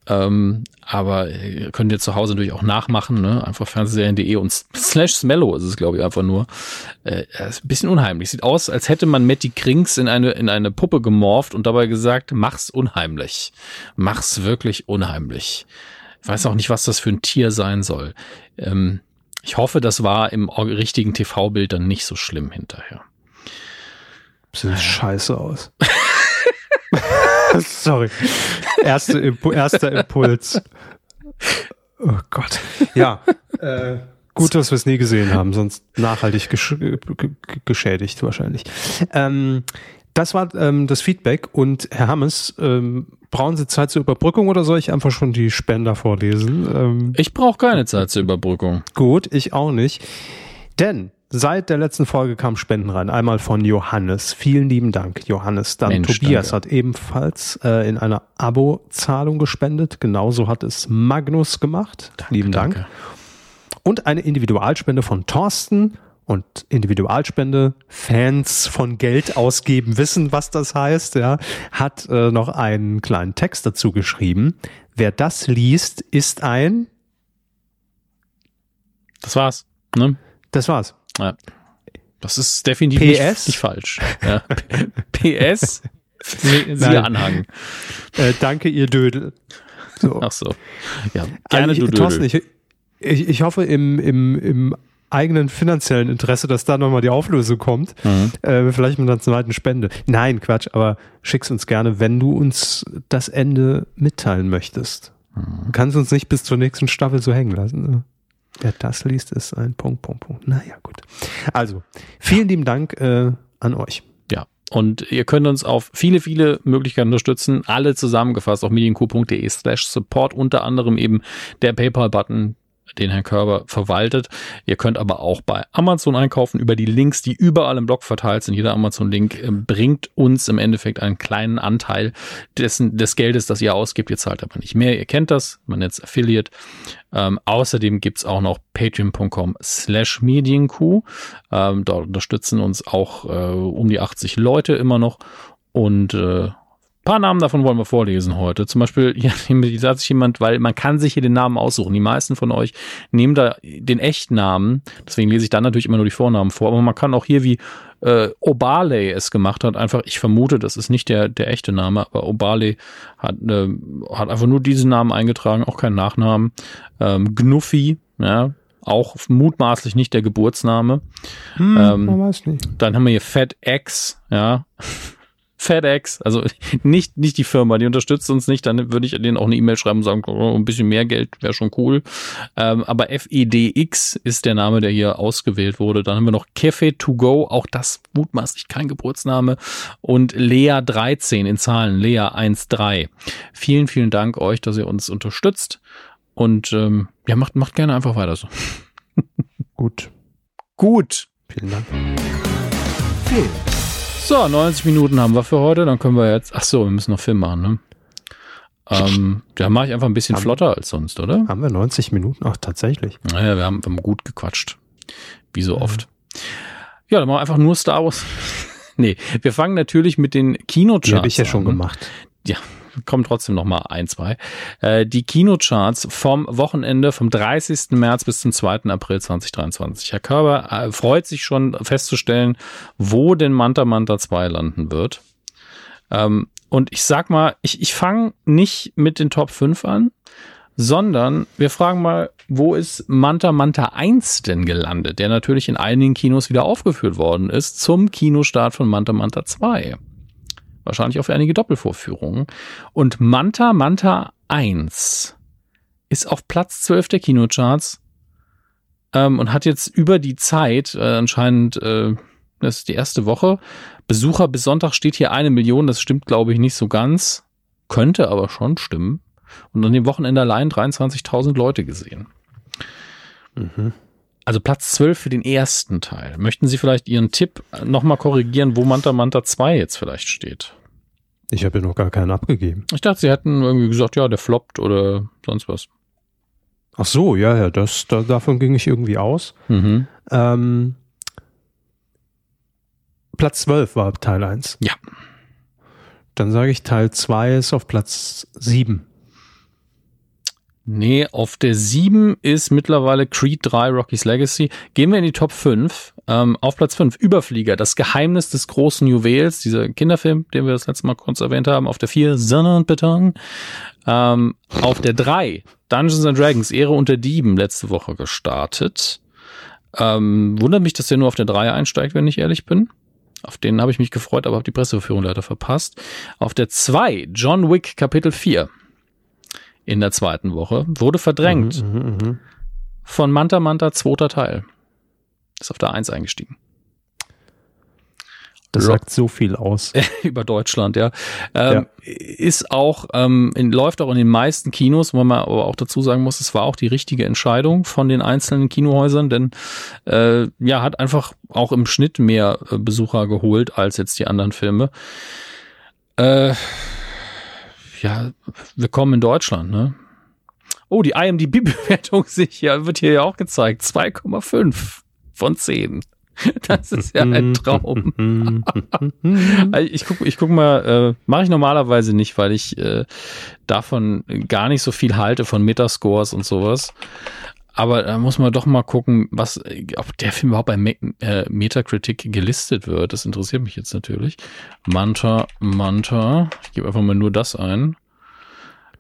Ähm, aber ihr könnt ihr zu Hause natürlich auch nachmachen, ne? Einfach fernsehserien.de und slash Smello ist es, glaube ich, einfach nur. Äh, ist ein bisschen unheimlich. Sieht aus, als hätte man Matty Krings in eine, in eine Puppe gemorpht und dabei gesagt, mach's unheimlich. Mach's wirklich unheimlich. Ich weiß auch nicht, was das für ein Tier sein soll. Ähm, ich hoffe, das war im richtigen TV-Bild dann nicht so schlimm hinterher. Sieht scheiße aus. [laughs] [laughs] Sorry. Erste Impu erster Impuls. Oh Gott. Ja. Äh, gut, dass wir es nie gesehen haben, sonst nachhaltig gesch geschädigt wahrscheinlich. Ähm, das war ähm, das Feedback und Herr Hammes, ähm, brauchen Sie Zeit zur Überbrückung oder soll ich einfach schon die Spender vorlesen? Ähm, ich brauche keine Zeit zur Überbrückung. Gut, ich auch nicht. Denn Seit der letzten Folge kamen Spenden rein. Einmal von Johannes. Vielen lieben Dank, Johannes. Dann Mensch, Tobias danke. hat ebenfalls äh, in einer Abo-Zahlung gespendet. Genauso hat es Magnus gemacht. Danke, lieben Dank. Danke. Und eine Individualspende von Thorsten. Und Individualspende, Fans von Geld ausgeben wissen, was das heißt, ja, hat äh, noch einen kleinen Text dazu geschrieben. Wer das liest, ist ein. Das war's. Ne? Das war's. Ja. Das ist definitiv PS? Nicht, nicht falsch. Ja. [laughs] PS, siehe Anhang. Äh, danke, ihr Dödel. So. Ach so. Ja, gerne also, du Thorsten, ich, ich, ich hoffe im, im, im eigenen finanziellen Interesse, dass da nochmal die Auflösung kommt. Mhm. Äh, vielleicht mit einer zweiten Spende. Nein, Quatsch, aber schick's uns gerne, wenn du uns das Ende mitteilen möchtest. Mhm. Du kannst uns nicht bis zur nächsten Staffel so hängen lassen. Ne? Wer das liest, ist ein Punkt, Punkt, Punkt. Naja, gut. Also, vielen lieben Dank äh, an euch. Ja. Und ihr könnt uns auf viele, viele Möglichkeiten unterstützen. Alle zusammengefasst auf medienq.de slash support, unter anderem eben der PayPal-Button, den Herr Körber verwaltet. Ihr könnt aber auch bei Amazon einkaufen über die Links, die überall im Blog verteilt sind. Jeder Amazon-Link ähm, bringt uns im Endeffekt einen kleinen Anteil dessen, des Geldes, das ihr ausgibt. Ihr zahlt aber nicht mehr. Ihr kennt das. Man nennt es Affiliate. Ähm, außerdem gibt's auch noch patreon.com slash medienq. Ähm, dort unterstützen uns auch äh, um die 80 Leute immer noch. Und äh, paar Namen davon wollen wir vorlesen heute. Zum Beispiel, [laughs] hier sagt sich jemand, weil man kann sich hier den Namen aussuchen. Die meisten von euch nehmen da den echten Namen. Deswegen lese ich dann natürlich immer nur die Vornamen vor. Aber man kann auch hier, wie äh, Obale es gemacht hat, einfach, ich vermute, das ist nicht der, der echte Name, aber Obale hat, äh, hat einfach nur diesen Namen eingetragen, auch keinen Nachnamen. Ähm, Gnuffi, ja, auch mutmaßlich nicht der Geburtsname. Hm, ähm, man weiß nicht. Dann haben wir hier FedEx, ja. FedEx, also [laughs] nicht, nicht die Firma, die unterstützt uns nicht, dann würde ich denen auch eine E-Mail schreiben und sagen, oh, ein bisschen mehr Geld wäre schon cool. Ähm, aber FEDX ist der Name, der hier ausgewählt wurde. Dann haben wir noch Cafe to go, auch das mutmaßlich kein Geburtsname. Und Lea 13 in Zahlen, Lea 13. Vielen, vielen Dank euch, dass ihr uns unterstützt. Und ähm, ja, macht, macht gerne einfach weiter so. Gut. Gut. Vielen Dank. Vielen so, 90 Minuten haben wir für heute. Dann können wir jetzt. Ach so, wir müssen noch Film machen, ne? Ähm, da mache ich einfach ein bisschen haben, flotter als sonst, oder? Haben wir 90 Minuten? Ach, tatsächlich. Naja, wir haben, wir haben gut gequatscht. Wie so oft. Ja, dann machen wir einfach nur Star Wars. [laughs] nee, wir fangen natürlich mit den Kinocharts an. Die habe ich ja schon gemacht. Ja, kommen trotzdem noch mal ein, zwei. Äh, die Kinocharts vom Wochenende vom 30. März bis zum 2. April 2023. Herr Körber äh, freut sich schon festzustellen, wo denn Manta Manta 2 landen wird. Ähm, und ich sag mal, ich, ich fange nicht mit den Top 5 an, sondern wir fragen mal, wo ist Manta Manta 1 denn gelandet, der natürlich in einigen Kinos wieder aufgeführt worden ist zum Kinostart von Manta Manta 2 wahrscheinlich auch für einige Doppelvorführungen. Und Manta Manta 1 ist auf Platz 12 der Kinocharts ähm, und hat jetzt über die Zeit, äh, anscheinend, äh, das ist die erste Woche, Besucher bis Sonntag steht hier eine Million, das stimmt glaube ich nicht so ganz, könnte aber schon stimmen. Und an dem Wochenende allein 23.000 Leute gesehen. Mhm. Also Platz 12 für den ersten Teil. Möchten Sie vielleicht Ihren Tipp nochmal korrigieren, wo Manta Manta 2 jetzt vielleicht steht? Ich habe ja noch gar keinen abgegeben. Ich dachte, Sie hätten irgendwie gesagt, ja, der floppt oder sonst was. Ach so, ja, ja, das, da, davon ging ich irgendwie aus. Mhm. Ähm, Platz 12 war Teil 1. Ja. Dann sage ich, Teil 2 ist auf Platz 7. Nee, auf der 7 ist mittlerweile Creed 3 Rocky's Legacy. Gehen wir in die Top 5. Ähm, auf Platz 5 Überflieger, das Geheimnis des großen Juwels, dieser Kinderfilm, den wir das letzte Mal kurz erwähnt haben. Auf der 4 Sonne und Beton. Ähm, auf der 3 Dungeons and Dragons, Ehre unter Dieben, letzte Woche gestartet. Ähm, wundert mich, dass der nur auf der 3 einsteigt, wenn ich ehrlich bin. Auf den habe ich mich gefreut, aber habe die Presseverführung leider verpasst. Auf der 2 John Wick Kapitel 4 in der zweiten Woche, wurde verdrängt mhm, mh, mh. von Manta Manta zweiter Teil. Ist auf der 1 eingestiegen. Das sagt so viel aus. [laughs] Über Deutschland, ja. Ähm, ja. Ist auch, ähm, in, läuft auch in den meisten Kinos, wo man aber auch dazu sagen muss, es war auch die richtige Entscheidung von den einzelnen Kinohäusern, denn äh, ja, hat einfach auch im Schnitt mehr äh, Besucher geholt als jetzt die anderen Filme. Äh, ja, willkommen in Deutschland, ne? Oh, die IMDb-Bewertung [laughs] sich ja, wird hier ja auch gezeigt. 2,5 von 10. [laughs] Das ist ja ein Traum. [laughs] Also ich guck, ich guck mal, äh, mache ich normalerweise nicht, weil ich äh, davon gar nicht so viel halte von Metascores und sowas. Aber da muss man doch mal gucken, was, ob der Film überhaupt bei Me äh, Metacritic gelistet wird. Das interessiert mich jetzt natürlich. Manta, Manta. Ich gebe einfach mal nur das ein.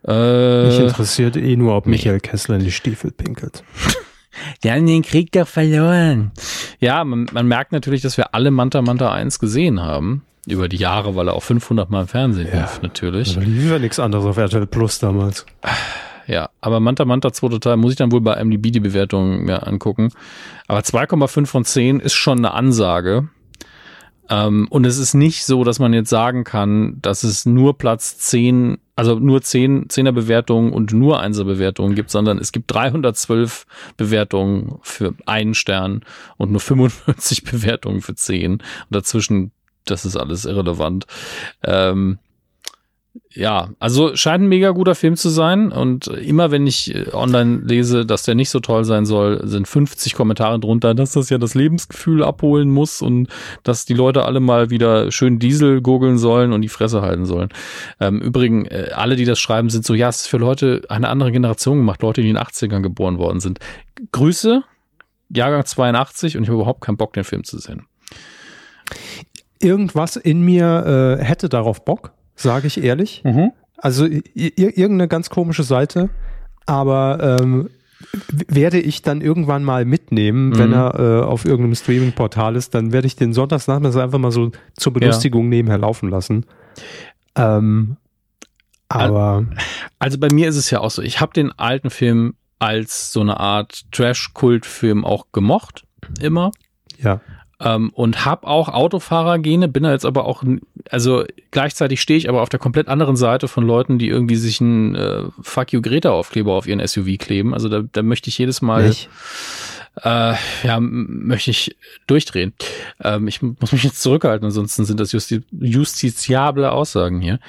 Äh, mich interessiert eh nur, ob Michael Kessler in die Stiefel pinkelt. [laughs] Der hat den Krieg doch verloren. Ja, man, man merkt natürlich, dass wir alle Manta Manta 1 gesehen haben. Über die Jahre, weil er auch 500 Mal im Fernsehen ja, lief, natürlich. Da lief ja nichts anderes auf RTL Plus damals [sighs] ja. Aber Manta Manta 2 Teil muss ich dann wohl bei MDB die Bewertung mir angucken. Aber 2,5 von 10 ist schon eine Ansage. Ähm, und es ist nicht so, dass man jetzt sagen kann, dass es nur Platz 10, also nur 10 Zehner Bewertungen und nur Einser Bewertungen gibt, sondern es gibt 312 Bewertungen für einen Stern und nur 45 [laughs] Bewertungen für 10. Und dazwischen, das ist alles irrelevant. Ähm, ja, also scheint ein mega guter Film zu sein. Und immer wenn ich äh, online lese, dass der nicht so toll sein soll, sind 50 Kommentare drunter, dass das ja das Lebensgefühl abholen muss und dass die Leute alle mal wieder schön Diesel gurgeln sollen und die Fresse halten sollen. Ähm, Übrigens, äh, alle, die das schreiben, sind so, ja, es ist für Leute eine andere Generation gemacht, Leute, die in den 80ern geboren worden sind. Grüße, Jahrgang 82 und ich habe überhaupt keinen Bock, den Film zu sehen. Irgendwas in mir äh, hätte darauf Bock sage ich ehrlich. Mhm. Also irgendeine ganz komische Seite, aber ähm, werde ich dann irgendwann mal mitnehmen, mhm. wenn er äh, auf irgendeinem Streaming-Portal ist, dann werde ich den Sonntagsnachmittag einfach mal so zur Belustigung ja. nebenher laufen lassen. Ähm, aber also bei mir ist es ja auch so, ich habe den alten Film als so eine Art Trash-Kult-Film auch gemocht, immer. Ja. Ähm, und habe auch Autofahrergene, bin da jetzt aber auch, also gleichzeitig stehe ich aber auf der komplett anderen Seite von Leuten, die irgendwie sich einen äh, Fuck you Greta Aufkleber auf ihren SUV kleben. Also da, da möchte ich jedes Mal. Nicht? Äh, ja, möchte ich durchdrehen. Ähm, ich muss mich jetzt zurückhalten, ansonsten sind das justi justiziable Aussagen hier.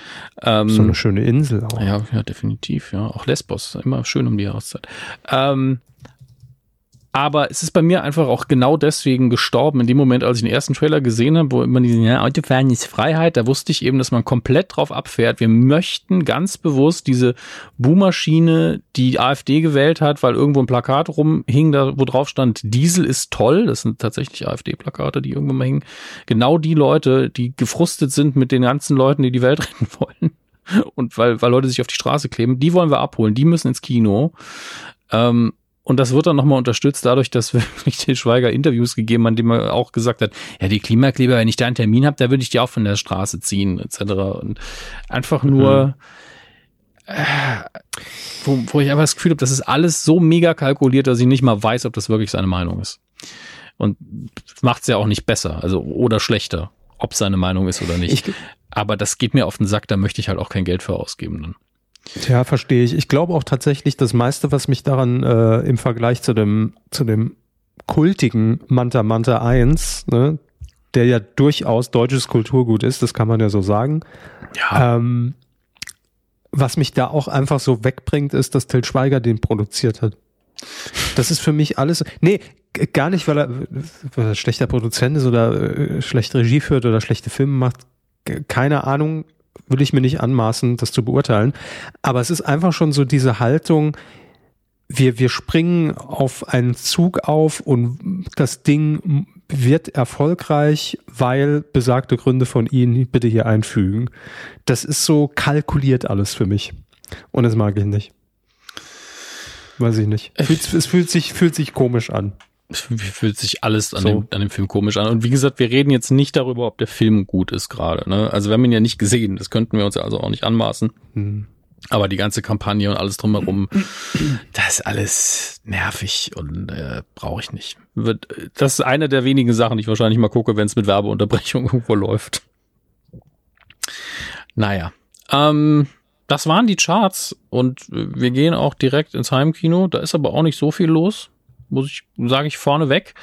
Ähm, so eine schöne Insel auch. Ja, ja, definitiv, ja. Auch Lesbos, immer schön um die Jahreszeit. Ähm, aber es ist bei mir einfach auch genau deswegen gestorben. In dem Moment, als ich den ersten Trailer gesehen habe, wo immer diesen, ja, Autofahren ist Freiheit, da wusste ich eben, dass man komplett drauf abfährt. Wir möchten ganz bewusst diese Boommaschine, die AfD gewählt hat, weil irgendwo ein Plakat rumhing, da wo drauf stand, Diesel ist toll. Das sind tatsächlich AfD-Plakate, die irgendwo mal hingen. Genau die Leute, die gefrustet sind mit den ganzen Leuten, die die Welt [laughs] retten wollen. Und weil, weil Leute sich auf die Straße kleben, die wollen wir abholen, die müssen ins Kino. Ähm, und das wird dann nochmal unterstützt dadurch, dass [laughs] wirklich Til Schweiger Interviews gegeben hat, in dem er auch gesagt hat, ja, die Klimakleber, wenn ich da einen Termin habe, da würde ich die auch von der Straße ziehen, etc. Und einfach nur, mhm. äh, wo, wo ich einfach das Gefühl habe, das ist alles so mega kalkuliert, dass ich nicht mal weiß, ob das wirklich seine Meinung ist. Und macht es ja auch nicht besser, also oder schlechter, ob seine Meinung ist oder nicht. Ich, Aber das geht mir auf den Sack, da möchte ich halt auch kein Geld für ausgeben dann. Ja, verstehe ich. Ich glaube auch tatsächlich, das meiste, was mich daran äh, im Vergleich zu dem, zu dem kultigen Manta Manta 1, ne, der ja durchaus deutsches Kulturgut ist, das kann man ja so sagen. Ja. Ähm, was mich da auch einfach so wegbringt, ist, dass Till Schweiger den produziert hat. Das ist für mich alles. Nee, gar nicht, weil er, weil er schlechter Produzent ist oder äh, schlecht Regie führt oder schlechte Filme macht. Keine Ahnung will ich mir nicht anmaßen, das zu beurteilen. Aber es ist einfach schon so diese Haltung, wir, wir springen auf einen Zug auf und das Ding wird erfolgreich, weil besagte Gründe von Ihnen bitte hier einfügen. Das ist so kalkuliert alles für mich. Und das mag ich nicht. Weiß ich nicht. Es fühlt, es fühlt sich, fühlt sich komisch an fühlt sich alles an, so. dem, an dem Film komisch an. Und wie gesagt, wir reden jetzt nicht darüber, ob der Film gut ist gerade. Ne? Also wir haben ihn ja nicht gesehen, das könnten wir uns ja also auch nicht anmaßen. Hm. Aber die ganze Kampagne und alles drumherum, [clears throat] das ist alles nervig und äh, brauche ich nicht. Das ist eine der wenigen Sachen, die ich wahrscheinlich mal gucke, wenn es mit Werbeunterbrechung [laughs] irgendwo läuft. Naja. Ähm, das waren die Charts und wir gehen auch direkt ins Heimkino. Da ist aber auch nicht so viel los muss ich, sage ich vorneweg.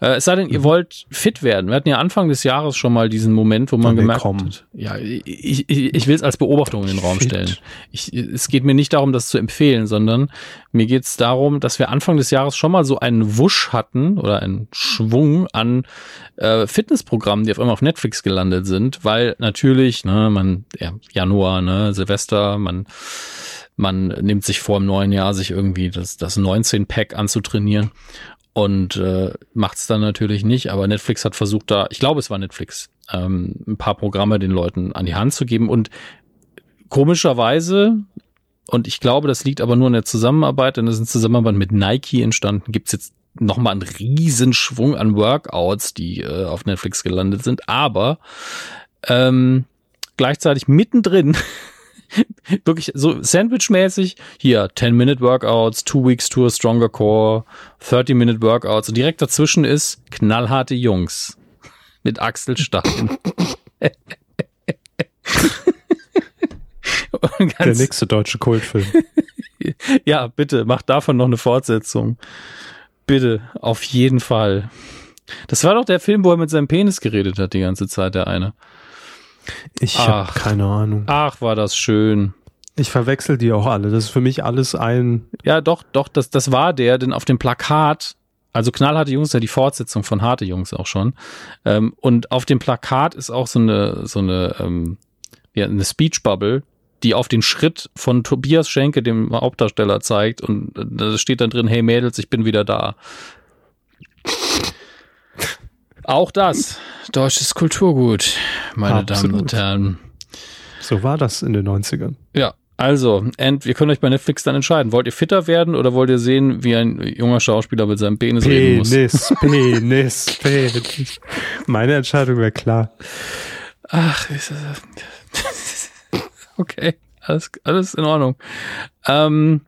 Äh, es sei denn, ihr mhm. wollt fit werden. Wir hatten ja Anfang des Jahres schon mal diesen Moment, wo man gemerkt hat, ja, ich, ich, ich will es als Beobachtung in den Raum fit. stellen. Ich, es geht mir nicht darum, das zu empfehlen, sondern mir geht es darum, dass wir Anfang des Jahres schon mal so einen Wusch hatten oder einen Schwung an äh, Fitnessprogrammen, die auf einmal auf Netflix gelandet sind, weil natürlich, ne, man, ja, Januar, ne, Silvester, man man nimmt sich vor im neuen Jahr, sich irgendwie das, das 19-Pack anzutrainieren und äh, macht es dann natürlich nicht. Aber Netflix hat versucht, da, ich glaube, es war Netflix, ähm, ein paar Programme den Leuten an die Hand zu geben. Und komischerweise, und ich glaube, das liegt aber nur in der Zusammenarbeit, denn das ist in Zusammenarbeit mit Nike entstanden, gibt's jetzt nochmal einen Riesenschwung an Workouts, die äh, auf Netflix gelandet sind. Aber ähm, gleichzeitig mittendrin [laughs] wirklich so Sandwich-mäßig. Hier 10-Minute-Workouts, 2 Weeks Tour, Stronger Core, 30-Minute-Workouts. Und direkt dazwischen ist knallharte Jungs. mit Axel Stein. [laughs] Der nächste deutsche Kultfilm. [laughs] ja, bitte, mach davon noch eine Fortsetzung. Bitte, auf jeden Fall. Das war doch der Film, wo er mit seinem Penis geredet hat die ganze Zeit, der eine. Ich habe keine Ahnung. Ach, war das schön. Ich verwechsel die auch alle. Das ist für mich alles ein. Ja, doch, doch, das, das war der, denn auf dem Plakat, also knallharte Jungs, ja die Fortsetzung von harte Jungs auch schon. Ähm, und auf dem Plakat ist auch so eine, so eine, ähm, ja, eine Speech Bubble, die auf den Schritt von Tobias Schenke, dem Hauptdarsteller, zeigt. Und äh, da steht dann drin, hey Mädels, ich bin wieder da. Auch das, deutsches Kulturgut, meine Absolut. Damen und Herren. So war das in den 90ern. Ja, also, and, ihr könnt euch bei Netflix dann entscheiden. Wollt ihr fitter werden oder wollt ihr sehen, wie ein junger Schauspieler mit seinem Penis, Penis reden muss? Penis, Penis, Penis. Meine Entscheidung wäre klar. Ach, [laughs] okay, alles, alles in Ordnung. Ähm,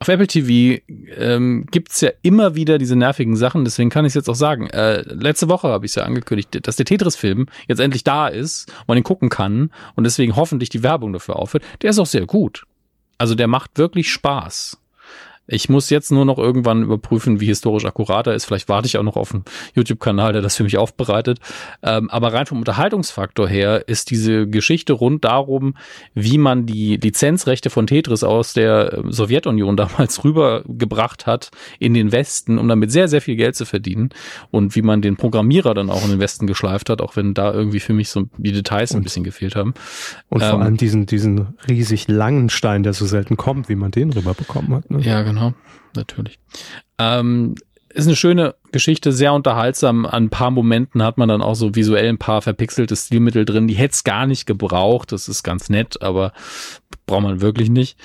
auf Apple TV ähm, gibt ja immer wieder diese nervigen Sachen, deswegen kann ich jetzt auch sagen. Äh, letzte Woche habe ich ja angekündigt, dass der Tetris-Film jetzt endlich da ist, man ihn gucken kann und deswegen hoffentlich die Werbung dafür aufhört. Der ist auch sehr gut. Also der macht wirklich Spaß. Ich muss jetzt nur noch irgendwann überprüfen, wie historisch akkurat er ist. Vielleicht warte ich auch noch auf einen YouTube-Kanal, der das für mich aufbereitet. Ähm, aber rein vom Unterhaltungsfaktor her ist diese Geschichte rund darum, wie man die Lizenzrechte von Tetris aus der äh, Sowjetunion [laughs] damals rübergebracht hat in den Westen, um damit sehr, sehr viel Geld zu verdienen. Und wie man den Programmierer dann auch in den Westen geschleift hat, auch wenn da irgendwie für mich so die Details und, ein bisschen gefehlt haben. Und ähm, vor allem diesen, diesen riesig langen Stein, der so selten kommt, wie man den rüberbekommen hat. Ne? Ja, genau genau, natürlich. Ähm, ist eine schöne Geschichte, sehr unterhaltsam. An ein paar Momenten hat man dann auch so visuell ein paar verpixelte Stilmittel drin. Die hätte es gar nicht gebraucht. Das ist ganz nett, aber braucht man wirklich nicht.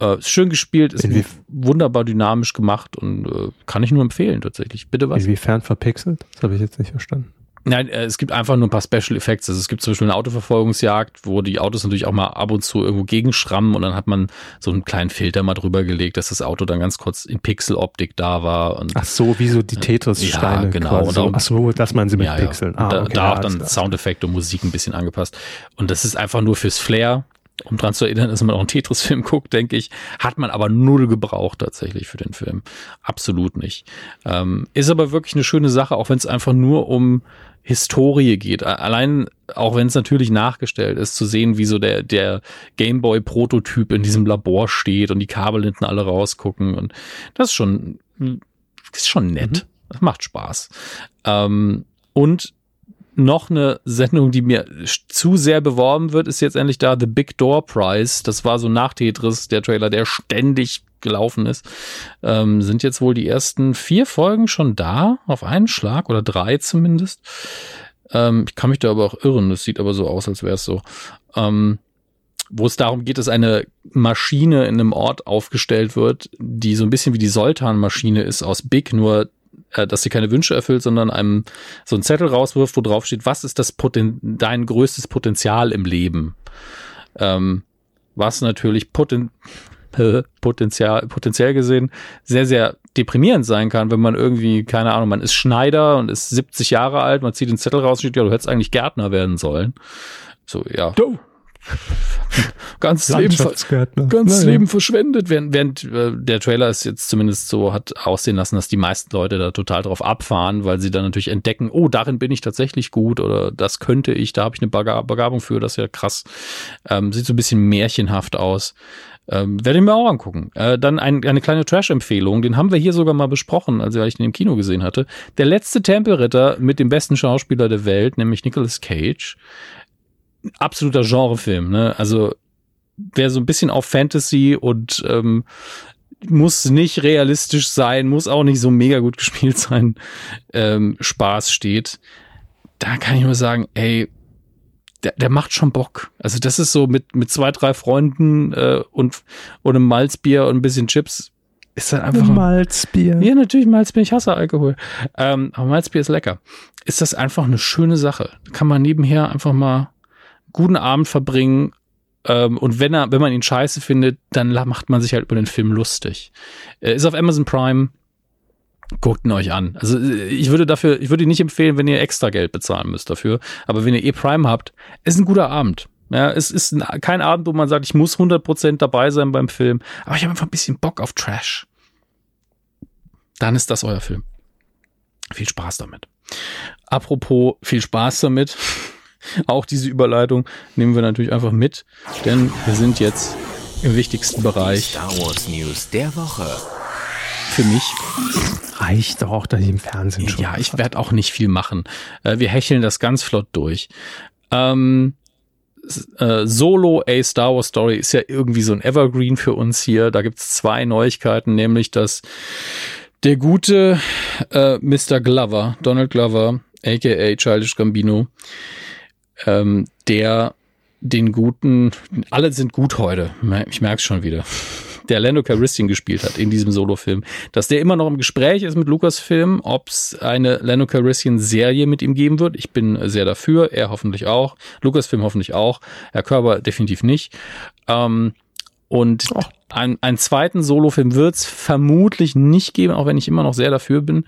Äh, ist schön gespielt, ist Inwie wunderbar dynamisch gemacht und äh, kann ich nur empfehlen tatsächlich. Bitte was? Inwiefern verpixelt? Das habe ich jetzt nicht verstanden. Nein, äh, es gibt einfach nur ein paar Special Effects. Also es gibt zum Beispiel eine Autoverfolgungsjagd, wo die Autos natürlich auch mal ab und zu irgendwo gegenschrammen und dann hat man so einen kleinen Filter mal drüber gelegt, dass das Auto dann ganz kurz in Pixeloptik da war. Ach so, wie so die Tetris-Steine. Ja, genau. Und auch, ach so, das meinen sie mit ja, Pixeln. Ah, da, okay, da auch dann Soundeffekte und Musik ein bisschen angepasst. Und das ist einfach nur fürs Flair um dran zu erinnern, dass man auch einen Tetris-Film [laughs] guckt, denke ich, hat man aber null gebraucht tatsächlich für den Film. Absolut nicht. Ähm, ist aber wirklich eine schöne Sache, auch wenn es einfach nur um Historie geht. Allein, auch wenn es natürlich nachgestellt ist, zu sehen, wie so der, der Gameboy-Prototyp in diesem Labor steht und die Kabel hinten alle rausgucken. Und das ist schon, ist schon nett. Mhm. Das macht Spaß. Ähm, und noch eine Sendung, die mir zu sehr beworben wird, ist jetzt endlich da The Big Door Prize. Das war so nach Tetris, der Trailer, der ständig gelaufen ist. Ähm, sind jetzt wohl die ersten vier Folgen schon da, auf einen Schlag oder drei zumindest. Ähm, ich kann mich da aber auch irren, das sieht aber so aus, als wäre es so. Ähm, wo es darum geht, dass eine Maschine in einem Ort aufgestellt wird, die so ein bisschen wie die Soltan-Maschine ist aus Big, nur äh, dass sie keine Wünsche erfüllt, sondern einem so einen Zettel rauswirft, wo drauf steht, was ist das Poten dein größtes Potenzial im Leben? Ähm, was natürlich poten [laughs] Potenzial, potenziell gesehen sehr, sehr deprimierend sein kann, wenn man irgendwie, keine Ahnung, man ist Schneider und ist 70 Jahre alt, man zieht den Zettel raus und steht, ja, du hättest eigentlich Gärtner werden sollen. So, ja. Du [laughs] ganz Leben, ganz. Leben verschwendet, während, während äh, der Trailer ist jetzt zumindest so hat aussehen lassen, dass die meisten Leute da total drauf abfahren, weil sie dann natürlich entdecken, oh, darin bin ich tatsächlich gut oder das könnte ich, da habe ich eine Begabung für, das ist ja krass. Ähm, sieht so ein bisschen märchenhaft aus. Ähm, werde ich mir auch angucken. Äh, dann ein, eine kleine Trash-Empfehlung, den haben wir hier sogar mal besprochen, als ich den im Kino gesehen hatte. Der letzte Tempelritter mit dem besten Schauspieler der Welt, nämlich Nicolas Cage absoluter Genrefilm, ne? Also wer so ein bisschen auf Fantasy und ähm, muss nicht realistisch sein, muss auch nicht so mega gut [laughs] gespielt sein, ähm, Spaß steht. Da kann ich nur sagen, ey, der, der macht schon Bock. Also das ist so mit, mit zwei, drei Freunden äh, und, und einem Malzbier und ein bisschen Chips. Ist das einfach. Ein Malzbier. Ja, natürlich Malzbier. Ich hasse Alkohol. Ähm, aber Malzbier ist lecker. Ist das einfach eine schöne Sache. Kann man nebenher einfach mal guten Abend verbringen. Ähm, und wenn er, wenn man ihn scheiße findet, dann macht man sich halt über den Film lustig. Äh, ist auf Amazon Prime. Guckt ihn euch an. Also ich würde dafür, ich würde nicht empfehlen, wenn ihr extra Geld bezahlen müsst dafür. Aber wenn ihr eh Prime habt, ist ein guter Abend. Ja, es ist kein Abend, wo man sagt, ich muss 100% dabei sein beim Film. Aber ich habe einfach ein bisschen Bock auf Trash. Dann ist das euer Film. Viel Spaß damit. Apropos viel Spaß damit. [laughs] Auch diese Überleitung nehmen wir natürlich einfach mit, denn wir sind jetzt im wichtigsten Bereich. Star Wars News der Woche für mich. Reicht doch auch, dass ich im Fernsehen schon. Ja, ich werde auch nicht viel machen. Äh, wir hecheln das ganz flott durch. Ähm, äh, Solo A Star Wars Story ist ja irgendwie so ein Evergreen für uns hier. Da gibt's zwei Neuigkeiten, nämlich dass der gute äh, Mr. Glover, Donald Glover, aka Childish Gambino, ähm, der den guten, alle sind gut heute. Ich merk's schon wieder der Lando Calrissian gespielt hat in diesem Solofilm, dass der immer noch im Gespräch ist mit Lucasfilm, ob es eine Lando Calrissian Serie mit ihm geben wird. Ich bin sehr dafür, er hoffentlich auch, Lucasfilm hoffentlich auch, Herr Körber definitiv nicht. Ähm, und oh. Ein, einen zweiten Solofilm wird es vermutlich nicht geben, auch wenn ich immer noch sehr dafür bin.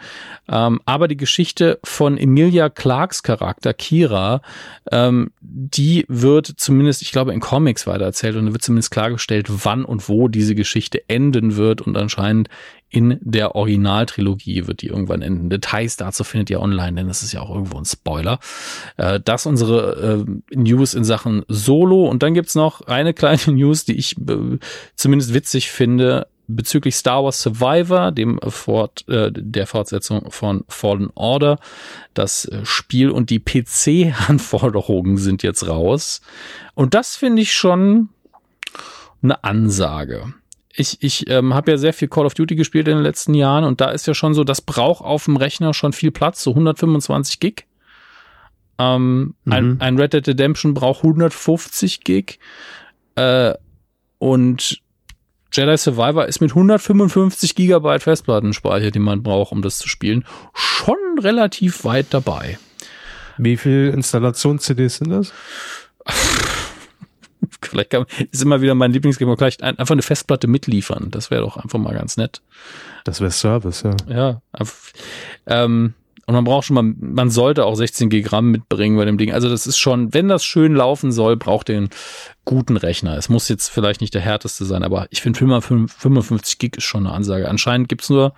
Ähm, aber die Geschichte von Emilia Clarks Charakter, Kira, ähm, die wird zumindest, ich glaube, in Comics weitererzählt und wird zumindest klargestellt, wann und wo diese Geschichte enden wird. Und anscheinend in der Originaltrilogie wird die irgendwann enden. Details dazu findet ihr online, denn das ist ja auch irgendwo ein Spoiler. Äh, das unsere äh, News in Sachen Solo. Und dann gibt's noch eine kleine [laughs] News, die ich äh, zumindest witzig finde bezüglich Star Wars Survivor, dem Fort, äh, der Fortsetzung von Fallen Order. Das äh, Spiel und die PC-Anforderungen sind jetzt raus. Und das finde ich schon eine Ansage ich, ich ähm, habe ja sehr viel Call of Duty gespielt in den letzten Jahren und da ist ja schon so, das braucht auf dem Rechner schon viel Platz, so 125 Gig. Ähm, mhm. ein, ein Red Dead Redemption braucht 150 Gig. Äh, und Jedi Survivor ist mit 155 Gigabyte Festplattenspeicher, die man braucht, um das zu spielen, schon relativ weit dabei. Wie viel Installations-CDs sind das? [laughs] Vielleicht kann, ist immer wieder mein Lieblingsgame, vielleicht ein, einfach eine Festplatte mitliefern. Das wäre doch einfach mal ganz nett. Das wäre Service, ja. Ja. Ähm, und man braucht schon mal, man sollte auch 16 Gigramm mitbringen bei dem Ding. Also das ist schon, wenn das schön laufen soll, braucht den guten Rechner. Es muss jetzt vielleicht nicht der härteste sein, aber ich finde 55 Gig ist schon eine Ansage. Anscheinend gibt's nur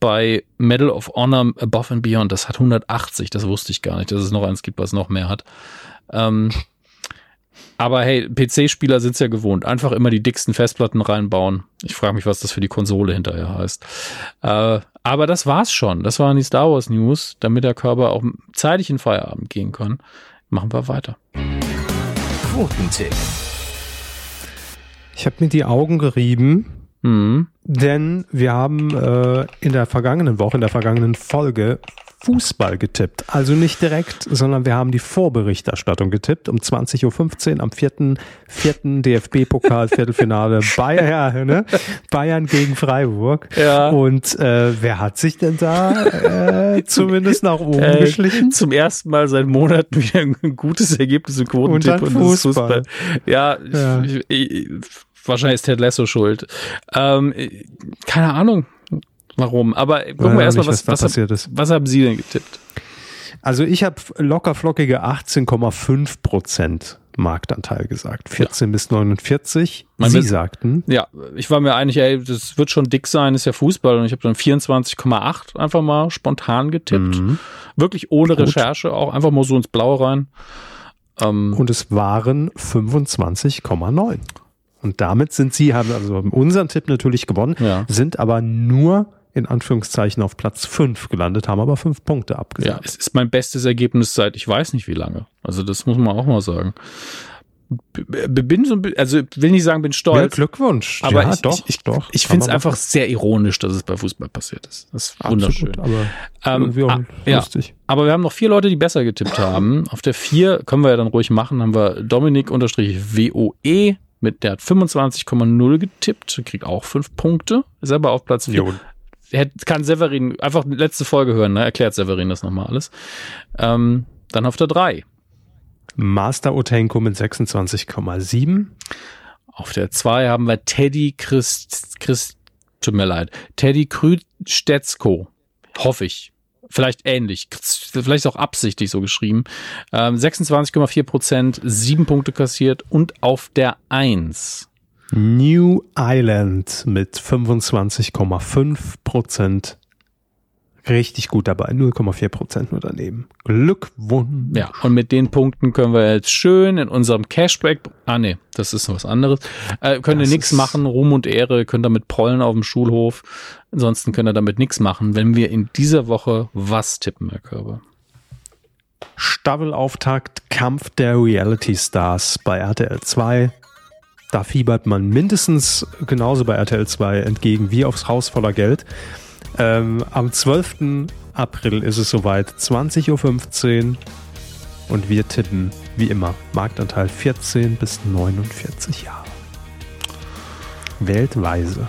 bei Medal of Honor Above and Beyond, das hat 180, das wusste ich gar nicht, dass es noch eins gibt, was noch mehr hat. Ähm, aber hey, PC-Spieler sind es ja gewohnt. Einfach immer die dicksten Festplatten reinbauen. Ich frage mich, was das für die Konsole hinterher heißt. Äh, aber das war's schon. Das waren die Star Wars News, damit der Körper auch zeitig in Feierabend gehen kann. Machen wir weiter. Quotentipp. Ich habe mir die Augen gerieben, mhm. denn wir haben äh, in der vergangenen Woche, in der vergangenen Folge Fußball getippt. Also nicht direkt, sondern wir haben die Vorberichterstattung getippt um 20.15 Uhr am vierten, vierten DFB-Pokal Viertelfinale [laughs] Bayern, ne? Bayern gegen Freiburg. Ja. Und äh, wer hat sich denn da äh, zumindest nach oben äh, geschlichen? Zum ersten Mal seit Monaten wieder ein gutes Ergebnis im Quotentipp und, und Fußball. Fußball. Ja, ja. Ich, ich, wahrscheinlich ist Ted Lasso schuld. Ähm, keine Ahnung warum. Aber gucken wir erstmal, was, was, was, hab, was haben Sie denn getippt? Also ich habe locker flockige 18,5 Prozent Marktanteil gesagt. 14 ja. bis 49. Man Sie sagten. Ja, ich war mir einig, ey, das wird schon dick sein, ist ja Fußball. Und ich habe dann 24,8 einfach mal spontan getippt. Mhm. Wirklich ohne Gut. Recherche, auch einfach mal so ins Blaue rein. Ähm, Und es waren 25,9. Und damit sind Sie, haben also unseren Tipp natürlich gewonnen, ja. sind aber nur in Anführungszeichen auf Platz 5 gelandet, haben aber fünf Punkte abgesagt. Ja, es ist mein bestes Ergebnis seit ich weiß nicht wie lange. Also das muss man auch mal sagen. Bin so, also will nicht sagen, bin stolz. Ja, Glückwunsch. Aber ja, ich, doch, ich, doch. Ich finde es einfach sehr ironisch, dass es bei Fußball passiert ist. Das ist wunderschön. Absolut, aber ähm, irgendwie auch lustig. Ja, aber wir haben noch vier Leute, die besser getippt haben. Auf der vier können wir ja dann ruhig machen, haben wir Dominik unterstrich WOE mit, der hat 25,0 getippt, kriegt auch fünf Punkte, ist aber auf Platz 4 kann Severin einfach letzte Folge hören, ne? Erklärt Severin das nochmal alles. Ähm, dann auf der 3. Master Otenko mit 26,7. Auf der 2 haben wir Teddy Christ, Christ, tut mir leid, Teddy Krüstetzko. Hoffe ich. Vielleicht ähnlich. Vielleicht auch absichtlich so geschrieben. Ähm, 26,4 Prozent, sieben Punkte kassiert und auf der Eins. New Island mit 25,5 Prozent richtig gut dabei. 0,4 Prozent nur daneben. Glückwunsch. Ja, und mit den Punkten können wir jetzt schön in unserem Cashback, ah nee, das ist was anderes, äh, können wir nichts machen, Ruhm und Ehre, können damit prollen auf dem Schulhof. Ansonsten können wir damit nichts machen, wenn wir in dieser Woche was tippen, Herr Körber. Staffelauftakt Kampf der Reality Stars bei RTL 2. Da fiebert man mindestens genauso bei RTL 2 entgegen wie aufs Haus voller Geld. Ähm, am 12. April ist es soweit, 20.15 Uhr. Und wir tippen, wie immer, Marktanteil 14 bis 49 Jahre. Weltweise.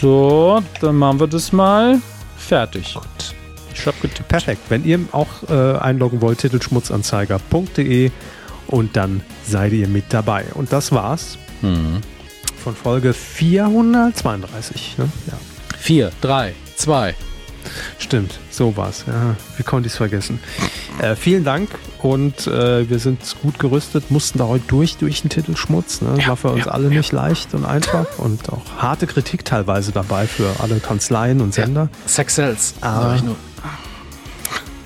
So, dann machen wir das mal fertig. Gut. Ich hab getippt. Perfekt. Wenn ihr auch äh, einloggen wollt, titelschmutzanzeiger.de und dann seid ihr mit dabei. Und das war's. Mhm von Folge 432. Ne? Ja. 4, 3, 2. Stimmt, so war's. Ja, wie konnte ich es vergessen? Äh, vielen Dank und äh, wir sind gut gerüstet, mussten da heute durch, durch den Titelschmutz. Ne? Ja, War für uns ja, alle ja. nicht leicht und einfach und auch harte Kritik teilweise dabei für alle Kanzleien und Sender. Ja. Sex sells. Aber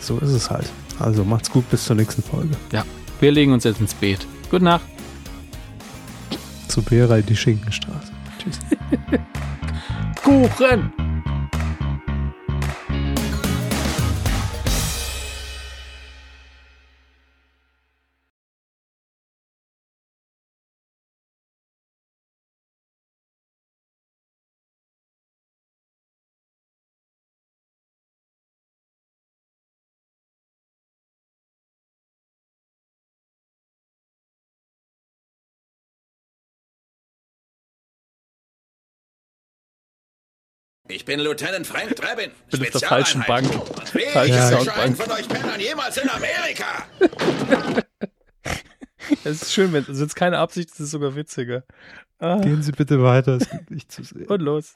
so ist es halt. Also macht's gut, bis zur nächsten Folge. Ja, wir legen uns jetzt ins Beet. Gute Nacht zu Bera die Schinkenstraße. Tschüss. Kuchen! Ich bin Lieutenant Frank Drebin. Bin auf der falschen Bank. Falsche ja, Soundbank. von euch Pennern jemals in Amerika. [laughs] Es ist schön, wenn es ist keine Absicht, es ist sogar witziger. Ah. Gehen Sie bitte weiter, es gibt nichts zu sehen. Und los.